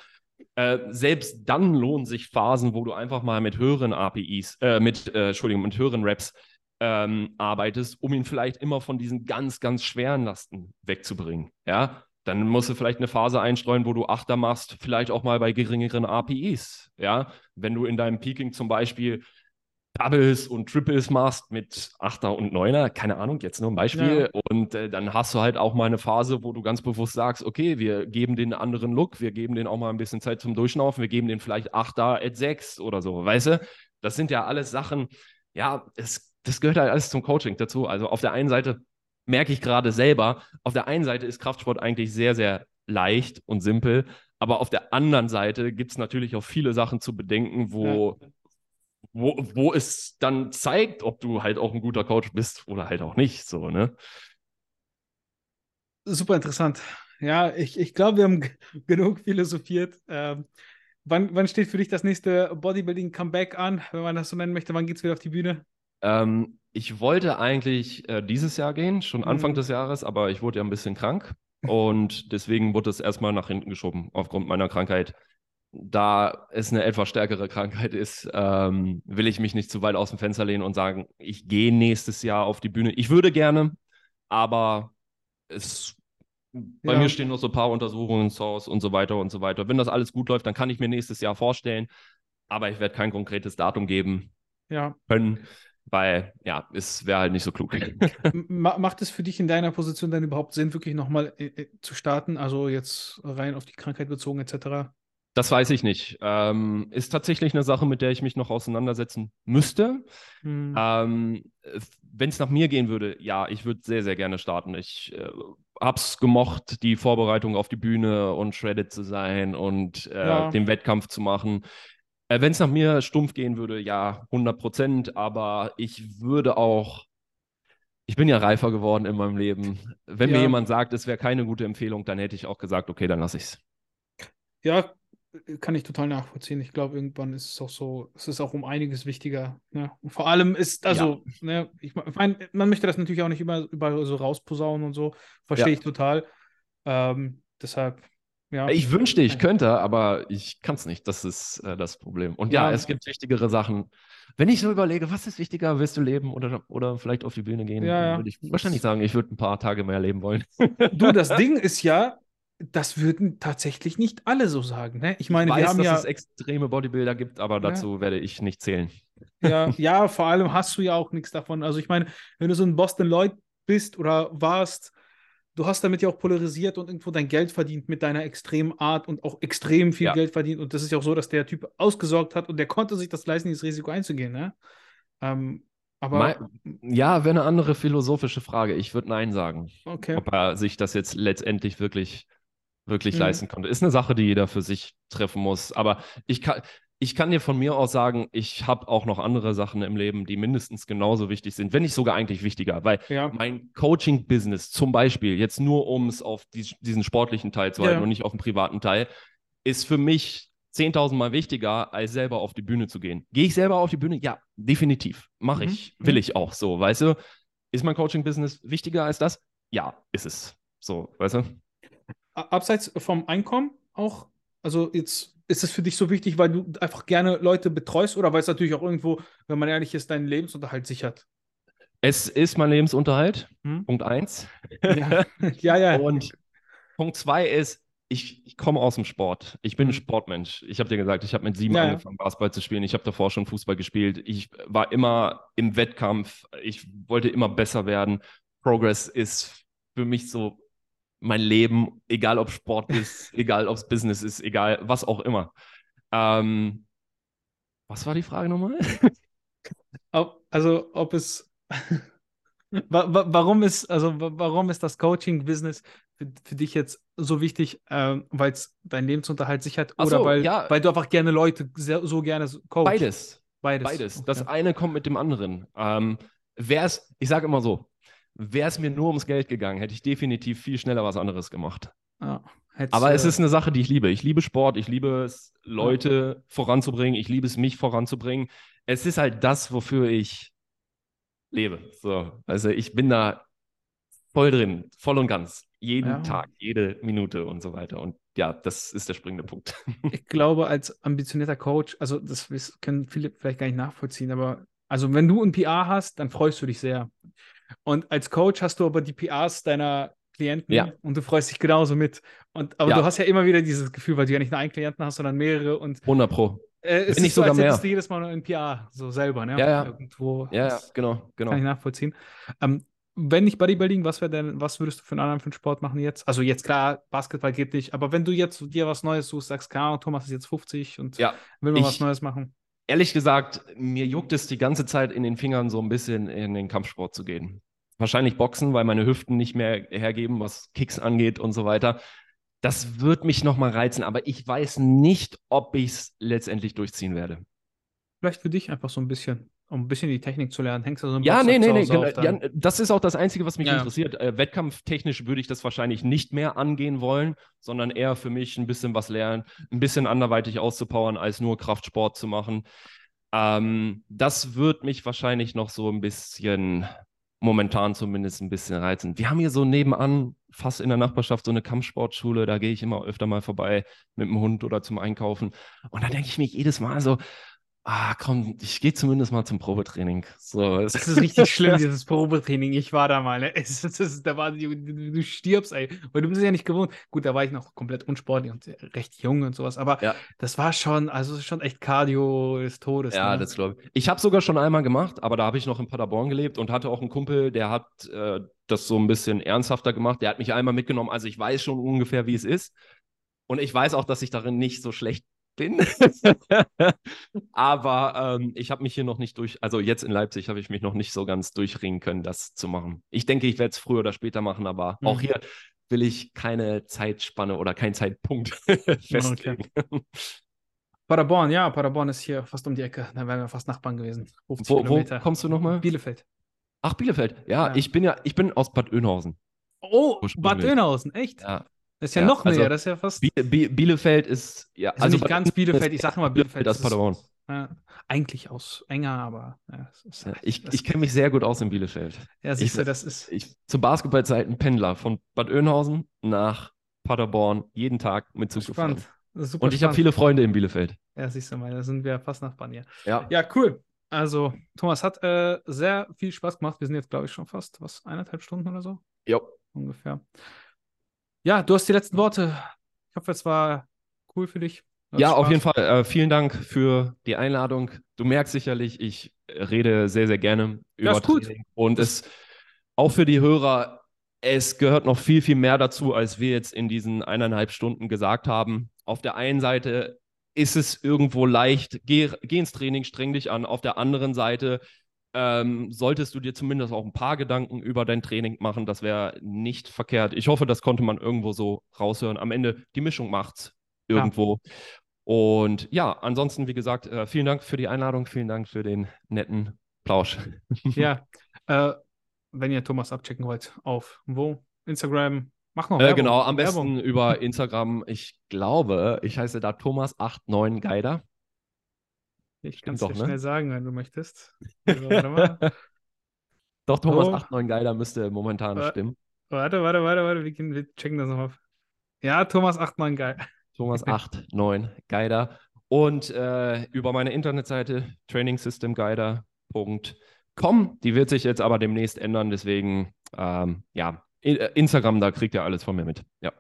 Äh, selbst dann lohnen sich Phasen, wo du einfach mal mit höheren APIs, äh, mit, äh, Entschuldigung, mit höheren Raps ähm, arbeitest, um ihn vielleicht immer von diesen ganz, ganz schweren Lasten wegzubringen. Ja, dann musst du vielleicht eine Phase einstreuen, wo du Achter machst, vielleicht auch mal bei geringeren APIs. Ja, wenn du in deinem Peaking zum Beispiel Doubles und Triples machst mit Achter und Neuner, keine Ahnung, jetzt nur ein Beispiel. Ja. Und äh, dann hast du halt auch mal eine Phase, wo du ganz bewusst sagst, okay, wir geben den einen anderen Look, wir geben den auch mal ein bisschen Zeit zum Durchschnaufen, wir geben den vielleicht Achter at 6 oder so, weißt du? Das sind ja alles Sachen, ja, es, das gehört halt alles zum Coaching dazu. Also auf der einen Seite merke ich gerade selber, auf der einen Seite ist Kraftsport eigentlich sehr, sehr leicht und simpel, aber auf der anderen Seite gibt es natürlich auch viele Sachen zu bedenken, wo, Ja. wo, wo es dann zeigt, ob du halt auch ein guter Coach bist oder halt auch nicht. So, ne? Super interessant. Ja, ich, ich glaube, wir haben genug philosophiert. Ähm, wann, wann steht für dich das nächste Bodybuilding-Comeback an, wenn man das so nennen möchte? Wann geht es wieder auf die Bühne? Ähm, ich wollte eigentlich äh, dieses Jahr gehen, schon Anfang Mhm. des Jahres, aber ich wurde ja ein bisschen krank und deswegen wurde es erstmal nach hinten geschoben aufgrund meiner Krankheit. Da es eine etwas stärkere Krankheit ist, ähm, will ich mich nicht zu weit aus dem Fenster lehnen und sagen, ich gehe nächstes Jahr auf die Bühne. Ich würde gerne, aber es, bei Ja. mir stehen noch so ein paar Untersuchungen Haus und so weiter und so weiter. Wenn das alles gut läuft, dann kann ich mir nächstes Jahr vorstellen, aber ich werde kein konkretes Datum geben Ja. können, weil ja, es wäre halt nicht so klug. Macht es für dich in deiner Position dann überhaupt Sinn, wirklich nochmal äh, äh, zu starten? Also jetzt rein auf die Krankheit bezogen, etc. Das weiß ich nicht. Ähm, ist tatsächlich eine Sache, mit der ich mich noch auseinandersetzen müsste. Hm. Ähm, Wenn es nach mir gehen würde, ja, ich würde sehr, sehr gerne starten. Ich äh, hab's gemocht, die Vorbereitung auf die Bühne und shredded zu sein und äh, Ja. den Wettkampf zu machen. Äh, Wenn es nach mir stumpf gehen würde, ja, 100 Prozent. Aber ich würde auch, ich bin ja reifer geworden in meinem Leben. Wenn mir Ja. jemand sagt, es wäre keine gute Empfehlung, dann hätte ich auch gesagt, okay, dann lasse ich's. Ja, kann ich total nachvollziehen. Ich glaube, irgendwann ist es auch so, es ist auch um einiges wichtiger. Ne? Und vor allem ist, also, ne, ich meine, man möchte das natürlich auch nicht immer überall so rausposaunen und so. Verstehe Ja. ich total. Ähm, deshalb, ja. Ich wünschte, ich könnte, aber ich kann es nicht. Das ist äh, das Problem. Und ja, Ja. es gibt wichtigere Sachen. Wenn ich so überlege, was ist wichtiger, willst du leben oder, oder vielleicht auf die Bühne gehen, Ja, würde ich wahrscheinlich sagen, ich würde ein paar Tage mehr leben wollen. Du, das Ding ist ja, das würden tatsächlich nicht alle so sagen. Ne? Ich meine, ich wir weiß, haben dass ja, es extreme Bodybuilder gibt, aber dazu werde ich nicht zählen. ja, ja, vor allem hast du ja auch nichts davon. Also ich meine, wenn du so ein Boston Lloyd bist oder warst, du hast damit ja auch polarisiert und irgendwo dein Geld verdient mit deiner extremen Art und auch extrem viel Ja. Geld verdient. Und das ist ja auch so, dass der Typ ausgesorgt hat und der konnte sich das leisten, dieses Risiko einzugehen. Ne? Ähm, aber Mein- Ja, wäre eine andere philosophische Frage. Ich würde Nein sagen. okay. Ob er sich das jetzt letztendlich wirklich, wirklich Mhm. leisten konnte. Ist eine Sache, die jeder für sich treffen muss. Aber ich kann, ich kann dir von mir aus sagen, ich habe auch noch andere Sachen im Leben, die mindestens genauso wichtig sind, wenn nicht sogar eigentlich wichtiger. Weil Ja, mein Coaching-Business zum Beispiel, jetzt nur um es auf die, diesen sportlichen Teil zu Ja. halten und nicht auf den privaten Teil, ist für mich 10.000 Mal wichtiger, als selber auf die Bühne zu gehen. Gehe ich selber auf die Bühne? Ja, definitiv. Mache Mhm. ich. Will Mhm. ich auch so, weißt du? Ist mein Coaching-Business wichtiger als das? Ja, ist es. So, weißt du? Abseits vom Einkommen auch, also jetzt ist es für dich so wichtig, weil du einfach gerne Leute betreust oder weil es natürlich auch irgendwo, wenn man ehrlich ist, deinen Lebensunterhalt sichert? Es ist mein Lebensunterhalt. Hm? Punkt eins. Ja, ja, ja. Und Punkt zwei ist, ich, ich komme aus dem Sport. Ich bin ein Mhm. Sportmensch. Ich habe dir gesagt, ich habe mit sieben ja. angefangen, Basketball zu spielen. Ich habe davor schon Fußball gespielt. Ich war immer im Wettkampf. Ich wollte immer besser werden. Progress ist für mich so mein Leben, egal ob Sport ist, egal ob es Business ist, egal was auch immer. Ähm, was war die Frage nochmal? Ob, also ob es wa wa warum ist, also wa warum ist das Coaching-Business für, für dich jetzt so wichtig, ähm, weil es deinen Lebensunterhalt sichert Ach oder so, weil, ja. weil du einfach gerne Leute sehr, so gerne coachst? Beides. Beides. Beides. Das Okay. eine kommt mit dem anderen. Ähm, wäre es, ich sage immer so, wäre es mir nur ums Geld gegangen, hätte ich definitiv viel schneller was anderes gemacht. Ja, Aber es äh, ist eine Sache, die ich liebe. Ich liebe Sport, ich liebe es, Leute voranzubringen, ich liebe es, mich voranzubringen. Es ist halt das, wofür ich lebe. So, also ich bin da voll drin, voll und ganz. Jeden Ja. Tag, jede Minute und so weiter. Und ja, das ist der springende Punkt. Ich glaube, als ambitionierter Coach, also das können viele vielleicht gar nicht nachvollziehen, aber also wenn du ein PR hast, dann freust du dich sehr. Und als Coach hast du aber die PRs deiner Klienten Ja. und du freust dich genauso mit. Und, aber Ja. du hast ja immer wieder dieses Gefühl, weil du ja nicht nur einen Klienten hast, sondern mehrere und 100 Pro. Äh, es Wenn nicht ist so, sogar als mehr. hättest du jedes Mal ein PR, so selber, ne? Ja, ja. Irgendwo. Ja, ja, genau, genau. Kann ich nachvollziehen. Ähm, wenn nicht Bodybuilding, was wäre denn, was würdest du für einen anderen für einen Sport machen jetzt? Also jetzt klar, Basketball geht nicht, aber wenn du jetzt dir was Neues suchst, sagst, Ahnung, Thomas ist jetzt 50 und Ja, will mal was Neues machen. Ehrlich gesagt, mir juckt es die ganze Zeit in den Fingern, so ein bisschen in den Kampfsport zu gehen. Wahrscheinlich Boxen, weil meine Hüften nicht mehr hergeben, was Kicks angeht und so weiter. Das wird mich nochmal reizen, aber ich weiß nicht, ob ich es letztendlich durchziehen werde. Vielleicht für dich einfach so ein bisschen, um ein bisschen die Technik zu lernen. Hängst du so einen Ja, nee, nee, nee. Genau, ja, das ist auch das Einzige, was mich Ja. interessiert. Äh, wettkampftechnisch würde ich das wahrscheinlich nicht mehr angehen wollen, sondern eher für mich ein bisschen was lernen, ein bisschen anderweitig auszupowern, als nur Kraftsport zu machen. Ähm, das wird mich wahrscheinlich noch so ein bisschen, momentan zumindest ein bisschen reizen. Wir haben hier so nebenan, fast in der Nachbarschaft, so eine Kampfsportschule. Da gehe ich immer öfter mal vorbei mit dem Hund oder zum Einkaufen. Und da denke ich mir jedes Mal so, ah, komm, ich gehe zumindest mal zum Probetraining. So, es- Das ist richtig schlimm, dieses Probetraining. Ich war da mal. Ne? Es, es, es, da war, du, du stirbst, ey. Weil du bist ja nicht gewohnt. Gut, da war ich noch komplett unsportlich und recht jung und sowas. Aber Ja. das war schon, also schon echt Cardio des Todes. Ja, ne? das glaube ich. Ich habe sogar schon einmal gemacht, aber da habe ich noch in Paderborn gelebt und hatte auch einen Kumpel, der hat äh, das so ein bisschen ernsthafter gemacht. Der hat mich einmal mitgenommen. Also ich weiß schon ungefähr, wie es ist. Und ich weiß auch, dass ich darin nicht so schlecht bin. aber ähm, ich habe mich hier noch nicht durch, also jetzt in Leipzig habe ich mich noch nicht so ganz durchringen können, das zu machen. Ich denke, ich werde es früher oder später machen, aber auch Mhm. hier will ich keine Zeitspanne oder keinen Zeitpunkt festlegen. Paderborn, ja, Paderborn ist hier fast um die Ecke. Da wären wir fast Nachbarn gewesen. 50 Wo, wo Kilometer. kommst du nochmal? Bielefeld. Ach, Bielefeld. Ja, Ja. ich bin ja, ich bin aus Bad Oeynhausen. Oh. Bad Oeynhausen, echt? Ja. Das ist ja, Ja, noch mehr, also das ist ja fast. Bi Bi Bielefeld ist, ja, also, nicht ganz Bielefeld, ich sag mal Bielefeld. das ist- Paderborn. Ja, eigentlich aus enger, aber ja, ist, Ja, Ich, das, ich kenne mich sehr gut aus in Bielefeld. ja, siehst ich- du, das ist. Ich zu Basketballzeiten Pendler von Bad Oeynhausen nach Paderborn jeden Tag mit Zug gefahren. Super Und ich habe viele Freunde in Bielefeld. Ja, siehst du mal, da sind wir fast Nachbarn hier. Ja. Ja, cool. Also, Thomas hat äh, sehr viel Spaß gemacht. Wir sind jetzt, glaube ich, schon fast, was, eineinhalb Stunden oder so Jo. ungefähr. Ja, du hast die letzten Worte. Ich hoffe, es war cool für dich. Ja, auf Spaß. jeden Fall. Äh, vielen Dank für die Einladung. Du merkst sicherlich, ich rede sehr, sehr gerne über gut. Training. Und es auch für die Hörer, es gehört noch viel, viel mehr dazu, als wir jetzt in diesen eineinhalb Stunden gesagt haben. Auf der einen Seite ist es irgendwo leicht, geh, geh ins Training, streng dich an. Auf der anderen Seite ähm, solltest du dir zumindest auch ein paar Gedanken über dein Training machen. Das wäre nicht verkehrt. Ich hoffe, das konnte man irgendwo so raushören. Am Ende, die Mischung macht's irgendwo. Und ja, ansonsten, wie gesagt, äh, vielen Dank für die Einladung, vielen Dank für den netten Plausch. Ja, äh, wenn ihr Thomas abchecken wollt, auf wo? Instagram. Mach noch Äh, genau, am Werbung. besten über Instagram. Ich glaube, ich heiße da Thomas89Geider. Ich kann es dir ne? schnell sagen, wenn du möchtest. Also, warte mal. Doch, Oh. Thomas89Geider müsste momentan Äh, stimmen. Warte, warte, warte, warte. Wir, gehen- wir checken das nochmal. Ja, Thomas 89 geil. Thomas89Geider. Und äh, über meine Internetseite trainingsystemguider.com. Die wird sich jetzt aber demnächst ändern, deswegen ähm, ja, äh, Instagram, da kriegt ihr alles von mir mit. Ja.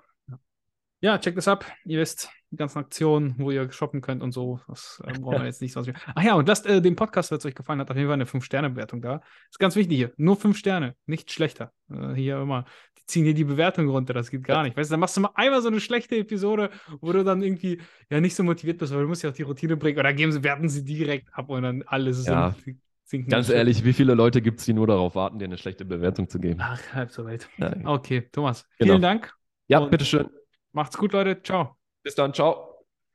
Ja, checkt das ab. Ihr wisst, die ganzen Aktionen, wo ihr shoppen könnt und so. Das äh, brauchen wir jetzt nicht so. Ach ja, und lasst äh, den Podcast, wenn es euch gefallen hat, auf jeden Fall eine 5-Sterne-Bewertung da. Ist ganz wichtig hier. Nur 5 Sterne, nicht schlechter. Äh, hier immer, die ziehen hier die Bewertung runter. Das geht gar nicht. Weißt du, dann machst du mal einmal so eine schlechte Episode, wo du dann irgendwie ja nicht so motiviert bist, weil du musst ja auch die Routine bringen. Oder geben sie, werten sie direkt ab und dann alles Ja. so sinken. Ganz ehrlich, wie viele Leute gibt es, die nur darauf warten, dir eine schlechte Bewertung zu geben? Ach, halb so weit. Ja, Okay, Thomas, Genau. vielen Dank. ja bitteschön. Macht's gut, Leute. Ciao. Bis dann, ciao.